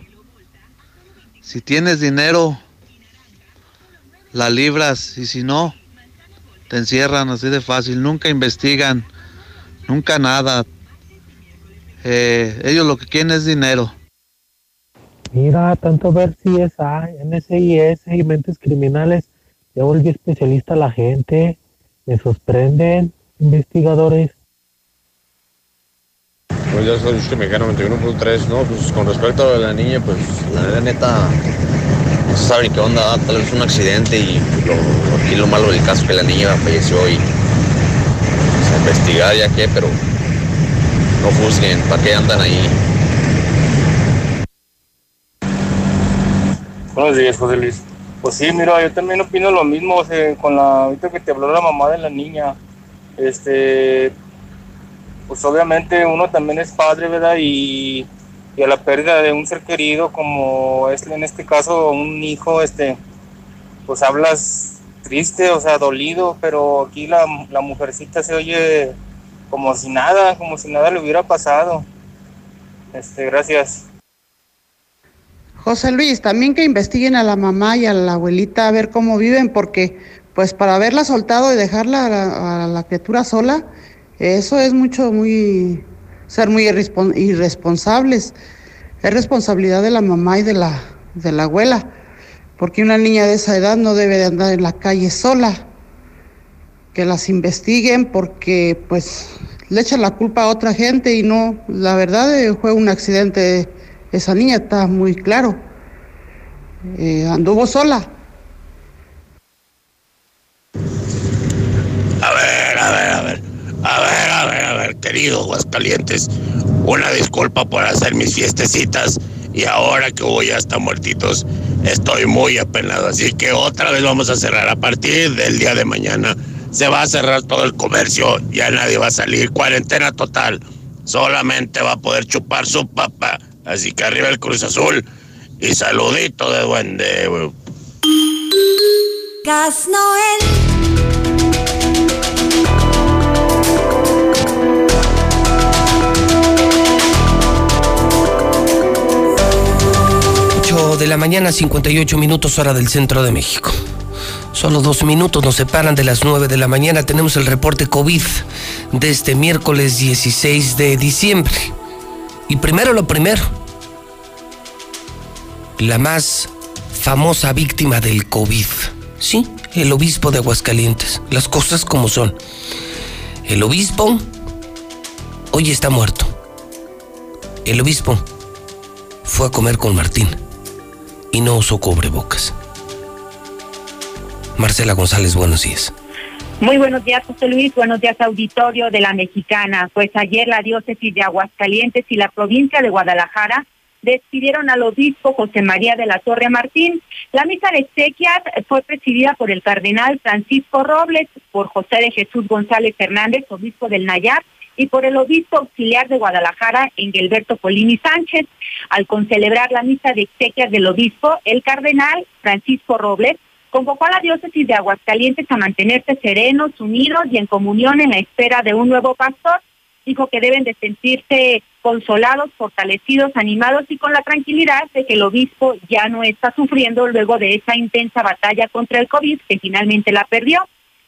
Si tienes dinero, la libras y si no, te encierran así de fácil. Nunca investigan, nunca nada. Eh, ellos lo que quieren es dinero. Mira, tanto ver si es NSIS y mentes criminales, ya volví especialista la gente. Me sorprenden, investigadores. Pues ya soy usted mexicano 91.3, ¿no? Pues con respecto a la niña, pues la neta, no se sabe qué onda, tal vez un accidente y lo, malo del caso es que la niña falleció y pues, a investigar ya qué, pero no juzguen, ¿para qué andan ahí? Buenos días, José Luis. Pues sí, mira, yo también opino lo mismo, o sea, con la, ahorita que te habló la mamá de la niña, este, pues obviamente uno también es padre, ¿verdad? Y, y a la pérdida de un ser querido, como es en este caso un hijo, este, pues hablas triste, o sea, dolido, pero aquí la, la mujercita se oye como si nada, como si nada le hubiera pasado. Este, gracias. José Luis, también que investiguen a la mamá y a la abuelita a ver cómo viven, porque pues para haberla soltado y dejarla a la, criatura sola, eso es mucho, muy, ser muy irrespon- irresponsables. Es responsabilidad de la mamá y de la, de la abuela, porque una niña de esa edad no debe de andar en la calle sola. Que las investiguen porque pues le echan la culpa a otra gente y no, la verdad eh, fue un accidente. Esa niña está muy claro. Eh, anduvo sola. A ver, a ver, a ver. A ver, a ver, a ver, querido Aguascalientes. Una disculpa por hacer mis fiestecitas. Y ahora que voy hasta muertitos, estoy muy apenado. Así que otra vez vamos a cerrar. A partir del día de mañana se va a cerrar todo el comercio. Ya nadie va a salir. Cuarentena total. Solamente va a poder chupar su papa. Así que arriba el Cruz Azul. Y saludito de duende. Gas Noel. 8 de la mañana, 58 minutos hora del centro de México. Solo dos minutos nos separan de las 9 de la mañana. Tenemos el reporte COVID de este miércoles 16 de diciembre. Y primero lo primero. La más famosa víctima del COVID. Sí, el obispo de Aguascalientes. Las cosas como son. El obispo hoy está muerto. El obispo fue a comer con Martín y no usó cubrebocas. Marcela González, buenos días. Muy buenos días, José Luis. Buenos días, auditorio de la Mexicana. Pues ayer la diócesis de Aguascalientes y la provincia de Guadalajara despidieron al obispo José María de la Torre Martín. La misa de exequias fue presidida por el cardenal Francisco Robles, por José de Jesús González Hernández, obispo del Nayar, y por el obispo auxiliar de Guadalajara, Engelberto Polini Sánchez. Al concelebrar la misa de exequias del obispo, el cardenal Francisco Robles convocó a la diócesis de Aguascalientes a mantenerse serenos, unidos y en comunión en la espera de un nuevo pastor. Dijo que deben de sentirse consolados, fortalecidos, animados y con la tranquilidad de que el obispo ya no está sufriendo luego de esa intensa batalla contra el COVID que finalmente la perdió.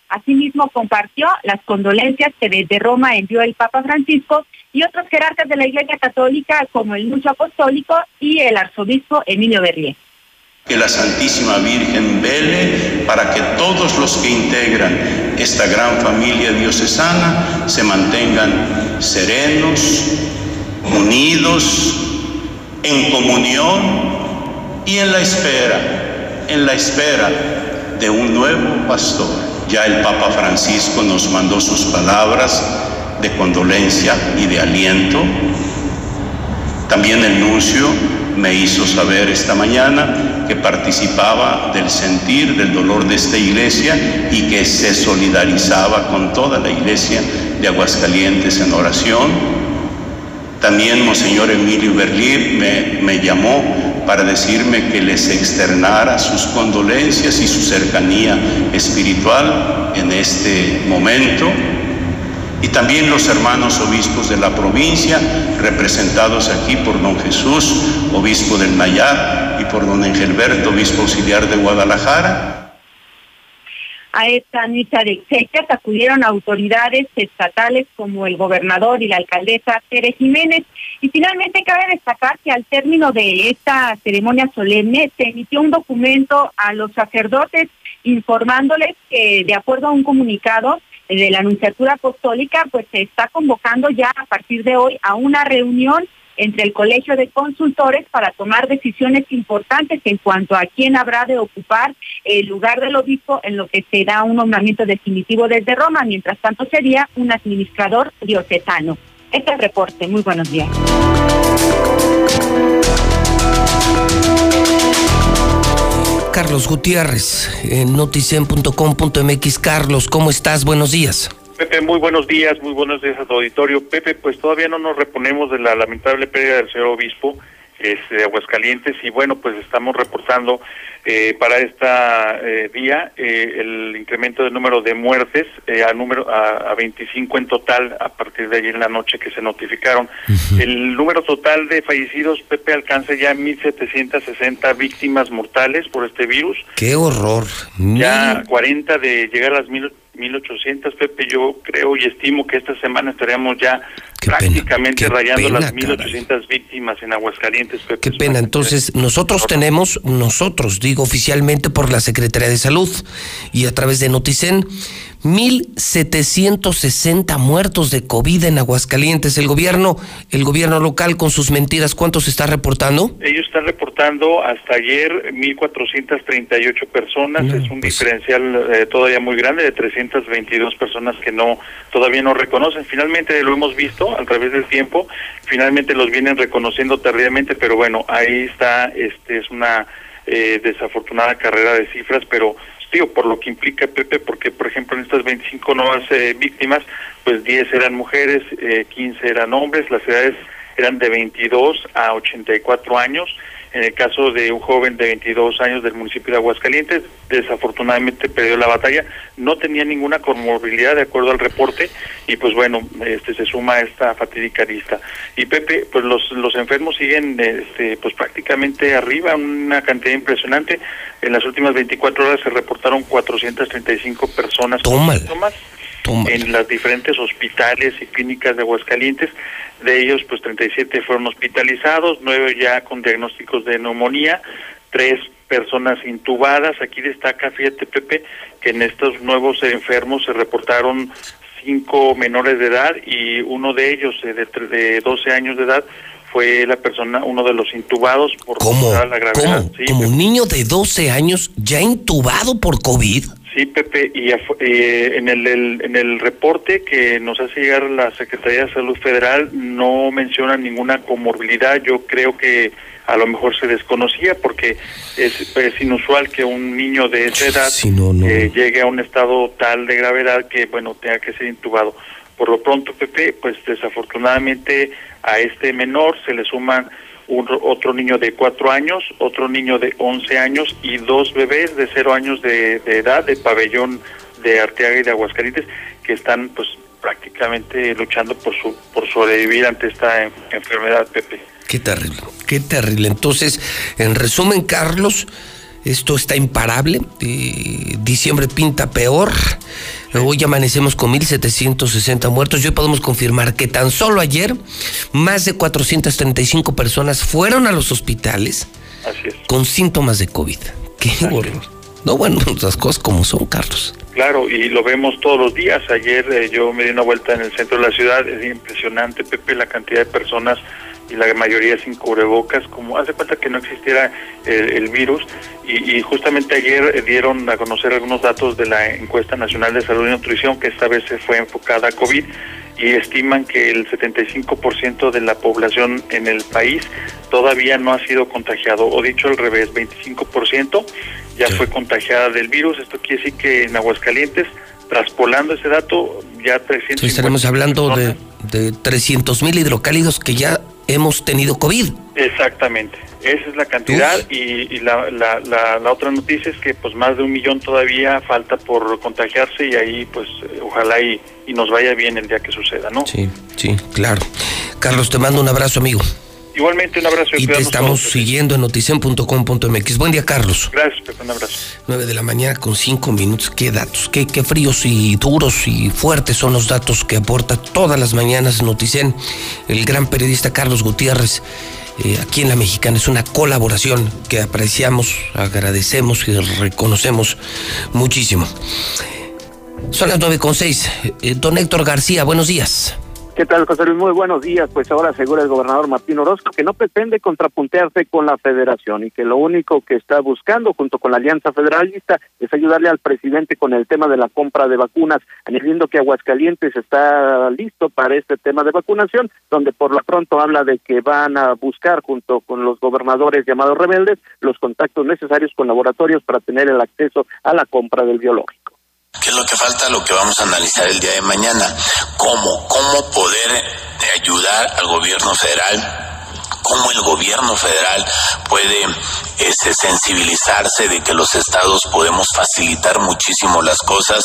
Asimismo, compartió las condolencias que desde Roma envió el Papa Francisco y otros jerarcas de la Iglesia Católica como el Mucho Apostólico y el arzobispo Emilio Berlier. Que la Santísima Virgen vele para que todos los que integran esta gran familia diocesana se mantengan serenos, unidos, en comunión y en la espera, en la espera de un nuevo pastor. Ya el Papa Francisco nos mandó sus palabras de condolencia y de aliento. También el nuncio me hizo saber esta mañana que participaba del sentir, del dolor de esta iglesia y que se solidarizaba con toda la iglesia de Aguascalientes en oración. También Monseñor Emilio Berlín me, me llamó para decirme que les externara sus condolencias y su cercanía espiritual en este momento y también los hermanos obispos de la provincia, representados aquí por don Jesús, obispo del Nayar, y por don Engelberto, obispo auxiliar de Guadalajara. A esta misa de exequias acudieron autoridades estatales como el gobernador y la alcaldesa Tere Jiménez. Y finalmente cabe destacar que al término de esta ceremonia solemne se emitió un documento a los sacerdotes informándoles que de acuerdo a un comunicado de la Anunciatura Apostólica, pues se está convocando ya a partir de hoy a una reunión entre el Colegio de Consultores para tomar decisiones importantes en cuanto a quién habrá de ocupar el lugar del obispo en lo que se da un nombramiento definitivo desde Roma. Mientras tanto sería un administrador diocesano. Este es el reporte. Muy buenos días. Carlos Gutiérrez, en noticen.com.mx. Carlos, ¿cómo estás? Buenos días. Pepe, muy buenos días, muy buenos días a tu auditorio. Pepe, pues todavía no nos reponemos de la lamentable pérdida del señor obispo este, de Aguascalientes y bueno, pues estamos reportando eh, para esta eh, día eh, el incremento del número de muertes a número a, 25 en total a partir de ayer en la noche que se notificaron. El número total de fallecidos, Pepe, alcanza ya 1.760 víctimas mortales por este virus. ¡Qué horror! Ya 40 de llegar a las 1.800, Pepe, yo creo y estimo que esta semana estaríamos ya prácticamente rayando las 1.800 víctimas en Aguascalientes. Pepe. Qué pena, entonces nosotros tenemos, nosotros, digo oficialmente por la Secretaría de Salud y a través de Noticen, 1.760 muertos de COVID en Aguascalientes. El gobierno, el gobierno local con sus mentiras, ¿cuántos está reportando? Ellos están reportando hasta ayer 1.438 personas. es un pues diferencial eh, todavía muy grande de 322 personas que no todavía no reconocen. Finalmente lo hemos visto a través del tiempo. Finalmente los vienen reconociendo tardíamente, pero bueno, ahí está. Este es una eh, desafortunada carrera de cifras, pero digo, por lo que implica Pepe, porque por ejemplo en estas 25 nuevas eh, víctimas, pues 10 eran mujeres, eh, 15 eran hombres, las edades eran de 22 a 84 años. En el caso de un joven de 22 años del municipio de Aguascalientes, desafortunadamente perdió la batalla, no tenía ninguna comorbilidad de acuerdo al reporte y pues bueno, este se suma a esta fatídica lista. Y Pepe, pues los los enfermos siguen este pues prácticamente arriba, una cantidad impresionante. En las últimas 24 horas se reportaron 435 personas con síntomas en las diferentes hospitales y clínicas de Aguascalientes. De ellos, pues 37 fueron hospitalizados, 9 ya con diagnósticos de neumonía, 3 personas intubadas. Aquí destaca, fíjate Pepe, que en estos nuevos enfermos se reportaron cinco menores de edad y uno de ellos eh, de, de 12 años de edad fue la persona, uno de los intubados por ¿Cómo? la gravedad. ¿Cómo? ¿Como un niño de 12 años ya intubado por COVID? Sí, Pepe, y eh, en, el, en el reporte que nos hace llegar la Secretaría de Salud Federal no menciona ninguna comorbilidad. Yo creo que a lo mejor se desconocía porque es, es inusual que un niño de esa edad eh, llegue a un estado tal de gravedad que, bueno, tenga que ser intubado. Por lo pronto, Pepe, pues desafortunadamente a este menor se le suman otro niño de cuatro años, otro niño de 11 años y dos bebés de cero años de, edad de pabellón de Arteaga y de Aguascalientes que están pues prácticamente luchando por su por sobrevivir ante esta enfermedad, Pepe. Qué terrible, qué terrible. Entonces, en resumen, Carlos, esto está imparable. diciembre pinta peor. Hoy amanecemos con 1.760 muertos. Hoy podemos confirmar que tan solo ayer más de 435 personas fueron a los hospitales con síntomas de COVID. Qué horror. No, bueno, las cosas como son, Carlos. Claro, y lo vemos todos los días. Ayer eh, yo me di una vuelta en el centro de la ciudad. Es impresionante, Pepe, la cantidad de personas y la mayoría sin cubrebocas, como hace falta que no existiera el, virus. Y, justamente ayer dieron a conocer algunos datos de la encuesta nacional de salud y nutrición, que esta vez se fue enfocada a COVID. y estiman que el 75% de la población en el país todavía no ha sido contagiado, o dicho al revés, 25% ya fue contagiada del virus. Esto quiere decir que en Aguascalientes, traspolando ese dato, ya 300. estaremos hablando de, de 300 mil hidrocálidos que ya hemos tenido COVID. Exactamente, esa es la cantidad y, y la, la, la, la otra noticia es que pues más de un millón todavía falta por contagiarse y ahí pues eh, ojalá y, y nos vaya bien el día que suceda, ¿no? Sí, sí, claro. Carlos, te mando un abrazo, amigo. Igualmente un abrazo. Y te estamos todos. siguiendo en noticen.com.mx. Buen día, Carlos. Gracias, Pepe, un abrazo. 9 de la mañana con 5 minutos. ¿Qué datos? ¿Qué, qué fríos y duros y fuertes son los datos que aporta todas las mañanas Noticen el gran periodista Carlos Gutiérrez eh, aquí en La Mexicana. Es una colaboración que apreciamos, agradecemos y reconocemos muchísimo. Son las 9 con 6. Eh, don Héctor García, buenos días. ¿Qué tal, José Luis? Muy buenos días. Pues ahora asegura el gobernador Martín Orozco que no pretende contrapuntearse con la federación y que lo único que está buscando junto con la Alianza Federalista es ayudarle al presidente con el tema de la compra de vacunas, añadiendo que Aguascalientes está listo para este tema de vacunación, donde por lo pronto habla de que van a buscar junto con los gobernadores llamados rebeldes los contactos necesarios con laboratorios para tener el acceso a la compra del biológico. ¿Qué es lo que falta? Lo que vamos a analizar el día de mañana. ¿Cómo? ¿Cómo poder ayudar al gobierno federal? ¿Cómo el gobierno federal puede este, sensibilizarse de que los estados podemos facilitar muchísimo las cosas?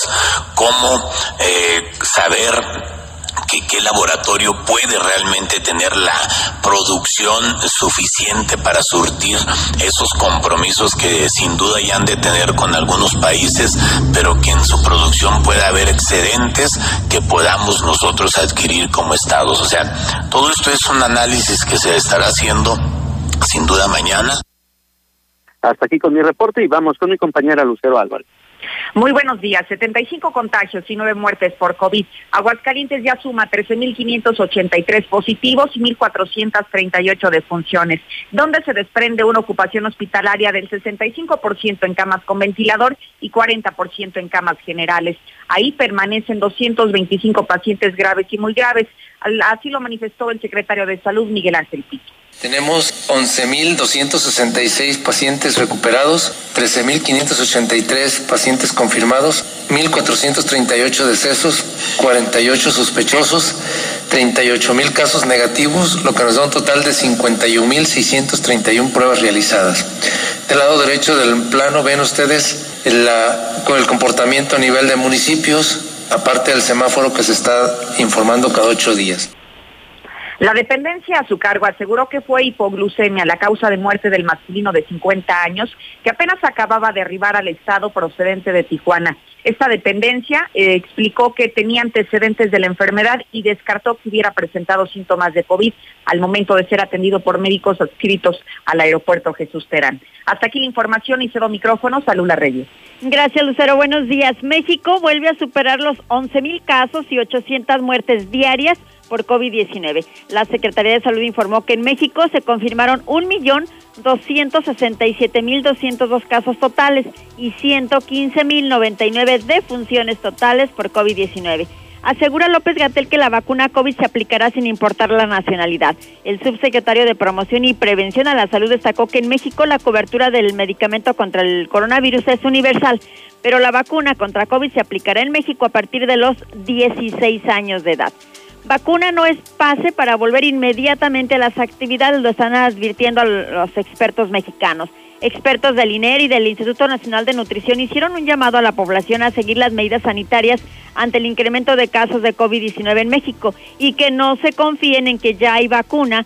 ¿Cómo eh, saber que qué laboratorio puede realmente tener la producción suficiente para surtir esos compromisos que sin duda ya han de tener con algunos países, pero que en su producción pueda haber excedentes que podamos nosotros adquirir como estados. O sea, todo esto es un análisis que se estará haciendo sin duda mañana. Hasta aquí con mi reporte y vamos con mi compañera Lucero Álvarez. Muy buenos días. 75 contagios y 9 muertes por COVID. Aguascalientes ya suma 13.583 positivos y 1.438 defunciones, donde se desprende una ocupación hospitalaria del 65% en camas con ventilador y 40% en camas generales. Ahí permanecen 225 pacientes graves y muy graves. Así lo manifestó el secretario de Salud, Miguel Ángel Pico. Tenemos 11.266 pacientes recuperados, 13.583 pacientes confirmados, 1.438 decesos, 48 sospechosos, 38.000 casos negativos, lo que nos da un total de 51.631 pruebas realizadas. Del lado derecho del plano ven ustedes con el comportamiento a nivel de municipios, aparte del semáforo que se está informando cada ocho días. La dependencia a su cargo aseguró que fue hipoglucemia la causa de muerte del masculino de 50 años que apenas acababa de arribar al estado procedente de Tijuana. Esta dependencia eh, explicó que tenía antecedentes de la enfermedad y descartó que hubiera presentado síntomas de COVID al momento de ser atendido por médicos adscritos al aeropuerto Jesús Terán. Hasta aquí la información y cedo micrófonos a Lula Reyes. Gracias, Lucero. Buenos días. México vuelve a superar los 11 mil casos y 800 muertes diarias por COVID-19. La Secretaría de Salud informó que en México se confirmaron 1.267.202 casos totales y 115.099 defunciones totales por COVID-19. Asegura López Gatel que la vacuna COVID se aplicará sin importar la nacionalidad. El subsecretario de Promoción y Prevención a la Salud destacó que en México la cobertura del medicamento contra el coronavirus es universal, pero la vacuna contra COVID se aplicará en México a partir de los 16 años de edad. Vacuna no es pase para volver inmediatamente a las actividades, lo están advirtiendo a los expertos mexicanos. Expertos del INER y del Instituto Nacional de Nutrición hicieron un llamado a la población a seguir las medidas sanitarias ante el incremento de casos de COVID-19 en México y que no se confíen en que ya hay vacuna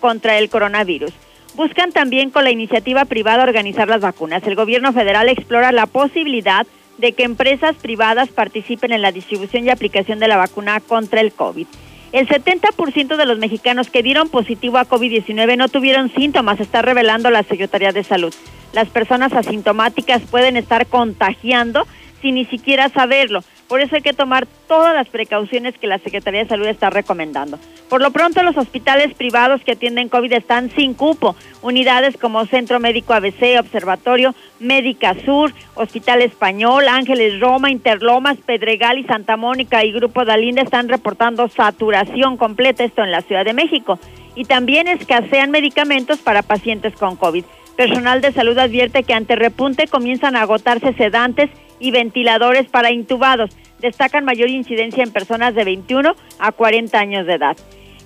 contra el coronavirus. Buscan también con la iniciativa privada organizar las vacunas. El gobierno federal explora la posibilidad de que empresas privadas participen en la distribución y aplicación de la vacuna contra el COVID. El 70% de los mexicanos que dieron positivo a COVID-19 no tuvieron síntomas, está revelando la Secretaría de Salud. Las personas asintomáticas pueden estar contagiando sin ni siquiera saberlo. Por eso hay que tomar todas las precauciones que la Secretaría de Salud está recomendando. Por lo pronto, los hospitales privados que atienden COVID están sin cupo. Unidades como Centro Médico ABC, Observatorio, Médica Sur, Hospital Español, Ángeles Roma, Interlomas, Pedregal y Santa Mónica y Grupo Dalinda están reportando saturación completa, esto en la Ciudad de México. Y también escasean medicamentos para pacientes con COVID. Personal de salud advierte que ante repunte comienzan a agotarse sedantes y ventiladores para intubados. Destacan mayor incidencia en personas de 21 a 40 años de edad.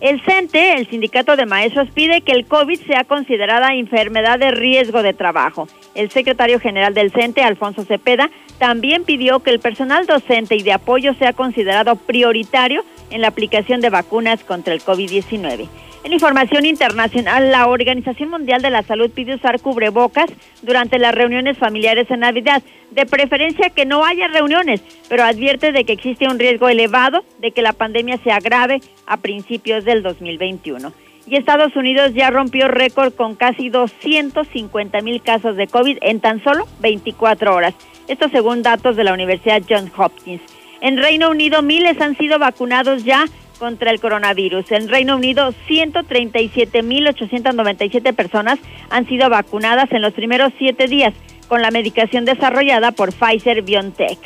El CENTE, el Sindicato de Maestros, pide que el COVID sea considerada enfermedad de riesgo de trabajo. El secretario general del CENTE, Alfonso Cepeda, también pidió que el personal docente y de apoyo sea considerado prioritario en la aplicación de vacunas contra el COVID-19. En información internacional, la Organización Mundial de la Salud pide usar cubrebocas durante las reuniones familiares en Navidad, de preferencia que no haya reuniones, pero advierte de que existe un riesgo elevado de que la pandemia se agrave a principios del 2021. Y Estados Unidos ya rompió récord con casi 250 mil casos de COVID en tan solo 24 horas. Esto según datos de la Universidad Johns Hopkins. En Reino Unido, miles han sido vacunados ya contra el coronavirus. En Reino Unido, 137.897 personas han sido vacunadas en los primeros siete días con la medicación desarrollada por Pfizer BioNTech.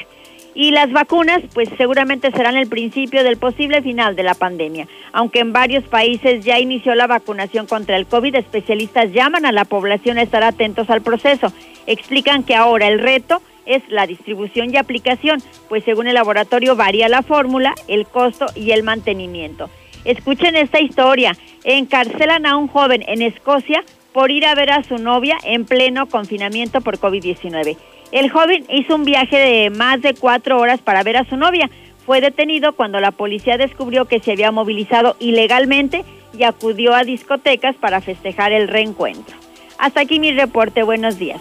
Y las vacunas, pues seguramente serán el principio del posible final de la pandemia. Aunque en varios países ya inició la vacunación contra el COVID, especialistas llaman a la población a estar atentos al proceso. Explican que ahora el reto es la distribución y aplicación, pues según el laboratorio varía la fórmula, el costo y el mantenimiento. Escuchen esta historia. Encarcelan a un joven en Escocia por ir a ver a su novia en pleno confinamiento por COVID-19. El joven hizo un viaje de más de cuatro horas para ver a su novia. Fue detenido cuando la policía descubrió que se había movilizado ilegalmente y acudió a discotecas para festejar el reencuentro. Hasta aquí mi reporte. Buenos días.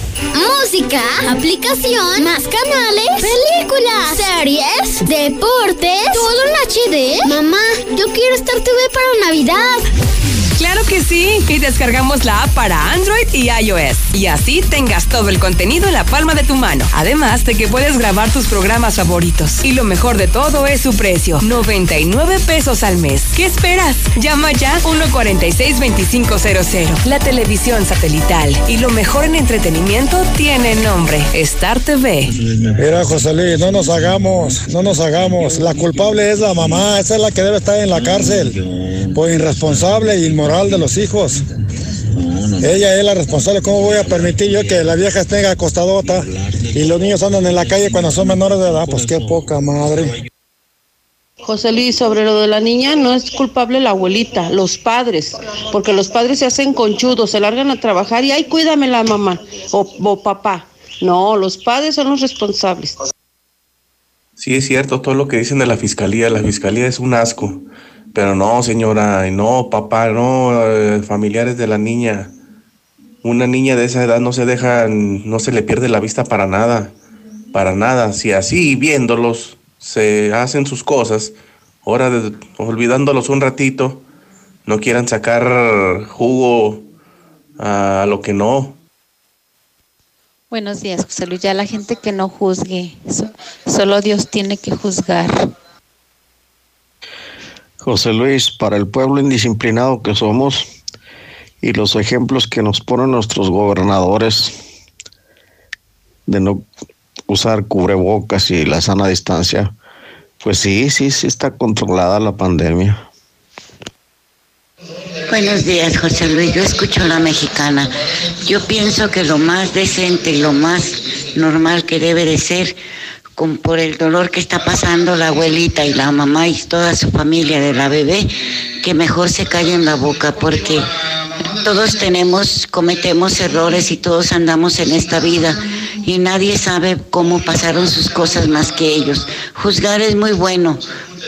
Música, aplicación, más canales, películas, series, deportes, todo en HD. Mamá, yo quiero Star TV para Navidad. Claro que sí. Y descargamos la app para Android y iOS. Y así tengas todo el contenido en la palma de tu mano. Además de que puedes grabar tus programas favoritos. Y lo mejor de todo es su precio. 99 pesos al mes. ¿Qué esperas? Llama ya 146-2500. La televisión satelital. Y lo mejor en entretenimiento tiene nombre. Star TV. Mira, José Luis, no nos hagamos, no nos hagamos. La culpable es la mamá, esa es la que debe estar en la cárcel por irresponsable e inmoral de los hijos. Ella es la responsable. ¿Cómo voy a permitir yo que la vieja esté acostadota y los niños andan en la calle cuando son menores de edad? Pues qué poca madre. José Luis, sobre lo de la niña, no es culpable la abuelita, los padres, porque los padres se hacen conchudos, se largan a trabajar y, ay, cuídame la mamá o, o papá. No, los padres son los responsables. Sí, es cierto todo lo que dicen de la fiscalía. La fiscalía es un asco. Pero no, señora, no, papá, no, eh, familiares de la niña. Una niña de esa edad no se deja, no se le pierde la vista para nada. Para nada. Si así viéndolos se hacen sus cosas, ahora olvidándolos un ratito, no quieran sacar jugo a lo que no. Buenos días, José Luis. Ya la gente que no juzgue, so- solo Dios tiene que juzgar. José Luis, para el pueblo indisciplinado que somos y los ejemplos que nos ponen nuestros gobernadores de no usar cubrebocas y la sana distancia, pues sí, sí, sí está controlada la pandemia. Buenos días, José Luis. Yo escucho a la mexicana. Yo pienso que lo más decente lo más normal que debe de ser, por el dolor que está pasando la abuelita y la mamá y toda su familia de la bebé, que mejor se callen la boca porque todos tenemos, cometemos errores y todos andamos en esta vida y nadie sabe cómo pasaron sus cosas más que ellos. Juzgar es muy bueno,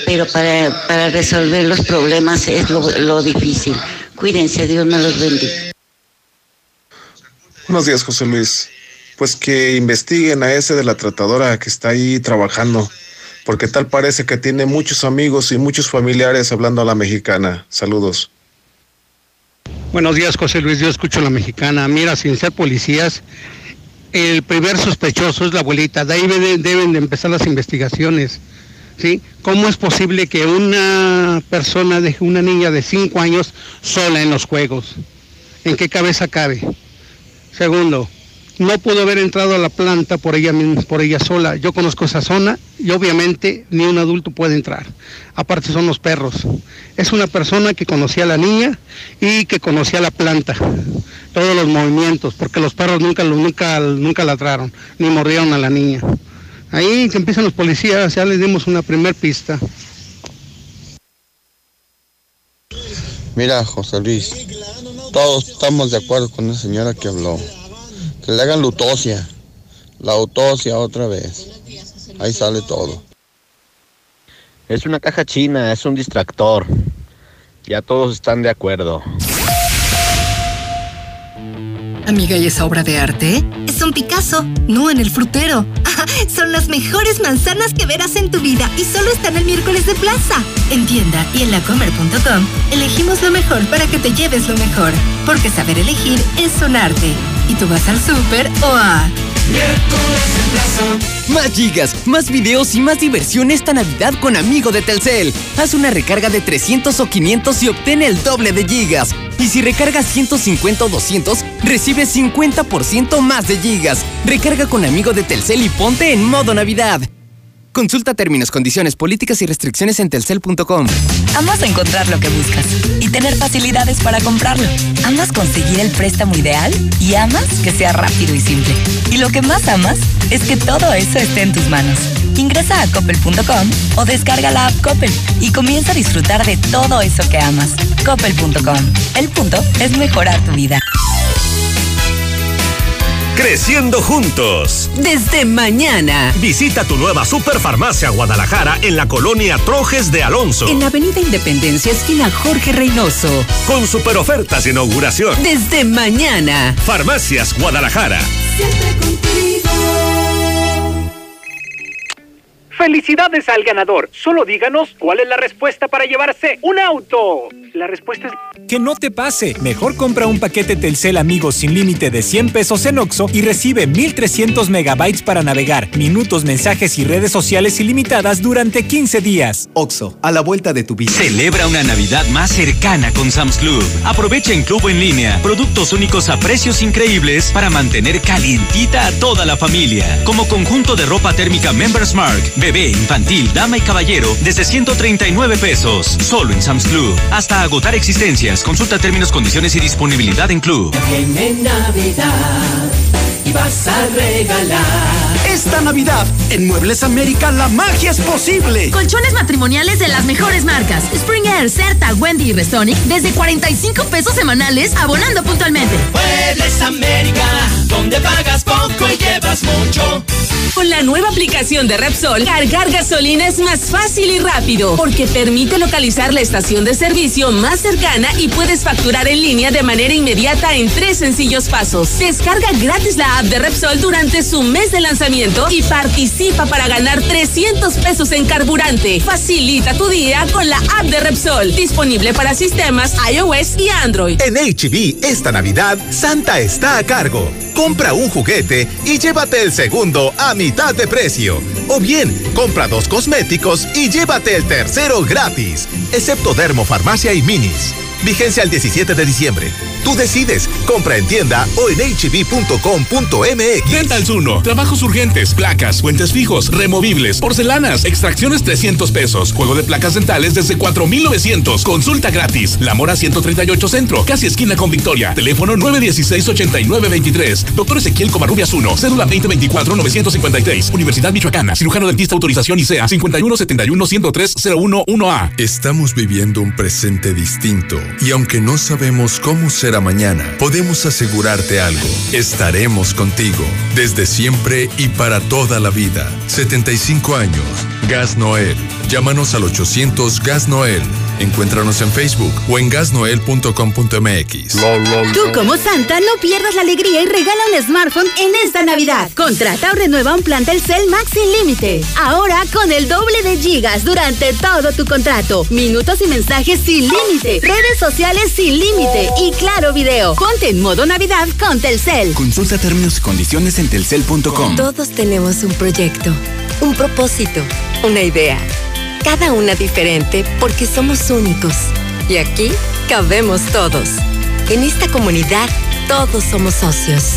pero para, para resolver los problemas es lo, lo difícil. Cuídense, Dios me los bendiga. Buenos días, José Luis. Pues que investiguen a ese de la tratadora que está ahí trabajando, porque tal parece que tiene muchos amigos y muchos familiares hablando a la mexicana. Saludos. Buenos días, José Luis. Yo escucho a la mexicana. Mira, sin ser policías, el primer sospechoso es la abuelita. De ahí deben, de empezar las investigaciones. ¿sí? ¿Cómo es posible que una persona deje una niña de 5 años sola en los juegos? ¿En qué cabeza cabe? Segundo, no pudo haber entrado a la planta por ella por ella sola. Yo conozco esa zona y obviamente ni un adulto puede entrar. Aparte son los perros. Es una persona que conocía a la niña y que conocía la planta, todos los movimientos, porque los perros nunca nunca nunca ni mordieron a la niña. Ahí que empiezan los policías, ya les dimos una primer pista. Mira, José Luis, todos estamos de acuerdo con la señora que habló. Que le hagan la autopsia, la autopsia otra vez. Ahí sale todo. Es una caja china, es un distractor. Ya todos están de acuerdo. Amiga, ¿y esa obra de arte? Es un Picasso, no en el frutero. Son las mejores manzanas que verás en tu vida y solo están el miércoles de plaza. En tienda y en lacomer.com elegimos lo mejor para que te lleves lo mejor. Porque saber elegir es un arte. Y tú vas al súper o a... Más gigas, más videos y más diversión esta Navidad con Amigo de Telcel. Haz una recarga de 300 o 500 y obtén el doble de gigas. Y si recargas 150 o 200, recibes 50% más de gigas. Recarga con Amigo de Telcel y ponte en modo Navidad. Consulta términos, condiciones, políticas y restricciones en telcel.com. Amas encontrar lo que buscas y tener facilidades para comprarlo. Amas conseguir el préstamo ideal y amas que sea rápido y simple. Y lo que más amas es que todo eso esté en tus manos. Ingresa a coppel.com o descarga la app Coppel y comienza a disfrutar de todo eso que amas. Coppel.com. El punto es mejorar tu vida. Creciendo juntos. Desde mañana. Visita tu nueva Superfarmacia Guadalajara en la colonia Trojes de Alonso. En Avenida Independencia, esquina Jorge Reynoso. Con super ofertas de inauguración. Desde mañana. Farmacias Guadalajara. ¡Felicidades al ganador! Solo díganos cuál es la respuesta para llevarse un auto. La respuesta es... Que no te pase. Mejor compra un paquete Telcel Amigos sin límite de 100 pesos en Oxo y recibe 1300 megabytes para navegar, minutos, mensajes y redes sociales ilimitadas durante 15 días. Oxo, a la vuelta de tu vida. Celebra una Navidad más cercana con Sam's Club. Aprovecha en Club en línea productos únicos a precios increíbles para mantener calientita a toda la familia. Como conjunto de ropa térmica Members Mark, bebé, infantil, dama y caballero desde 139 pesos. Solo en Sam's Club. Hasta agotar existencias. Consulta términos, condiciones y disponibilidad en Club. Viene Navidad y vas a regalar. Esta Navidad, en Muebles América, la magia es posible. Colchones matrimoniales de las mejores marcas. Spring Air, Certa, Wendy y Restonic desde 45 pesos semanales, abonando puntualmente. Muebles América, donde pagas poco y llevas mucho. Con la nueva aplicación de Repsol, cargar gasolina es más fácil y rápido, porque permite localizar la estación de servicio más cercana y puedes facturar en línea de manera inmediata en tres sencillos pasos. Descarga gratis la app de Repsol durante su mes de lanzamiento y participa para ganar 300 pesos en carburante. Facilita tu día con la app de Repsol, disponible para sistemas iOS y Android. En HB, esta Navidad, Santa está a cargo. Compra un juguete y llévate el segundo a mitad de precio. O bien, compra dos cosméticos y llévate el tercero gratis, excepto Dermo, Farmacia y Minis. Vigencia el 17 de diciembre. Tú decides. Compra en tienda o en hb.com.mx. Dental Zuno. Trabajos urgentes, placas, puentes fijos, removibles, porcelanas, extracciones 300 pesos. Juego de placas dentales desde 4,900. Consulta gratis. La Mora 138 Centro, casi esquina con Victoria. Teléfono 916-8923. Doctor Ezequiel Covarrubias 1. Cédula 2024-953. Universidad Michoacana. Cirujano dentista autorización ICEA 5171-103-011A. Estamos viviendo un presente distinto y aunque no sabemos cómo será mañana, podemos asegurarte algo. Estaremos contigo desde siempre y para toda la vida. 75 años. Gas Noel. Llámanos al 800 Gas Noel. Encuéntranos en Facebook o en gasnoel.com.mx. Tú como Santa no pierdas la alegría y regala un smartphone en esta Navidad. Contrata o renueva un plan Telcel Max sin límite. Ahora con el doble de gigas durante todo tu contrato. Minutos y mensajes sin límite. Redes sociales sin límite. Y claro video. Ponte en modo Navidad con Telcel. Consulta términos y condiciones en telcel.com. Todos tenemos un proyecto, un propósito, una idea. Cada una diferente porque somos únicos. Y aquí cabemos todos. En esta comunidad todos somos socios.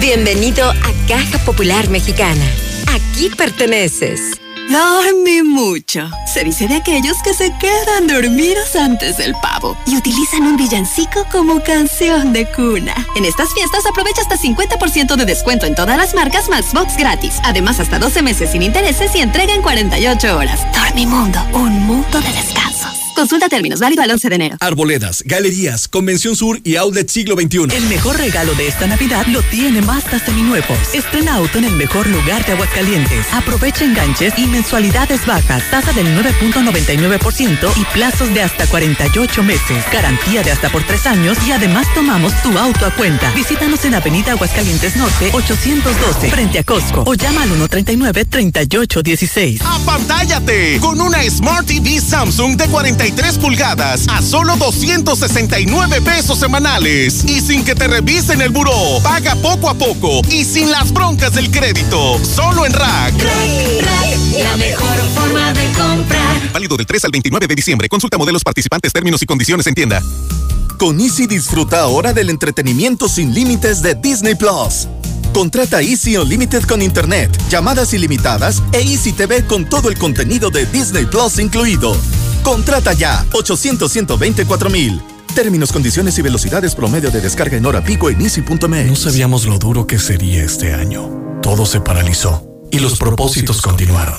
Bienvenido a Caja Popular Mexicana. Aquí perteneces. Dormí mucho. Se dice de aquellos que se quedan dormidos antes del pavo y utilizan un villancico como canción de cuna. En estas fiestas aprovecha hasta 50% de descuento en todas las marcas Maxbox gratis. Además, hasta 12 meses sin intereses y entrega en 48 horas. Dormimundo, un mundo de descansos. Consulta términos, válido al 11 de enero. Arboledas, galerías, Convención Sur y Outlet Siglo XXI. El mejor regalo de esta Navidad lo tiene Mazda Seminuevos. Estrena auto en el mejor lugar de Aguascalientes. Aprovecha enganches y mensualidades bajas, tasa del 9.99% y plazos de hasta 48 meses. Garantía de hasta por tres años y además tomamos tu auto a cuenta. Visítanos en Avenida Aguascalientes Norte 812 frente a Costco o llama al 139-3816. ¡Apantállate! Con una Smart TV Samsung de 43 pulgadas a solo 269 pesos semanales. Y sin que te revisen el buró. Paga poco a poco y sin las broncas del crédito. Solo en Rack. La mejor forma de comprar. Válido del 3 al 29 de diciembre. Consulta modelos participantes, términos y condiciones en tienda. Con Easy disfruta ahora del entretenimiento sin límites de Disney Plus. Contrata Easy Unlimited con Internet, llamadas ilimitadas e Easy TV con todo el contenido de Disney Plus incluido. Contrata ya 800 124 mil. Términos, condiciones y velocidades promedio de descarga en hora pico en easy.me. No sabíamos lo duro que sería este año. Todo se paralizó y los propósitos continuaron.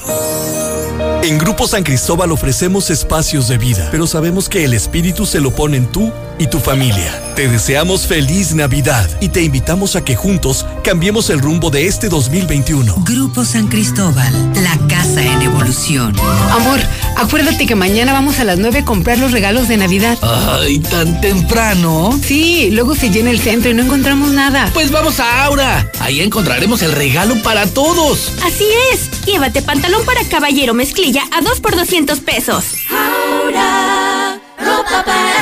En Grupo San Cristóbal ofrecemos espacios de vida, pero sabemos que el espíritu se lo ponen tú y tu familia. Te deseamos feliz Navidad y te invitamos a que juntos cambiemos el rumbo de este 2021. Grupo San Cristóbal, la casa en evolución. Amor, Acuérdate que mañana vamos a las 9 a comprar los regalos de Navidad. Ay, tan temprano. Sí, luego se llena el centro y no encontramos nada. Pues vamos a Aura. Ahí encontraremos el regalo para todos. Así es. Llévate pantalón para caballero mezclilla a 2 por 200 pesos.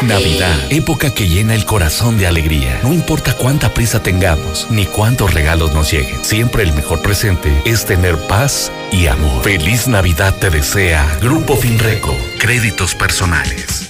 Navidad, época que llena el corazón de alegría. No importa cuánta prisa tengamos, ni cuántos regalos nos lleguen. Siempre el mejor presente es tener paz y amor. Feliz Navidad te desea Grupo Finreco. Créditos personales.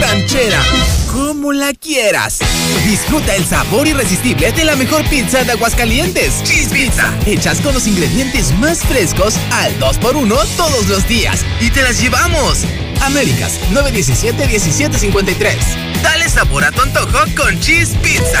Ranchera. Como la quieras. Disfruta el sabor irresistible de la mejor pizza de Aguascalientes. Cheese Pizza. Hechas con los ingredientes más frescos al 2x1 todos los días. Y te las llevamos. Américas 917-1753. Dale sabor a tu antojo con Cheese Pizza.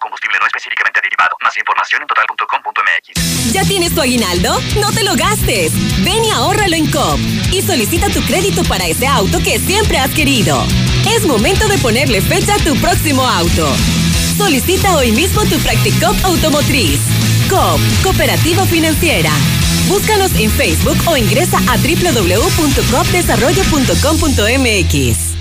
combustible no específicamente derivado. Más información en total.com.mx. ¿Ya tienes tu aguinaldo? No te lo gastes. Ven y ahórralo en COP. Y solicita tu crédito para ese auto que siempre has querido. Es momento de ponerle fecha a tu próximo auto. Solicita hoy mismo tu Practicop Automotriz. COP, Cooperativa Financiera. Búscanos en Facebook o ingresa a www.copdesarrollo.com.mx.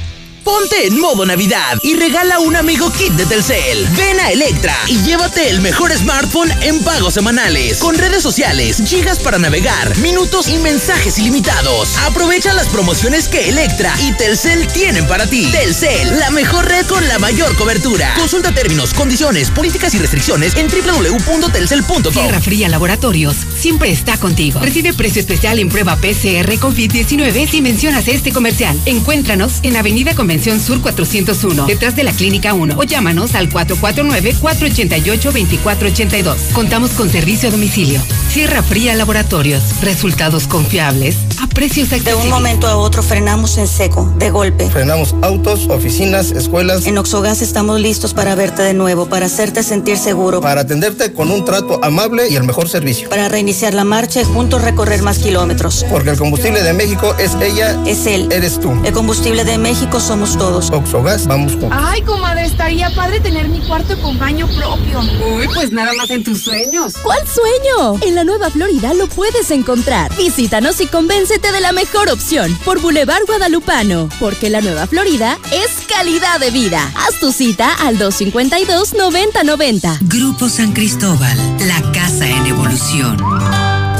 Ponte en modo Navidad y regala un amigo kit de Telcel. Ven a Electra y llévate el mejor smartphone en pagos semanales. Con redes sociales, gigas para navegar, minutos y mensajes ilimitados. Aprovecha las promociones que Electra y Telcel tienen para ti. Telcel, la mejor red con la mayor cobertura. Consulta términos, condiciones, políticas y restricciones en www.telcel.com. Tierra Fría Laboratorios siempre está contigo. Recibe precio especial en prueba PCR COVID-19 si mencionas este comercial. Encuéntranos en Avenida Convención Sur 401, detrás de la Clínica 1, o llámanos al 449-488-2482. Contamos con servicio a domicilio. Sierra Fría Laboratorios. Resultados confiables a precios accesibles. De un momento a otro frenamos en seco, de golpe. Frenamos autos, oficinas, escuelas. En Oxogas estamos listos para verte de nuevo, para hacerte sentir seguro. Para atenderte con un trato amable y el mejor servicio. Para reiniciar la marcha y juntos recorrer más kilómetros. Porque el combustible de México es ella. Es él. Eres tú. El combustible de México somos todos. Oxogas, vamos juntos. Ay, comadre, estaría padre tener mi cuarto con baño propio. Uy, pues nada más en tus sueños. ¿Cuál sueño? En la Nueva Florida lo puedes encontrar. Visítanos y convéncete de la mejor opción por Boulevard Guadalupano. Porque la Nueva Florida es calidad de vida. Haz tu cita al 252-9090. Grupo San Cristóbal, la casa en evolución.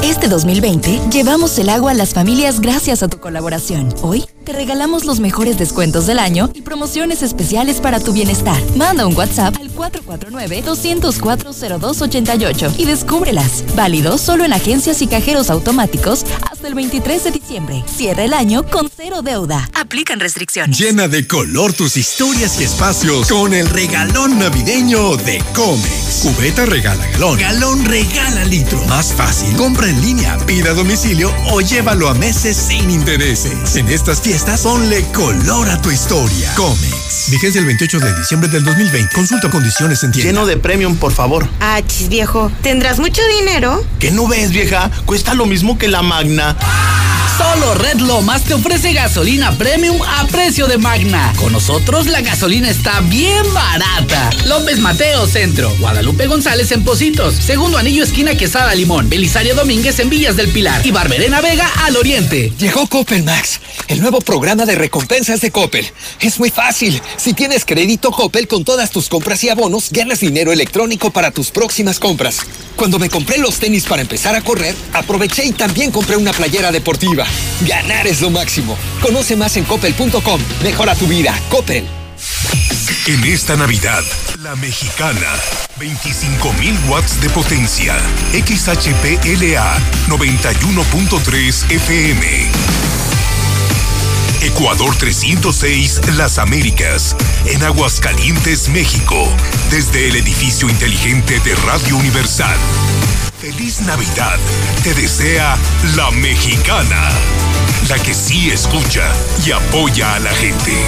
Este 2020 llevamos el agua a las familias gracias a tu colaboración. Hoy te regalamos los mejores descuentos del año y promociones especiales para tu bienestar. Manda un WhatsApp al 449-204-0288 y descúbrelas. Válido solo en agencias y cajeros automáticos hasta el 23 de diciembre. Cierra el año con cero deuda. Aplican restricciones. Llena de color tus historias y espacios con el regalón navideño de Comex. Cubeta regala galón. Galón regala litro. Más fácil. Compra en línea, pida a domicilio o llévalo a meses sin intereses. En estas fiestas, ponle color a tu historia. Comex. Vigencia el 28 de diciembre del 2020. Consulta condiciones en tienda. Lleno de premium, por favor. Ah, chis, viejo. ¿Tendrás mucho dinero? ¿Qué no ves, vieja? Cuesta lo mismo que la Magna. Solo Red Lomas te ofrece gasolina premium a precio de Magna. Con nosotros la gasolina está bien barata. López Mateo Centro, Guadalupe González en Positos, Segundo Anillo esquina Quesada Limón, Belisario Domínguez en Villas del Pilar y Barberena Vega al Oriente. Llegó Coppel Max, el nuevo programa de recompensas de Coppel. Es muy fácil. Si tienes crédito Coppel con todas tus compras y abonos, ganas dinero electrónico para tus próximas compras. Cuando me compré los tenis para empezar a correr, aproveché y también compré una playera deportiva. Ganar es lo máximo. Conoce más en coppel.com. Mejora tu vida. Coppel. En esta Navidad, La Mexicana, 25.000 watts de potencia. XHPLA, 91.3 FM. Ecuador 306, Las Américas, en Aguascalientes, México, desde el edificio inteligente de Radio Universal. Feliz Navidad, te desea La Mexicana, la que sí escucha y apoya a la gente.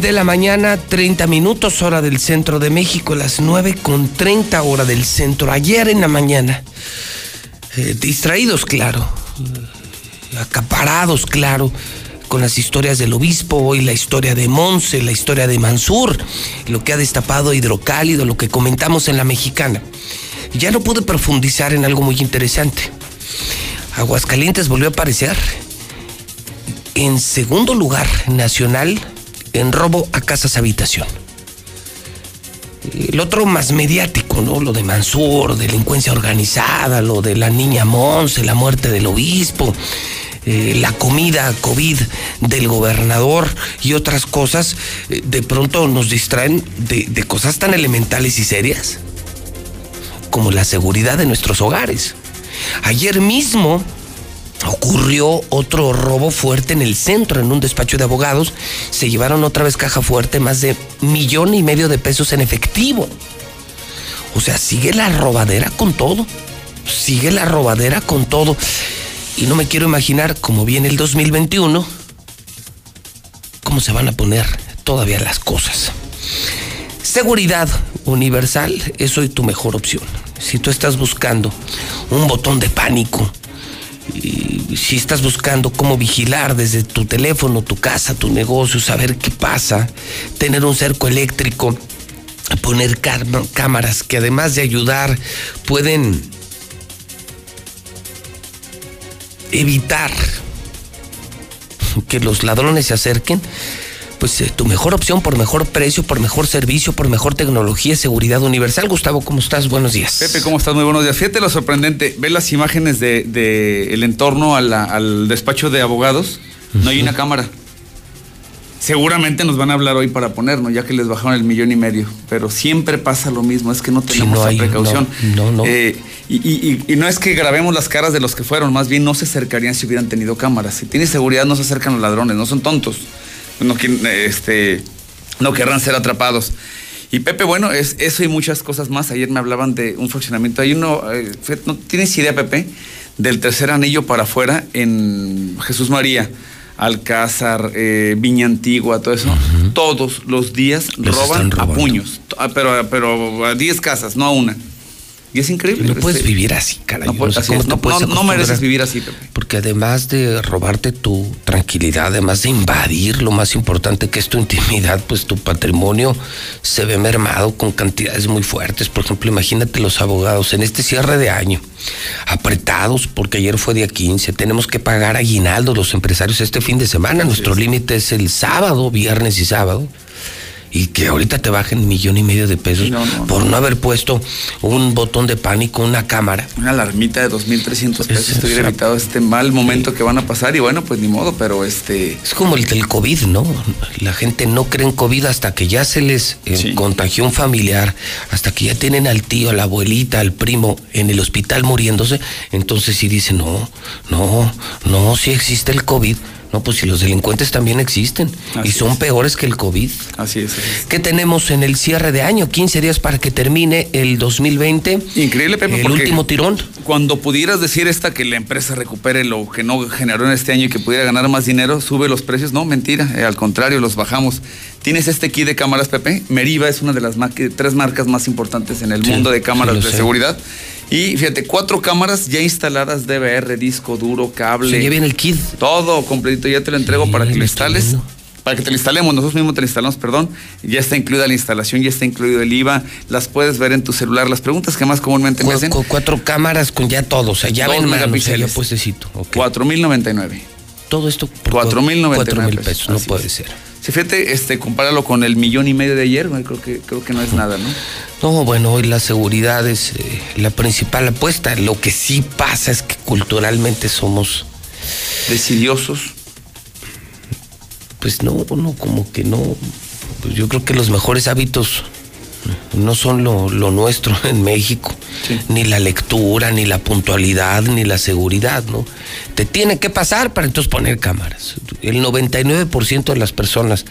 De la mañana, 30 minutos, hora del centro de México, las 9 con 30 hora del centro. Ayer en la mañana, eh, distraídos, claro, acaparados, claro, con las historias del obispo, hoy la historia de Monse, la historia de Mansur, lo que ha destapado Hidrocálido, lo que comentamos en la mexicana. Ya no pude profundizar en algo muy interesante. Aguascalientes volvió a aparecer en segundo lugar nacional en robo a casas habitación. El otro más mediático, ¿no? Lo de Mansur, delincuencia organizada, lo de la niña Monse, la muerte del obispo, eh, la comida COVID del gobernador y otras cosas, eh, de pronto nos distraen de, de cosas tan elementales y serias como la seguridad de nuestros hogares. Ayer mismo ocurrió otro robo fuerte en el centro, en un despacho de abogados. Se llevaron otra vez caja fuerte, más de millón y medio de pesos en efectivo. O sea, sigue la robadera con todo. Sigue la robadera con todo. Y no me quiero imaginar cómo viene el 2021, cómo se van a poner todavía las cosas. Seguridad universal es hoy tu mejor opción. Si tú estás buscando un botón de pánico, y si estás buscando cómo vigilar desde tu teléfono, tu casa, tu negocio, saber qué pasa, tener un cerco eléctrico, poner cámaras que además de ayudar pueden evitar que los ladrones se acerquen, pues eh, tu mejor opción por mejor precio, por mejor servicio, por mejor tecnología, seguridad universal. Gustavo, ¿cómo estás? Buenos días. Pepe, ¿cómo estás? Muy buenos días. Fíjate lo sorprendente, ve las imágenes del de, el entorno al despacho de abogados, no hay una cámara. Seguramente nos van a hablar hoy para ponernos, ya que les bajaron el millón y medio. Pero siempre pasa lo mismo, es que no tenemos esa precaución. No, no. Eh, y, y, no es que grabemos las caras de los que fueron, más bien no se acercarían si hubieran tenido cámaras. Si tiene seguridad, no se acercan los ladrones, no son tontos no, este, no querrán ser atrapados. Y Pepe, bueno, es eso y muchas cosas más. Ayer me hablaban de un fraccionamiento. Hay uno, eh, ¿no tienes idea, Pepe? Del tercer anillo para afuera en Jesús María, Alcázar, eh, Viña Antigua, todo eso. Todos los días roban a puños. Ah, pero, pero a 10 casas, no a una. Y es increíble. No puedes vivir así, caray. No, mereces vivir así, Pepe. Porque además de robarte tu tranquilidad, además de invadir lo más importante que es tu intimidad, pues tu patrimonio se ve mermado con cantidades muy fuertes. Por ejemplo, imagínate los abogados en este cierre de año, apretados porque ayer fue día 15, tenemos que pagar aguinaldo los empresarios este fin de semana. Nuestro límite es el sábado, viernes y sábado y que ahorita te bajen millón y medio de pesos por no. haber puesto un botón de pánico, una cámara. Una alarmita de 2.300 pesos. Estoy evitado este mal momento que van a pasar y bueno, pues ni modo, pero este... Es como el del COVID, ¿no? La gente no cree en COVID hasta que ya se les eh, contagió un familiar, hasta que ya tienen al tío, a la abuelita, al primo en el hospital muriéndose, entonces sí dicen, no, no, no, si existe el COVID, No, pues si los delincuentes también existen y son peores que el COVID. Así es, es. ¿Qué tenemos en el cierre de año? 15 días para que termine el 2020. Increíble, Pepe. El último tirón. Cuando pudieras decir esta que la empresa recupere lo que no generó en este año y que pudiera ganar más dinero, sube los precios. No, mentira. eh, al contrario, los bajamos. Tienes este kit de cámaras, Pepe. Meriva es una de las tres marcas más importantes en el Sí, mundo de cámaras de sé. seguridad. Y fíjate, cuatro cámaras ya instaladas, DVR, disco duro, cable. Ya viene el kit. Todo completito, ya te lo entrego para que lo instales. Para que te lo instalemos, nosotros mismos te lo instalamos, perdón. Ya está incluida la instalación, ya está incluido el IVA. Las puedes ver en tu celular. Las preguntas que más comúnmente me hacen. Cu- cuatro cámaras con ya todo, o sea, ya ven manos, o sea, ya megapíxeles. puestecito. ok. 4.099. Todo esto por Cuatro mil noventa y cuatro nueve mil pesos, no puede es. ser. Si fíjate, este, compáralo con el millón y medio de ayer, creo que, creo que no es nada, ¿no? No, bueno, hoy la seguridad es eh, la principal apuesta. Lo que sí pasa es que culturalmente somos, Decidiosos. pues no, no, como que no. Pues yo creo que los mejores hábitos no son lo, lo nuestro en México. Ni la lectura, ni la puntualidad, ni la seguridad, ¿no? Te tiene que pasar para entonces poner cámaras. El 99% de las personas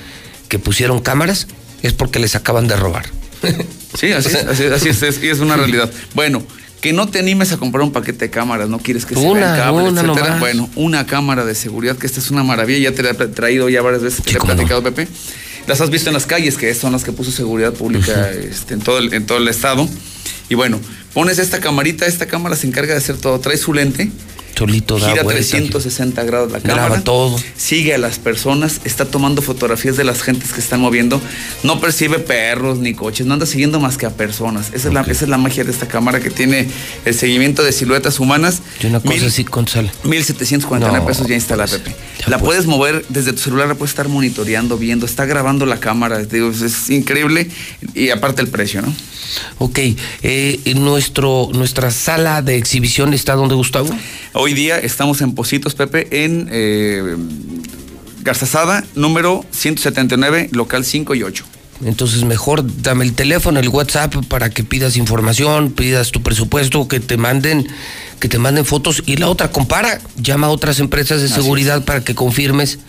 que pusieron cámaras es porque les acaban de robar. Sí, así, es, así, es, así es, es- y es una realidad. Bueno, que no te animes a comprar un paquete de cámaras, no quieres que se Una, vean cables, una etcétera. nomás. Bueno, una cámara de seguridad, que esta es una maravilla, ya te la he traído ya varias veces, te la he platicado, Pepe. Las has visto en las calles, que son las que puso seguridad pública este, en, todo el, en todo el estado. Y bueno, pones esta camarita, esta cámara se encarga de hacer todo, trae su lente. Solito da Gira vuelta. 360 grados la Graba cámara. todo. Sigue a las personas, está tomando fotografías de las gentes que están moviendo. No percibe perros ni coches, no anda siguiendo más que a personas. Esa, es, la, esa es la magia de esta cámara que tiene el seguimiento de siluetas humanas. Y una cosa Mil- así con sal. 1749 No, pesos ya instalada, Pepe. La pues. puedes mover desde tu celular, la puedes estar monitoreando, viendo, está grabando la cámara. Digo, es, es increíble. Y aparte el precio, ¿no? Ok, eh, nuestro, nuestra sala de exhibición está donde, Gustavo? Hoy día estamos en Positos, Pepe, en eh, Garzazada, número 179, local 5 y 8. Entonces mejor dame el teléfono, el WhatsApp para que pidas información, pidas tu presupuesto, que te manden, que te manden fotos y la otra compara, llama a otras empresas de Así seguridad para que confirmes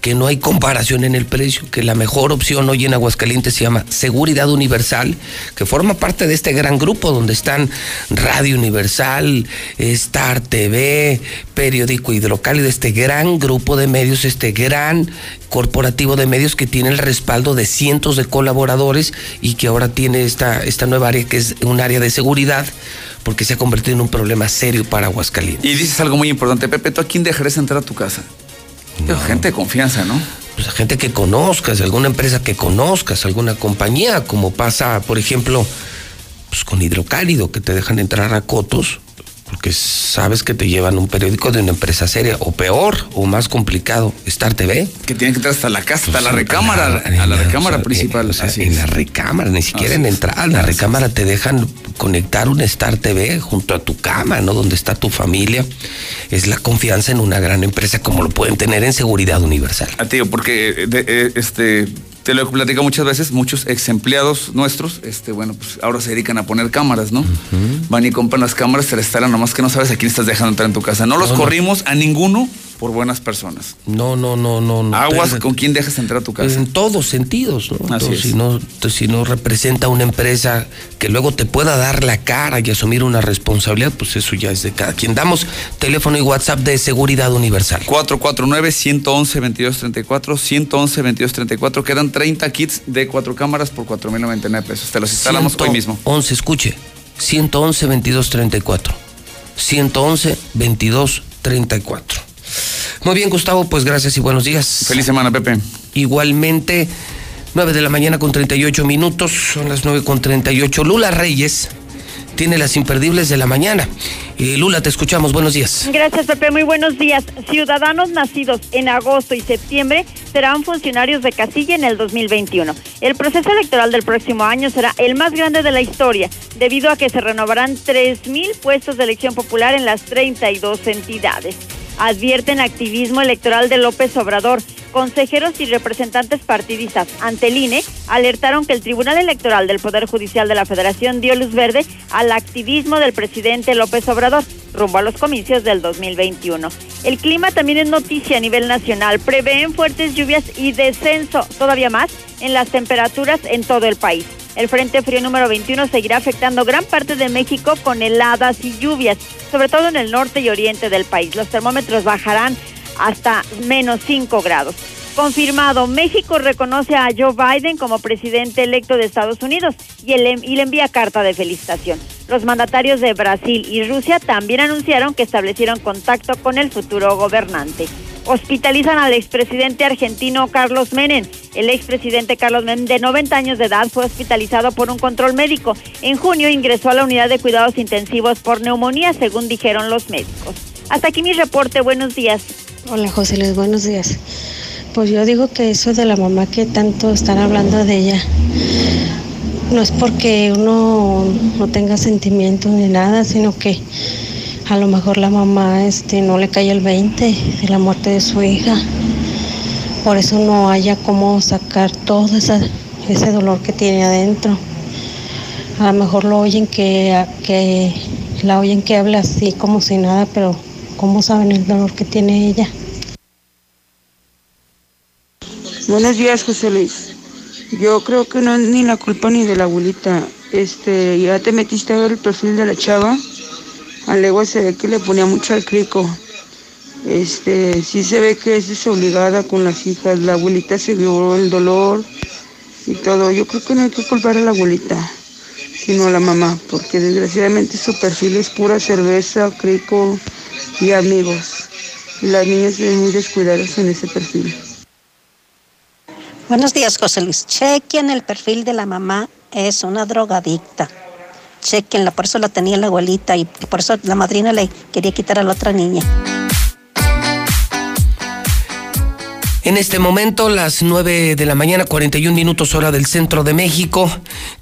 que no hay comparación en el precio, que la mejor opción hoy en Aguascalientes se llama Seguridad Universal, que forma parte de este gran grupo donde están Radio Universal, Star TV, Periódico Hidrocálido, este gran grupo de medios, este gran corporativo de medios que tiene el respaldo de cientos de colaboradores y que ahora tiene esta, esta nueva área que es un área de seguridad porque se ha convertido en un problema serio para Aguascalientes. Y dices algo muy importante, Pepe, ¿tú a quién dejarías entrar a tu casa? Gente de confianza, ¿no? pues a gente que conozcas, alguna empresa que conozcas, alguna compañía, como pasa, por ejemplo, pues con Hidrocálido, que te dejan entrar a cotos, porque sabes que te llevan un periódico de una empresa seria, o peor, o más complicado, Star TV. Que tienen que entrar hasta la casa, hasta la Pues, recámara, a la o recámara sea, principal. en- o sea, así en es. la recámara, ni siquiera Así en es. entrar, en la recámara te dejan conectar un Star TV junto a tu cama, ¿no? Donde está tu familia. Es la confianza en una gran empresa como lo pueden tener en Seguridad Universal. A ti, porque eh, de- eh, este, te lo he platicado muchas veces, muchos ex empleados nuestros, este, bueno, pues ahora se dedican a poner cámaras, ¿no? Van y compran las cámaras, se las instalan, nomás que no sabes a quién estás dejando entrar en tu casa. No los No, no. corrimos a ninguno por buenas personas. No, no, no, no. no. Aguas con quién dejas entrar a tu casa. En todos sentidos, ¿no? Así Entonces, es. Si no, si no representa una empresa que luego te pueda dar la cara y asumir una responsabilidad, pues eso ya es de cada quien. Damos teléfono y WhatsApp de Seguridad Universal. 449-111-2234, 111-2234. Quedan 30 kits de cuatro cámaras por 4.099 pesos. Te los instalamos hoy mismo. 11, escuche. 111 2234. 111 2234. Muy bien, Gustavo, pues gracias y buenos días. Feliz semana, Pepe. Igualmente, 9 de la mañana con 38 minutos, son las 9 con 38. Lula Reyes tiene las imperdibles de la mañana. Eh, Lula, te escuchamos, buenos días. Gracias, Pepe. Muy buenos días. Ciudadanos nacidos en agosto y septiembre serán funcionarios de casilla en el 2021. El proceso electoral del próximo año será el más grande de la historia, debido a que se renovarán 3.000 puestos de elección popular en las 32 entidades. Advierten activismo electoral de López Obrador. consejeros y representantes partidistas ante el INE alertaron que el Tribunal Electoral del Poder Judicial de la Federación dio luz verde al activismo del presidente López Obrador rumbo a los comicios del 2021. El clima también es noticia a nivel nacional. Prevén fuertes lluvias y descenso todavía más en las temperaturas en todo el país. El Frente Frío número 21 seguirá afectando gran parte de México con heladas y lluvias, sobre todo en el norte y oriente del país. Los termómetros bajarán hasta menos 5 grados. Confirmado, México reconoce a Joe Biden como presidente electo de Estados Unidos y, y le envía carta de felicitación. Los mandatarios de Brasil y Rusia también anunciaron que establecieron contacto con el futuro gobernante. Hospitalizan al expresidente argentino Carlos Menem. El expresidente Carlos Menem, de 90 años de edad, fue hospitalizado por un control médico. En junio ingresó a la unidad de cuidados intensivos por neumonía, según dijeron los médicos. Hasta aquí mi reporte. Buenos días. Hola José Luis, buenos días. Pues yo digo que eso de la mamá que tanto están hablando de ella, no es porque uno no tenga sentimientos ni nada, sino que a lo mejor la mamá este, no le cae el 20 de la muerte de su hija. Por eso no haya cómo sacar todo esa, ese dolor que tiene adentro. A lo mejor lo oyen que, que la oyen que habla así como si nada, pero ¿cómo saben el dolor que tiene ella? Buenos días, José Luis. Yo creo que no es ni la culpa ni de la abuelita. Este, ya te metiste a ver el perfil de la chava. A legua se ve que le ponía mucho al crico. Este, sí se ve que es desobligada con las hijas. La abuelita se vio el dolor y todo. Yo creo que no hay que culpar a la abuelita, sino a la mamá, porque desgraciadamente su perfil es pura cerveza, crico y amigos. Y las niñas se ven muy descuidadas en ese perfil. Buenos días, José Luis. Chequen el perfil de la mamá, es una drogadicta. Chequenla, por eso la tenía la abuelita y por eso la madrina le quería quitar a la otra niña. En este momento, las 9 de la mañana, 41 minutos hora del centro de México,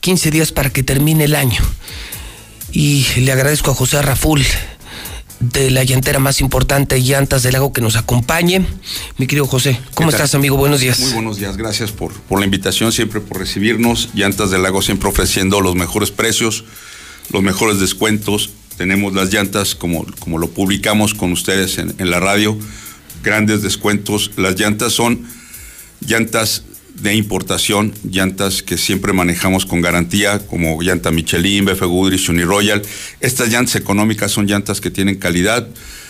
15 días para que termine el año. Y le agradezco a José Raful de la llantera más importante, Llantas del Lago, que nos acompañe. Mi querido José, ¿cómo estás, amigo? Buenos días. Muy buenos días, gracias por, por la invitación, siempre por recibirnos. Llantas del Lago siempre ofreciendo los mejores precios, los mejores descuentos. Tenemos las llantas, como, como lo publicamos con ustedes en, en la radio, grandes descuentos. Las llantas son llantas de importación, llantas que siempre manejamos con garantía, como llanta Michelin, BF Goodrich, Royal. Estas llantas económicas son llantas que tienen calidad,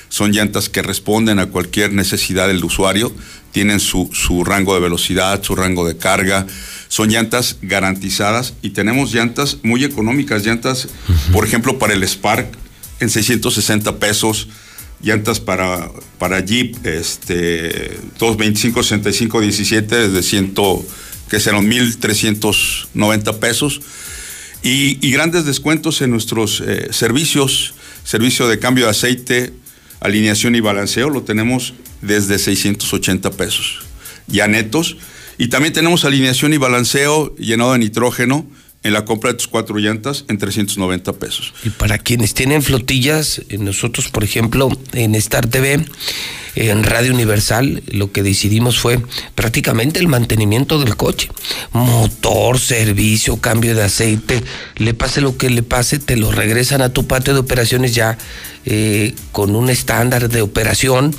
son llantas que responden a cualquier necesidad del usuario, tienen su, su rango de velocidad, su rango de carga, son llantas garantizadas y tenemos llantas muy económicas, llantas, por ejemplo, para el Spark en 660 pesos, llantas para, para Jeep, este, 225, 65, 17, desde 100, que serán 1.390 pesos. Y, grandes descuentos en nuestros eh, servicios, servicio de cambio de aceite, alineación y balanceo, lo tenemos desde 680 pesos, ya netos. Y también tenemos alineación y balanceo llenado de nitrógeno, en la compra de tus cuatro llantas en 390 pesos. Y para quienes tienen flotillas, eh, nosotros, por ejemplo, en Star TV, en Radio Universal, lo que decidimos fue prácticamente el mantenimiento del coche. Motor, servicio, cambio de aceite, le pase lo que le pase, te lo regresan a tu patio de operaciones ya eh, con un estándar de operación.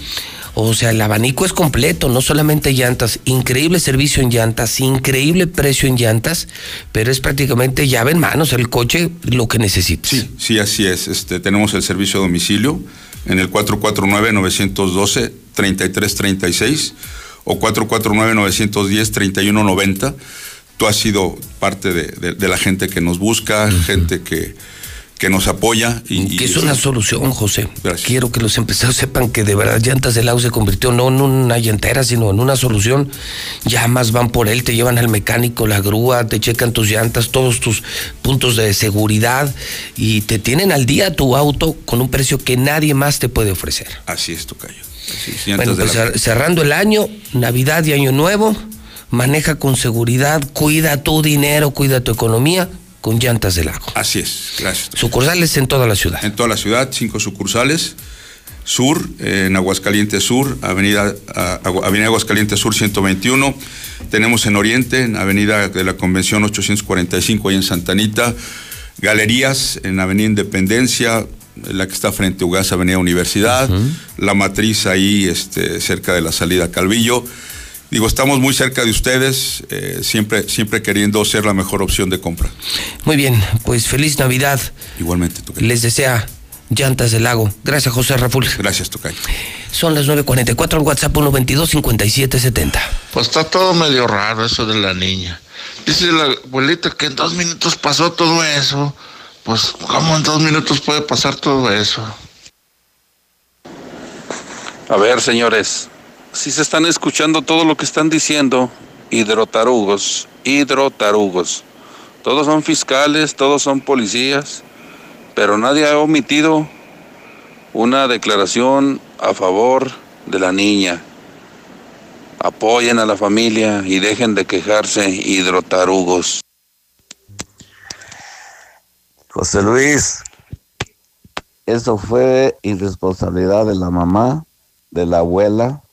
O sea, el abanico es completo, no solamente llantas, increíble servicio en llantas, increíble precio en llantas, pero es prácticamente llave en manos el coche lo que necesitas. Sí, sí, así es. Este, tenemos el servicio a domicilio en el 449-912-3336 o 449-910-3190. Tú has sido parte de, de, de, la gente que nos busca, uh -huh. gente que que nos apoya. Y, que es una solución, José. Gracias. Quiero que los empresarios sepan que de verdad Llantas del Lago se convirtió no en una llantera, sino en una solución. Llamas, van por él, te llevan al mecánico, la grúa, te checan tus llantas, todos tus puntos de seguridad y te tienen al día tu auto con un precio que nadie más te puede ofrecer. Así es, Tocayo. Así es, bueno, pues la... cerrando el año, Navidad y Año Nuevo, maneja con seguridad, cuida tu dinero, cuida tu economía con llantas del lago. Así es, gracias. Sucursales en toda la ciudad. En toda la ciudad, cinco sucursales. Sur, eh, en Aguascalientes Sur, Avenida, a- Avenida Aguascalientes Sur 121. Tenemos en Oriente, en Avenida de la Convención 845, ahí en Santanita. Galerías en Avenida Independencia, la que está frente a Ugaz, Avenida Universidad. La matriz ahí, este, cerca de la salida Calvillo. Digo, estamos muy cerca de ustedes, eh, siempre, siempre queriendo ser la mejor opción de compra. Muy bien, pues feliz Navidad. Igualmente, Tocayo. Les desea Llantas del Lago. Gracias, José Raful. Gracias, Tocayo. Son las 9.44 en WhatsApp 122-5770. Pues está todo medio raro eso de la niña. Dice la abuelita que en dos minutos pasó todo eso. Pues, ¿cómo en dos minutos puede pasar todo eso? A ver, señores, si se están escuchando todo lo que están diciendo, hidrotarugos, hidrotarugos. Todos son fiscales, todos son policías, pero nadie ha omitido una declaración a favor de la niña. Apoyen a la familia y dejen de quejarse, hidrotarugos. José Luis, eso fue irresponsabilidad de la mamá, de la abuela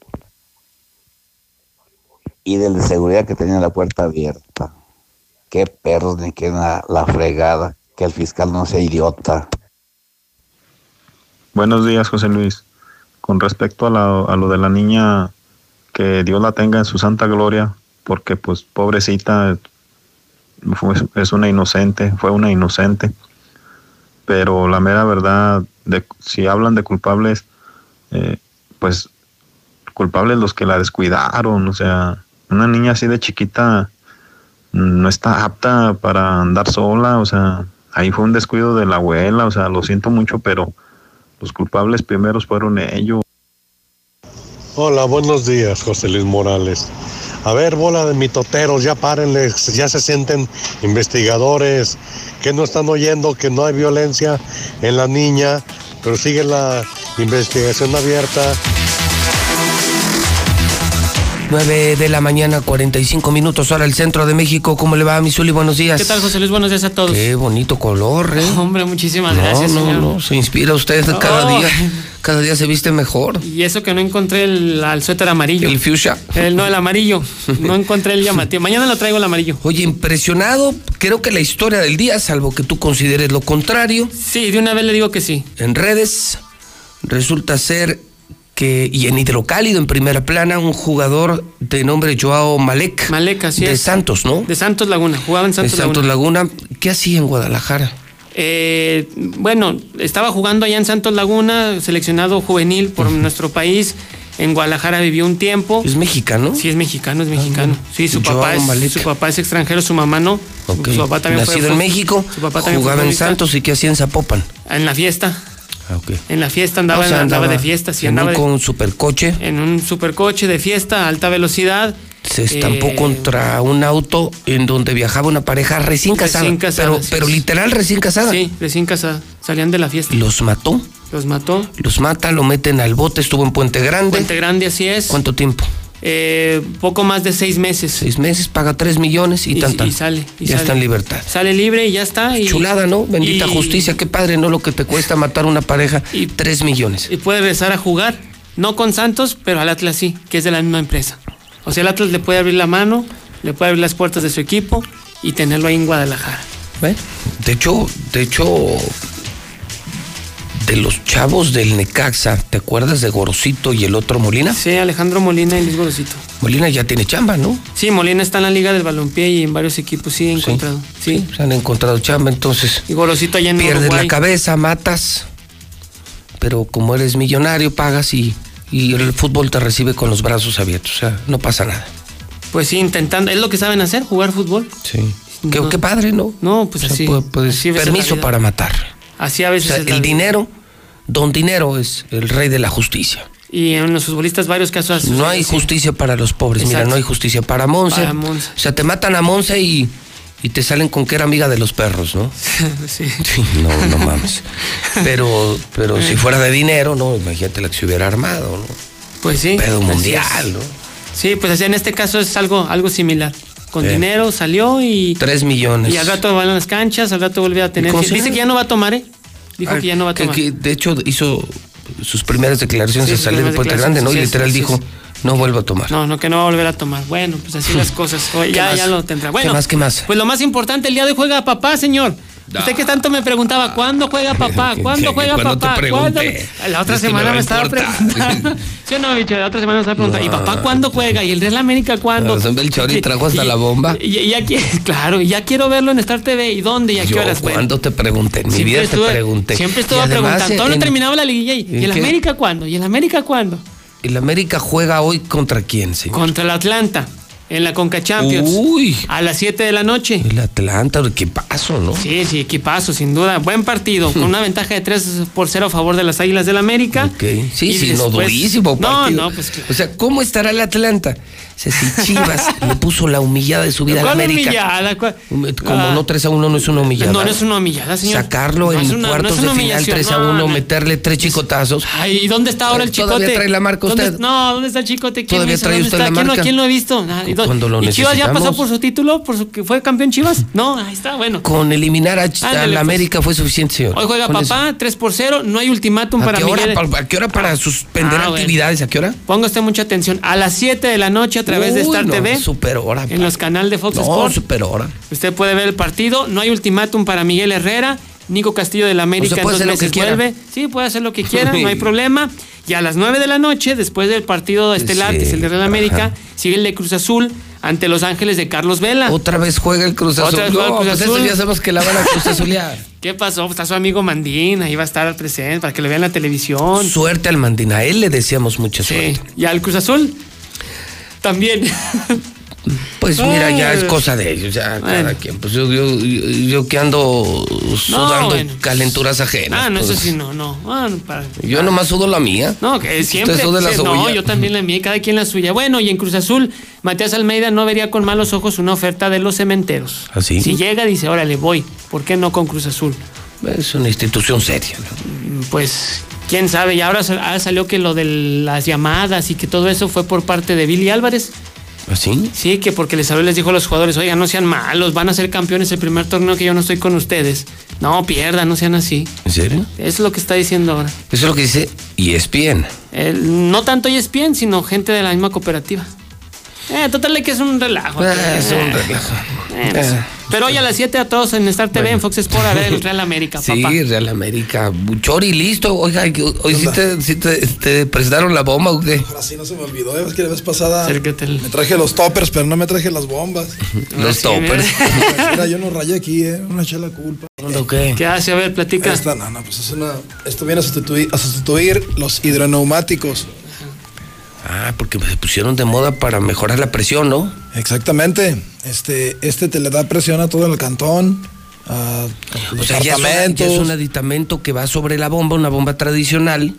y del de seguridad que tenía la puerta abierta. Qué perros ni qué la, la fregada, que el fiscal no sea idiota. Buenos días, José Luis. Con respecto a, la- a lo de la niña, que Dios la tenga en su santa gloria, porque pues pobrecita fue- es una inocente, fue una inocente. Pero la mera verdad, de, si hablan de culpables, eh, pues culpables los que la descuidaron, o sea, una niña así de chiquita no está apta para andar sola, o sea, ahí fue un descuido de la abuela, o sea, lo siento mucho, pero los culpables primeros fueron ellos. Hola, buenos días, José Luis Morales. A ver, bola de mitoteros, ya párenle, ya se sienten investigadores, que no están oyendo que no hay violencia en la niña, pero sigue la investigación abierta. 9 de la mañana, 45 minutos, hora el centro de México. ¿Cómo le va, Misuli? Buenos días. ¿Qué tal, José Luis? Buenos días a todos. Qué bonito color, ¿eh? Hombre, muchísimas no, gracias, no, señor. no, se inspira usted cada día. Cada día se viste mejor. Y eso que no encontré el, el suéter amarillo. El fuchsia. El, no, el amarillo. No encontré el llamativo. Mañana lo traigo el amarillo. Oye, impresionado. Creo que la historia del día, salvo que tú consideres lo contrario. Sí, de una vez le digo que sí. En redes resulta ser que, y en hidrocálido, en primera plana, un jugador de nombre Joao Malek. Malek, así de es. Santos, ¿no? De Santos Laguna. Jugaba en De Santos, Santos Laguna. Laguna. ¿Qué hacía en Guadalajara? Eh, bueno, estaba jugando allá en Santos Laguna, seleccionado juvenil por nuestro país. En Guadalajara vivió un tiempo. ¿Es mexicano? Sí, es mexicano, es mexicano. Sí, su Joao papá, es, Malek. su papá es extranjero, su mamá no. Ok. Su papá también Nacido fue, en México, su papá también fue jugaba en. Santos y ¿qué hacía en Zapopan? En la fiesta. Ah. En la fiesta andaba, O sea, andaba, de fiesta, sí, en andaba un, con un supercoche. en un supercoche de fiesta alta velocidad. Se estampó Eh, contra un auto en donde viajaba una pareja recién casada. Recién casada, pero, sí, pero literal recién casada. Sí, recién casada. Salían de la fiesta. Los mató. Los mató. Los mata, lo meten al bote, estuvo en Puente Grande. Puente Grande, así es. ¿Cuánto tiempo? Eh, poco más de seis meses. Seis meses, paga tres millones y, Y- tan, y sale, y ya sale. está en libertad. Sale libre y ya está. Y, Chulada, ¿no? Bendita justicia, qué padre, ¿no? Lo que te cuesta matar una pareja. Y tres millones. Y puede regresar a jugar. No con Santos, pero al Atlas sí, que es de la misma empresa. O sea, el Atlas le puede abrir la mano, le puede abrir las puertas de su equipo y tenerlo ahí en Guadalajara. Bueno, de hecho, de hecho, de los chavos del Necaxa, ¿te acuerdas de Gorosito y el otro Molina? Sí, Alejandro Molina y Luis Gorosito. Molina ya tiene chamba, ¿no? Sí, Molina está en la Liga del Balompié y en varios equipos sí he encontrado. Sí. Se han encontrado chamba, entonces. Y Gorosito allá en Pierdes Uruguay. la cabeza, matas. Pero como eres millonario, pagas y, y el fútbol te recibe con los brazos abiertos. O sea, no pasa nada. Pues sí, intentando. Es lo que saben hacer, jugar fútbol. Sí. Qué, qué padre, ¿no? No, pues O sea, así. pu- puedes- así a veces la permiso para matar. Así a O veces sea, es la el dinero, don dinero es el rey de la justicia. Y en los futbolistas varios casos. No hay sí. justicia para los pobres. Mira, no hay justicia para Monse. Para Monse. O sea, te matan a Monse y, y te salen con que era amiga de los perros, ¿no? sí. Sí, no, no mames. Pero, pero si fuera de dinero, ¿no? Imagínate la que se hubiera armado, ¿no? Pues sí. Pedo mundial. ¿no? Sí, pues así en este caso es algo, algo similar. Con Sí. dinero salió y. Tres millones. Y al rato va a las canchas, al rato vuelve a tener. Dice que ya no va a tomar, ¿eh? Dijo Ah, que ya no va a tomar. que, de hecho, hizo sus primeras declaraciones Sí, a sus salir de Puente Grande, ¿no? Y literal sí, dijo, no vuelvo a tomar. No, no, que no va a volver a tomar. Bueno, pues así las cosas. Oye, ¿Qué ya, más? ya lo tendrá. Bueno, ¿Qué más, qué más? Pues lo más importante, el día de hoy juega papá, señor. Usted que tanto me preguntaba, ¿cuándo juega papá? ¿Cuándo juega cuándo te papá? ¿Cuándo? La otra me semana me, estaba preguntando. ¿Sí o no, bicho? La otra semana me estaba preguntando, ¿y papá cuándo juega? ¿Y el Real América cuándo? Razón, Belchor, y Y- trajo hasta y- la bomba. Y, y ya qui- claro, y ya quiero verlo en Star TV. ¿Y dónde? ¿Y a qué Yo, horas? ¿cuándo te pregunté? En mi siempre vida te pregunté. Siempre Y estuve preguntando. Todavía no terminaba la liguilla. ¿Y ¿en el? América cuándo? ¿Y el América cuándo? ¿El América juega hoy contra quién, señor? Contra el Atlanta, en la Conca Champions. Uy. A las 7 de la noche. El Atlanta, qué paso, ¿no? Sí, sí, equipazo, sin duda. Buen partido, con una ventaja de 3 por 0 a favor de las Águilas del América. Ok. Sí, Y sí, no, después- durísimo No, partido. no, pues claro. O sea, ¿cómo estará el Atlanta? Sea, si Chivas le puso la humillada de su vida al ¿Cuál América. humillada? ¿Cuál? Como Ah. no 3 a 1 no es una humillada. No, no es una humillada, señor. Sacarlo No en una- cuartos de final humillación. 3 a No, 1, no. meterle tres chicotazos. Ay, ¿y dónde está ahora el chicote? ¿Todavía trae la marca ¿Dónde- usted? No, ¿dónde está el chicote? ¿Quién ¿Todavía trae ¿Dónde usted está? la ¿Quién, lo- marca? ¿Quién lo ha visto? Nada. ¿Y dónde- Cuando lo ¿Y Chivas ya pasó por su título? ¿Por su que fue campeón Chivas? No, ahí está, bueno. Con eliminar a, a la pues. América fue suficiente, señor. Hoy juega Con eso. papá, 3 por 0, no hay ultimátum ¿A para qué, hora, ¿A qué hora para suspender Ah, bueno. actividades? ¿A qué hora? Ponga usted mucha atención. A las 7 de la noche a través de Star no, TV. Super hora. En los canales de Fox No, Sports. super hora. Usted puede ver el partido. No hay ultimátum para Miguel Herrera. Nico Castillo del América O sea, en puede dos hacer lo meses vuelve. Sí, puede hacer lo que quiera, no hay problema. Y a las 9 de la noche, después del partido estelar, Sí, que es el de Real América, sigue el de Cruz Azul ante Los Ángeles de Carlos Vela. Otra vez juega el Cruz Azul. Otra vez juega el No, Cruz pues eso ya sabemos que la van a Cruz Azulear. ¿Qué pasó? Está su amigo Mandín, ahí va a estar presente para que lo vean en la televisión. Suerte al Mandina. A él le deseamos mucha suerte. Y al Cruz Azul también. Pues mira, ya es cosa de ellos, ya cada Bueno. quien. Pues yo, yo, yo, yo que ando sudando bueno. calenturas ajenas. Ah, no, pues. eso sí, no, no. Ah, para- Yo nomás sudo la mía. No, que siempre. Usted sude la no, yo también la mía, cada quien la suya. Bueno, y en Cruz Azul, Matías Almeida no vería con malos ojos una oferta de los cementeros. ¿Ah, sí? Si llega, dice, órale, voy. ¿Por qué no con Cruz Azul? Es una institución seria. ¿no? Pues, quién sabe. Y ahora ah, salió que lo de las llamadas y que todo eso fue por parte de Billy Álvarez. ¿Así? Sí, que porque les habló les dijo a los jugadores, oigan, no sean malos, van a ser campeones el primer torneo que yo no estoy con ustedes. No, pierdan, no sean así. ¿En serio? Eso es lo que está diciendo ahora. Eso es lo que dice ESPN. El- no tanto ESPN, sino gente de la misma cooperativa. Eh, total que es un relajo. Eh, es un Eh, relajo. eh, pues, Eh. Pero hoy a las 7 a todos en Star TV, en Fox Sport, a ver el Real América, Sí, papá. Real América. Chori, listo. Oiga, hoy sí te, sí te- te prestaron la bomba o qué? Ahora sí no se me olvidó, es que la vez pasada me traje los toppers, pero no me traje las bombas. Los toppers. Mira, yo no rayé aquí, eh, no me eché la culpa. qué? ¿Qué hace? A ver, platica. Esta, no, no, pues es una, esto viene a sustituir, a sustituir los hidroneumáticos. Ah, porque se pusieron de moda para mejorar la presión, ¿no? Exactamente. Este, este te le da presión a todo el cantón, a O sea, ya es, una- ya es un aditamento que va sobre la bomba, una bomba tradicional,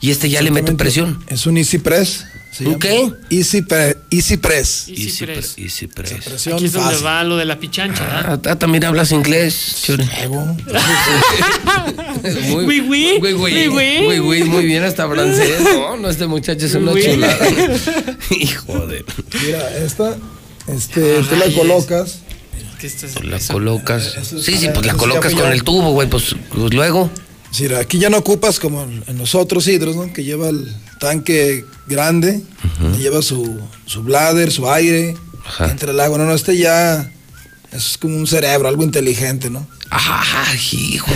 y este ya le mete presión. Es un Easy Press. Se ¿Un qué? Easy, Pre- Easy Press. Easy Press. Easy Press. Presión Aquí es donde fácil. va lo de la pichancha, ¿verdad? Ah, ah, también hablas inglés, Chori. Muy, Oui, oui, oui, oui. güey, güey, muy bien hasta francés. No, no, este muchacho es una Oui. chulada. Hijo de. Mira, esta, este, tú la colocas. ¿Qué estás- La eso? colocas. Sí, es- sí, pues la colocas con el tubo, güey, pues, pues luego. Sí, aquí ya no ocupas como en los otros hidros, ¿no? Que lleva el tanque grande, lleva su, su bladder, su aire, Ajá. entra el agua. No, no, este ya es como un cerebro, algo inteligente, ¿no? Ah, hijo.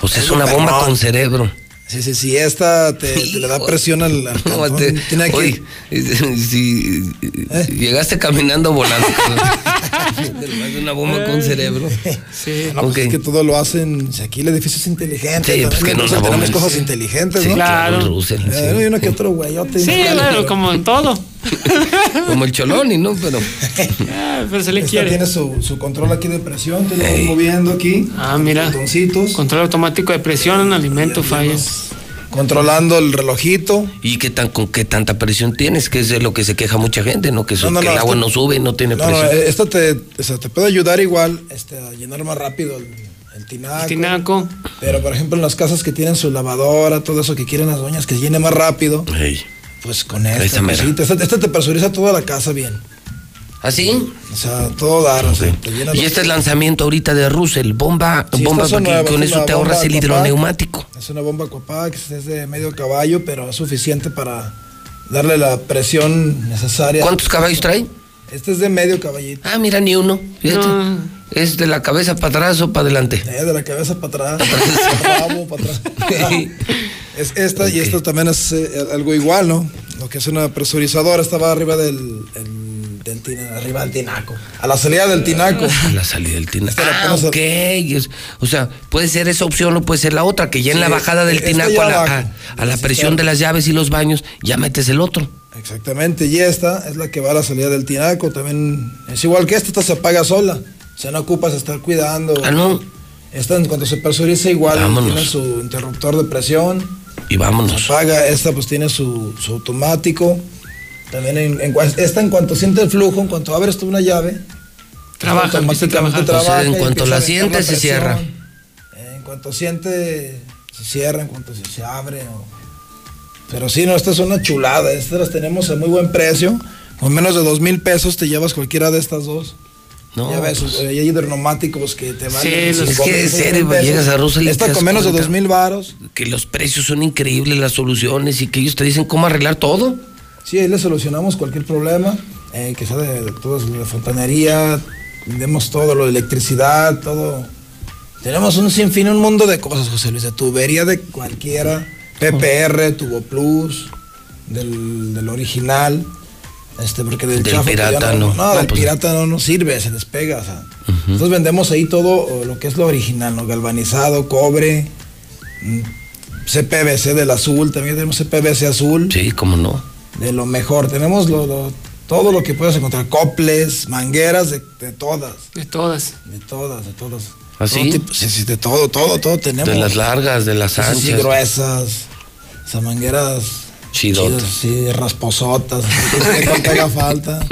O sea, es Algo una bomba perrón. con cerebro. Sí, sí, sí, esta te, te le da presión al, al No, te- Tiene que, oye, si llegaste caminando volando. Es una bomba con cerebro. Sí. no, pues es que todo lo hacen, si aquí el edificio es inteligente, Sí, pues que no tenemos cosas Sí. inteligentes, Sí, ¿no? claro. sí. Eh, hay uno que otro güeyote. Sí, claro, pero como en todo. Como el Choloni, ¿no? Pero. Ah, pero se le Esta quiere. tiene su, su control aquí de presión, tú lo Ey. moviendo aquí. Ah, mira. botoncitos, Control automático de presión en alimento, fallas. Controlando el relojito. ¿Y qué tan, con qué tanta presión tienes? Que es de lo que se queja mucha gente, ¿no? Que, su- No, no, que no, el agua esto- no sube y no tiene presión. eh, esta te, o sea, te puede ayudar igual este, a llenar más rápido el, el tinaco. Tinaco. Pero por ejemplo en las casas que tienen su lavadora, todo eso que quieren las doñas que llene más rápido, pues con esta. Esta, esta te presuriza toda la casa bien. ¿Así? O sea, todo dar, o sea, te Y este es lanzamiento ahorita de Russell, bomba, Sí, bomba nuevas, con es eso una te ahorras bomba el hidroneumático. Es una bomba Copax, es de medio caballo, pero es suficiente para darle la presión necesaria. ¿Cuántos caballos trae? Este es de medio caballito. Ah, mira, ni uno. Fíjate. Es de la cabeza para atrás o para adelante. Eh, de la cabeza para atrás. para para atrás. es esta y esta también es eh, algo igual, ¿no? Lo que es una presurizadora estaba arriba del, el- arriba del tinaco. A la salida del tinaco. A la salida del tinaco. la Ah, ok. O sea, puede ser esa opción o puede ser la otra, que ya en Sí, la bajada del tinaco a la, abajo. a- a la presión de las llaves y los baños, ya metes el otro. Exactamente, y esta es la que va a la salida del tinaco. También es igual que esta, esta se apaga sola. O sea, no ocupas estar cuidando. Ah, no. Esta, en cuanto se presuriza, igual Vámonos. tiene su interruptor de presión. Y vámonos. Se apaga, esta pues tiene su, su automático. También en, en esta en cuanto siente el flujo, en cuanto abres tú una llave, Trabaja, automáticamente trabaja. O sea, en cuanto la siente, se cierra. Eh, En cuanto siente, se cierra, en cuanto se, se abre. o- Pero sí, no, esta es una chulada. Estas las tenemos a muy buen precio. Con menos de dos mil pesos te llevas cualquiera de estas dos. No, ya ves, pues- eh, hay hidroneumáticos que te van Sí, los- es que en serio, llegas a Russell y te Esta das con menos de dos mil varos. Que los precios son increíbles, las soluciones y que ellos te dicen cómo arreglar todo. Sí, ahí le solucionamos cualquier problema, eh, que sea de, de todo, de fontanería, vendemos todo, lo de electricidad, todo. Tenemos un sinfín, un mundo de cosas, José Luis, de tubería de cualquiera, PPR, Tubo Plus, del, del original, este, porque del, Del pirata, no. No, del pues- pirata no nos sirve, se despega, o sea. Nosotros vendemos ahí todo eh, lo que es lo original, ¿no? Galvanizado, cobre, mm, CPVC del azul, también tenemos CPVC azul Sí, cómo no. De lo mejor. Tenemos lo- lo- todo lo que puedes encontrar, coples, mangueras, de, de todas, De todas. de todas, de todas. ¿Ah, Todo sí? sí, sí, de todo, todo, todo tenemos. De las largas, de las Sí, sí, anchas. gruesas, o sea, mangueras Chidotas. chidas, sí, rasposotas, cuánto haga falta,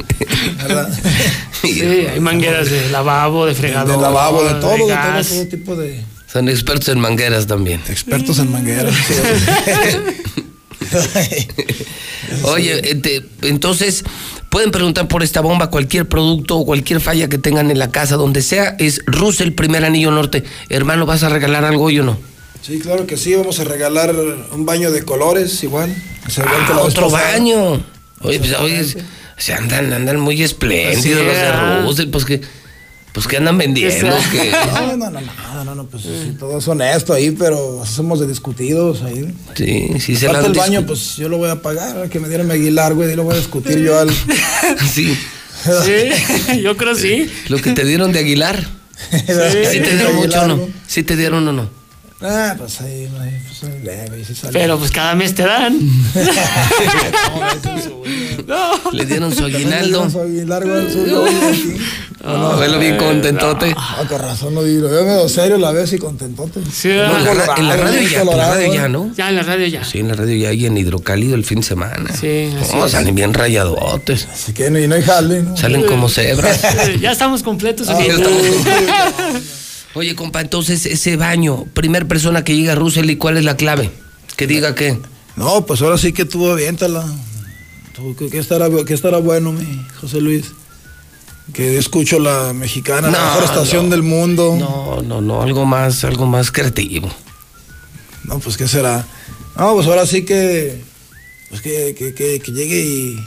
¿verdad? Sí, hay mangueras de lavabo, de fregador. de lavabo, de todo, de, todo, todo tipo de Son expertos en mangueras también. expertos en mangueras. sí. Oye, este, entonces pueden preguntar por esta bomba, cualquier producto o cualquier falla que tengan en la casa, donde sea, es Russell, primer anillo norte. Hermano, ¿vas a regalar algo hoy o no? Sí, claro que sí, vamos a regalar un baño de colores igual. o sea, igual que Ah, otro baño. Oye, pues oye, se andan, andan muy espléndidos los de. Russell, pues que, pues que andan vendiendo. Que- No, no, no, no, no, no, pues sí, todo es honesto ahí, pero somos de discutidos ahí. sí, sí se la el baño, pues yo lo voy a pagar, que me dieron mi Aguilar, güey, y lo voy a discutir yo al... Sí, Sí, yo creo sí. lo que te dieron de Aguilar. ¿Sí te dieron mucho o no? ¿Sí te dieron o no? Ah, pues ahí, ahí, pues ahí. Pero pues cada mes te dan. no. Le dieron su aguinaldo. No, velo bien contentote. Ah, con razón lo digo. Yo me veo serio la vez y contentote. Sí, No, en, la, ra- en la radio ya, en la radio ya, ¿no? Ya en la radio ya. Sí, en la radio ya y en hidrocálido el fin de semana. Sí, así es. salen bien rayadotes. Así que no, y no hay jale, ¿no? Salen como cebras. ya estamos completos. Ah, ya estamos Oye, compa, entonces ese baño, primer persona que llega a Russell, ¿y cuál es la clave? Que diga qué. No, pues ahora sí que tú aviéntala. ¿qué, estará, qué estará bueno, mi José Luis? Que escucho la mexicana, la mejor estación no. del mundo. No, no, no, algo más, algo más creativo. No, pues ¿qué será? No, pues ahora sí que. Pues que, que, que, que llegue y.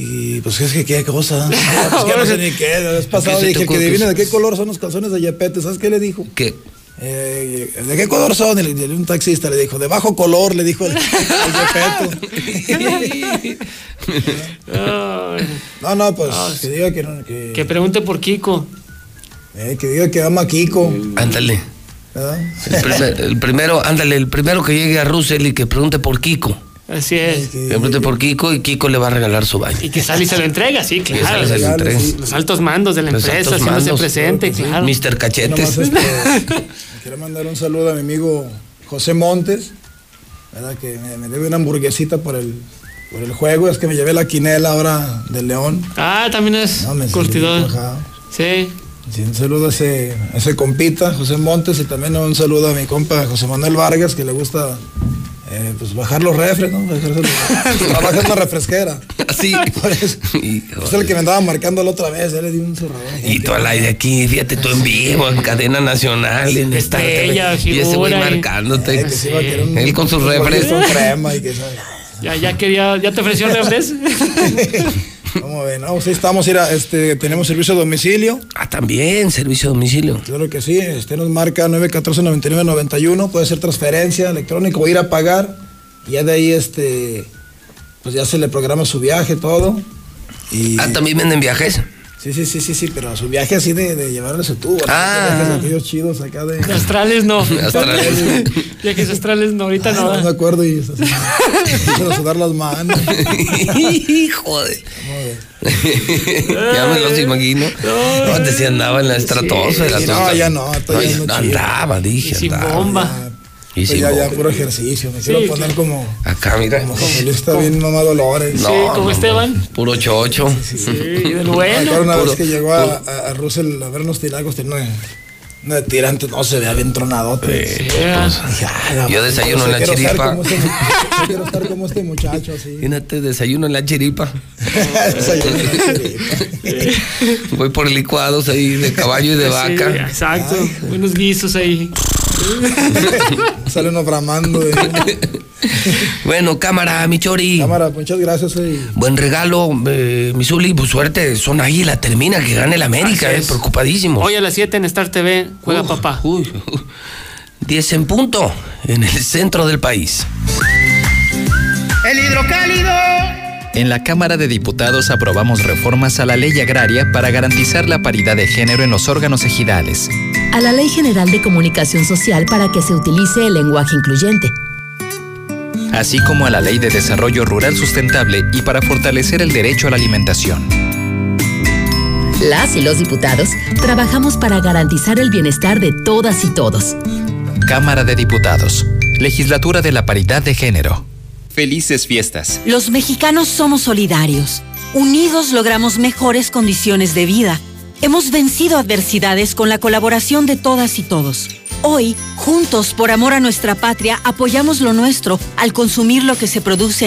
Y pues es que qué cosa. Pues que no sé ni qué. La vez te dije que adivine de qué color son los calzones de Yepete. ¿Sabes qué le dijo? ¿Qué? Eh, ¿De qué color son? Y un taxista le dijo, de bajo color, le dijo el, el No, no, pues Ah, que diga que, no- que, que pregunte por Kiko. eh, que diga que ama a Kiko. Ándale. El, primer- el primero, ándale, el primero que llegue a Russell y que pregunte por Kiko. Así es. Que pregunte por Kiko y Kiko le va a regalar su baño. Y que sale y se lo entrega, sí, claro. sale y se lo entrega. Los altos mandos de la Los empresa, haciéndose mandos, presente, claro. Mr. Nomás, Cachetes. este, quiero mandar un saludo a mi amigo José Montes, ¿verdad? que me, me debe una hamburguesita por el, por el juego. Es que me llevé la quinela ahora del León. Ah, también es No, me curtidor. Sí. Sí, un saludo a ese, a ese compita, José Montes, y también un saludo a mi compa José Manuel Vargas, que le gusta eh, pues bajar los refres, ¿no? Bajarse los- Trabaja en una refresquera. Así. Por eso. Es el que me andaba marcando la otra vez, él le di un cerrador. Y tú al aire aquí, fíjate tú en vivo, en cadena nacional, en esta Y ese güey y- marcándote. Eh, que un- Él con sus refres. con crema y que sabe. Ya, ya quería, ya te ofreció refres. ¿Cómo ven? No, sí, estamos, mira, este, tenemos servicio a domicilio. Ah, también, servicio a domicilio. Claro que sí, este nos marca 914-9991, puede ser transferencia electrónica o ir a pagar. Y ya de ahí, este, pues ya se le programa su viaje, todo. Y, Ah, también venden viajes. Sí, sí, sí, sí, sí, pero su viaje así de, de llevarle su tubo. ¿no? Ah. Aquellos chidos acá de... De astrales no. Astrales. Viajes astrales no, ahorita Ay, no. no me acuerdo y se empiezan a sudar las manos. Hijo de. ya me los imagino. No, antes sí andaba en la estratosfera. Sí, no, ya no, todavía ya no no andaba, dije. Sin andaba. bomba. Y Pues ya, ya, puro ejercicio. Me quiero Sí, poner como, Acá, mira. como está bien mamá Dolores. Sí, como Esteban. Puro chocho. Sí, Me acuerdo bueno. una puro- vez que llegó a, a, a Russell a vernos tiracos, tenía una, una de tirante, no se vea bien tronadote. Ya. Dije, "Ay, no, Yo desayuno en la quiero chiripa. como este yo quiero estar como este muchacho así. Imagínate, desayuno en la chiripa. Desayuno en la chiripa. Voy por licuados ahí de caballo y de Sí, vaca. exacto. Unos guisos ahí. Sale uno bramando. Bueno, cámara, mi chori. Cámara, muchas gracias. eh. Buen regalo, eh, mi Zuli, pues suerte, son águila, termina, que gane el América, eh, es. preocupadísimo. Hoy a las 7 en Star TV juega papá. Uy, 10 en punto, en el centro del país. El hidrocálido. En la Cámara de Diputados aprobamos reformas a la ley agraria para garantizar la paridad de género en los órganos ejidales. A la Ley General de Comunicación Social para que se utilice el lenguaje incluyente, así como a la Ley de Desarrollo Rural Sustentable y para fortalecer el derecho a la alimentación. Las y los diputados trabajamos para garantizar el bienestar de todas y todos. Cámara de Diputados. Legislatura de la Paridad de Género. Felices fiestas. Los mexicanos somos solidarios. Unidos logramos mejores condiciones de vida. Hemos vencido adversidades con la colaboración de todas y todos. Hoy, juntos por amor a nuestra patria, apoyamos lo nuestro al consumir lo que se produce en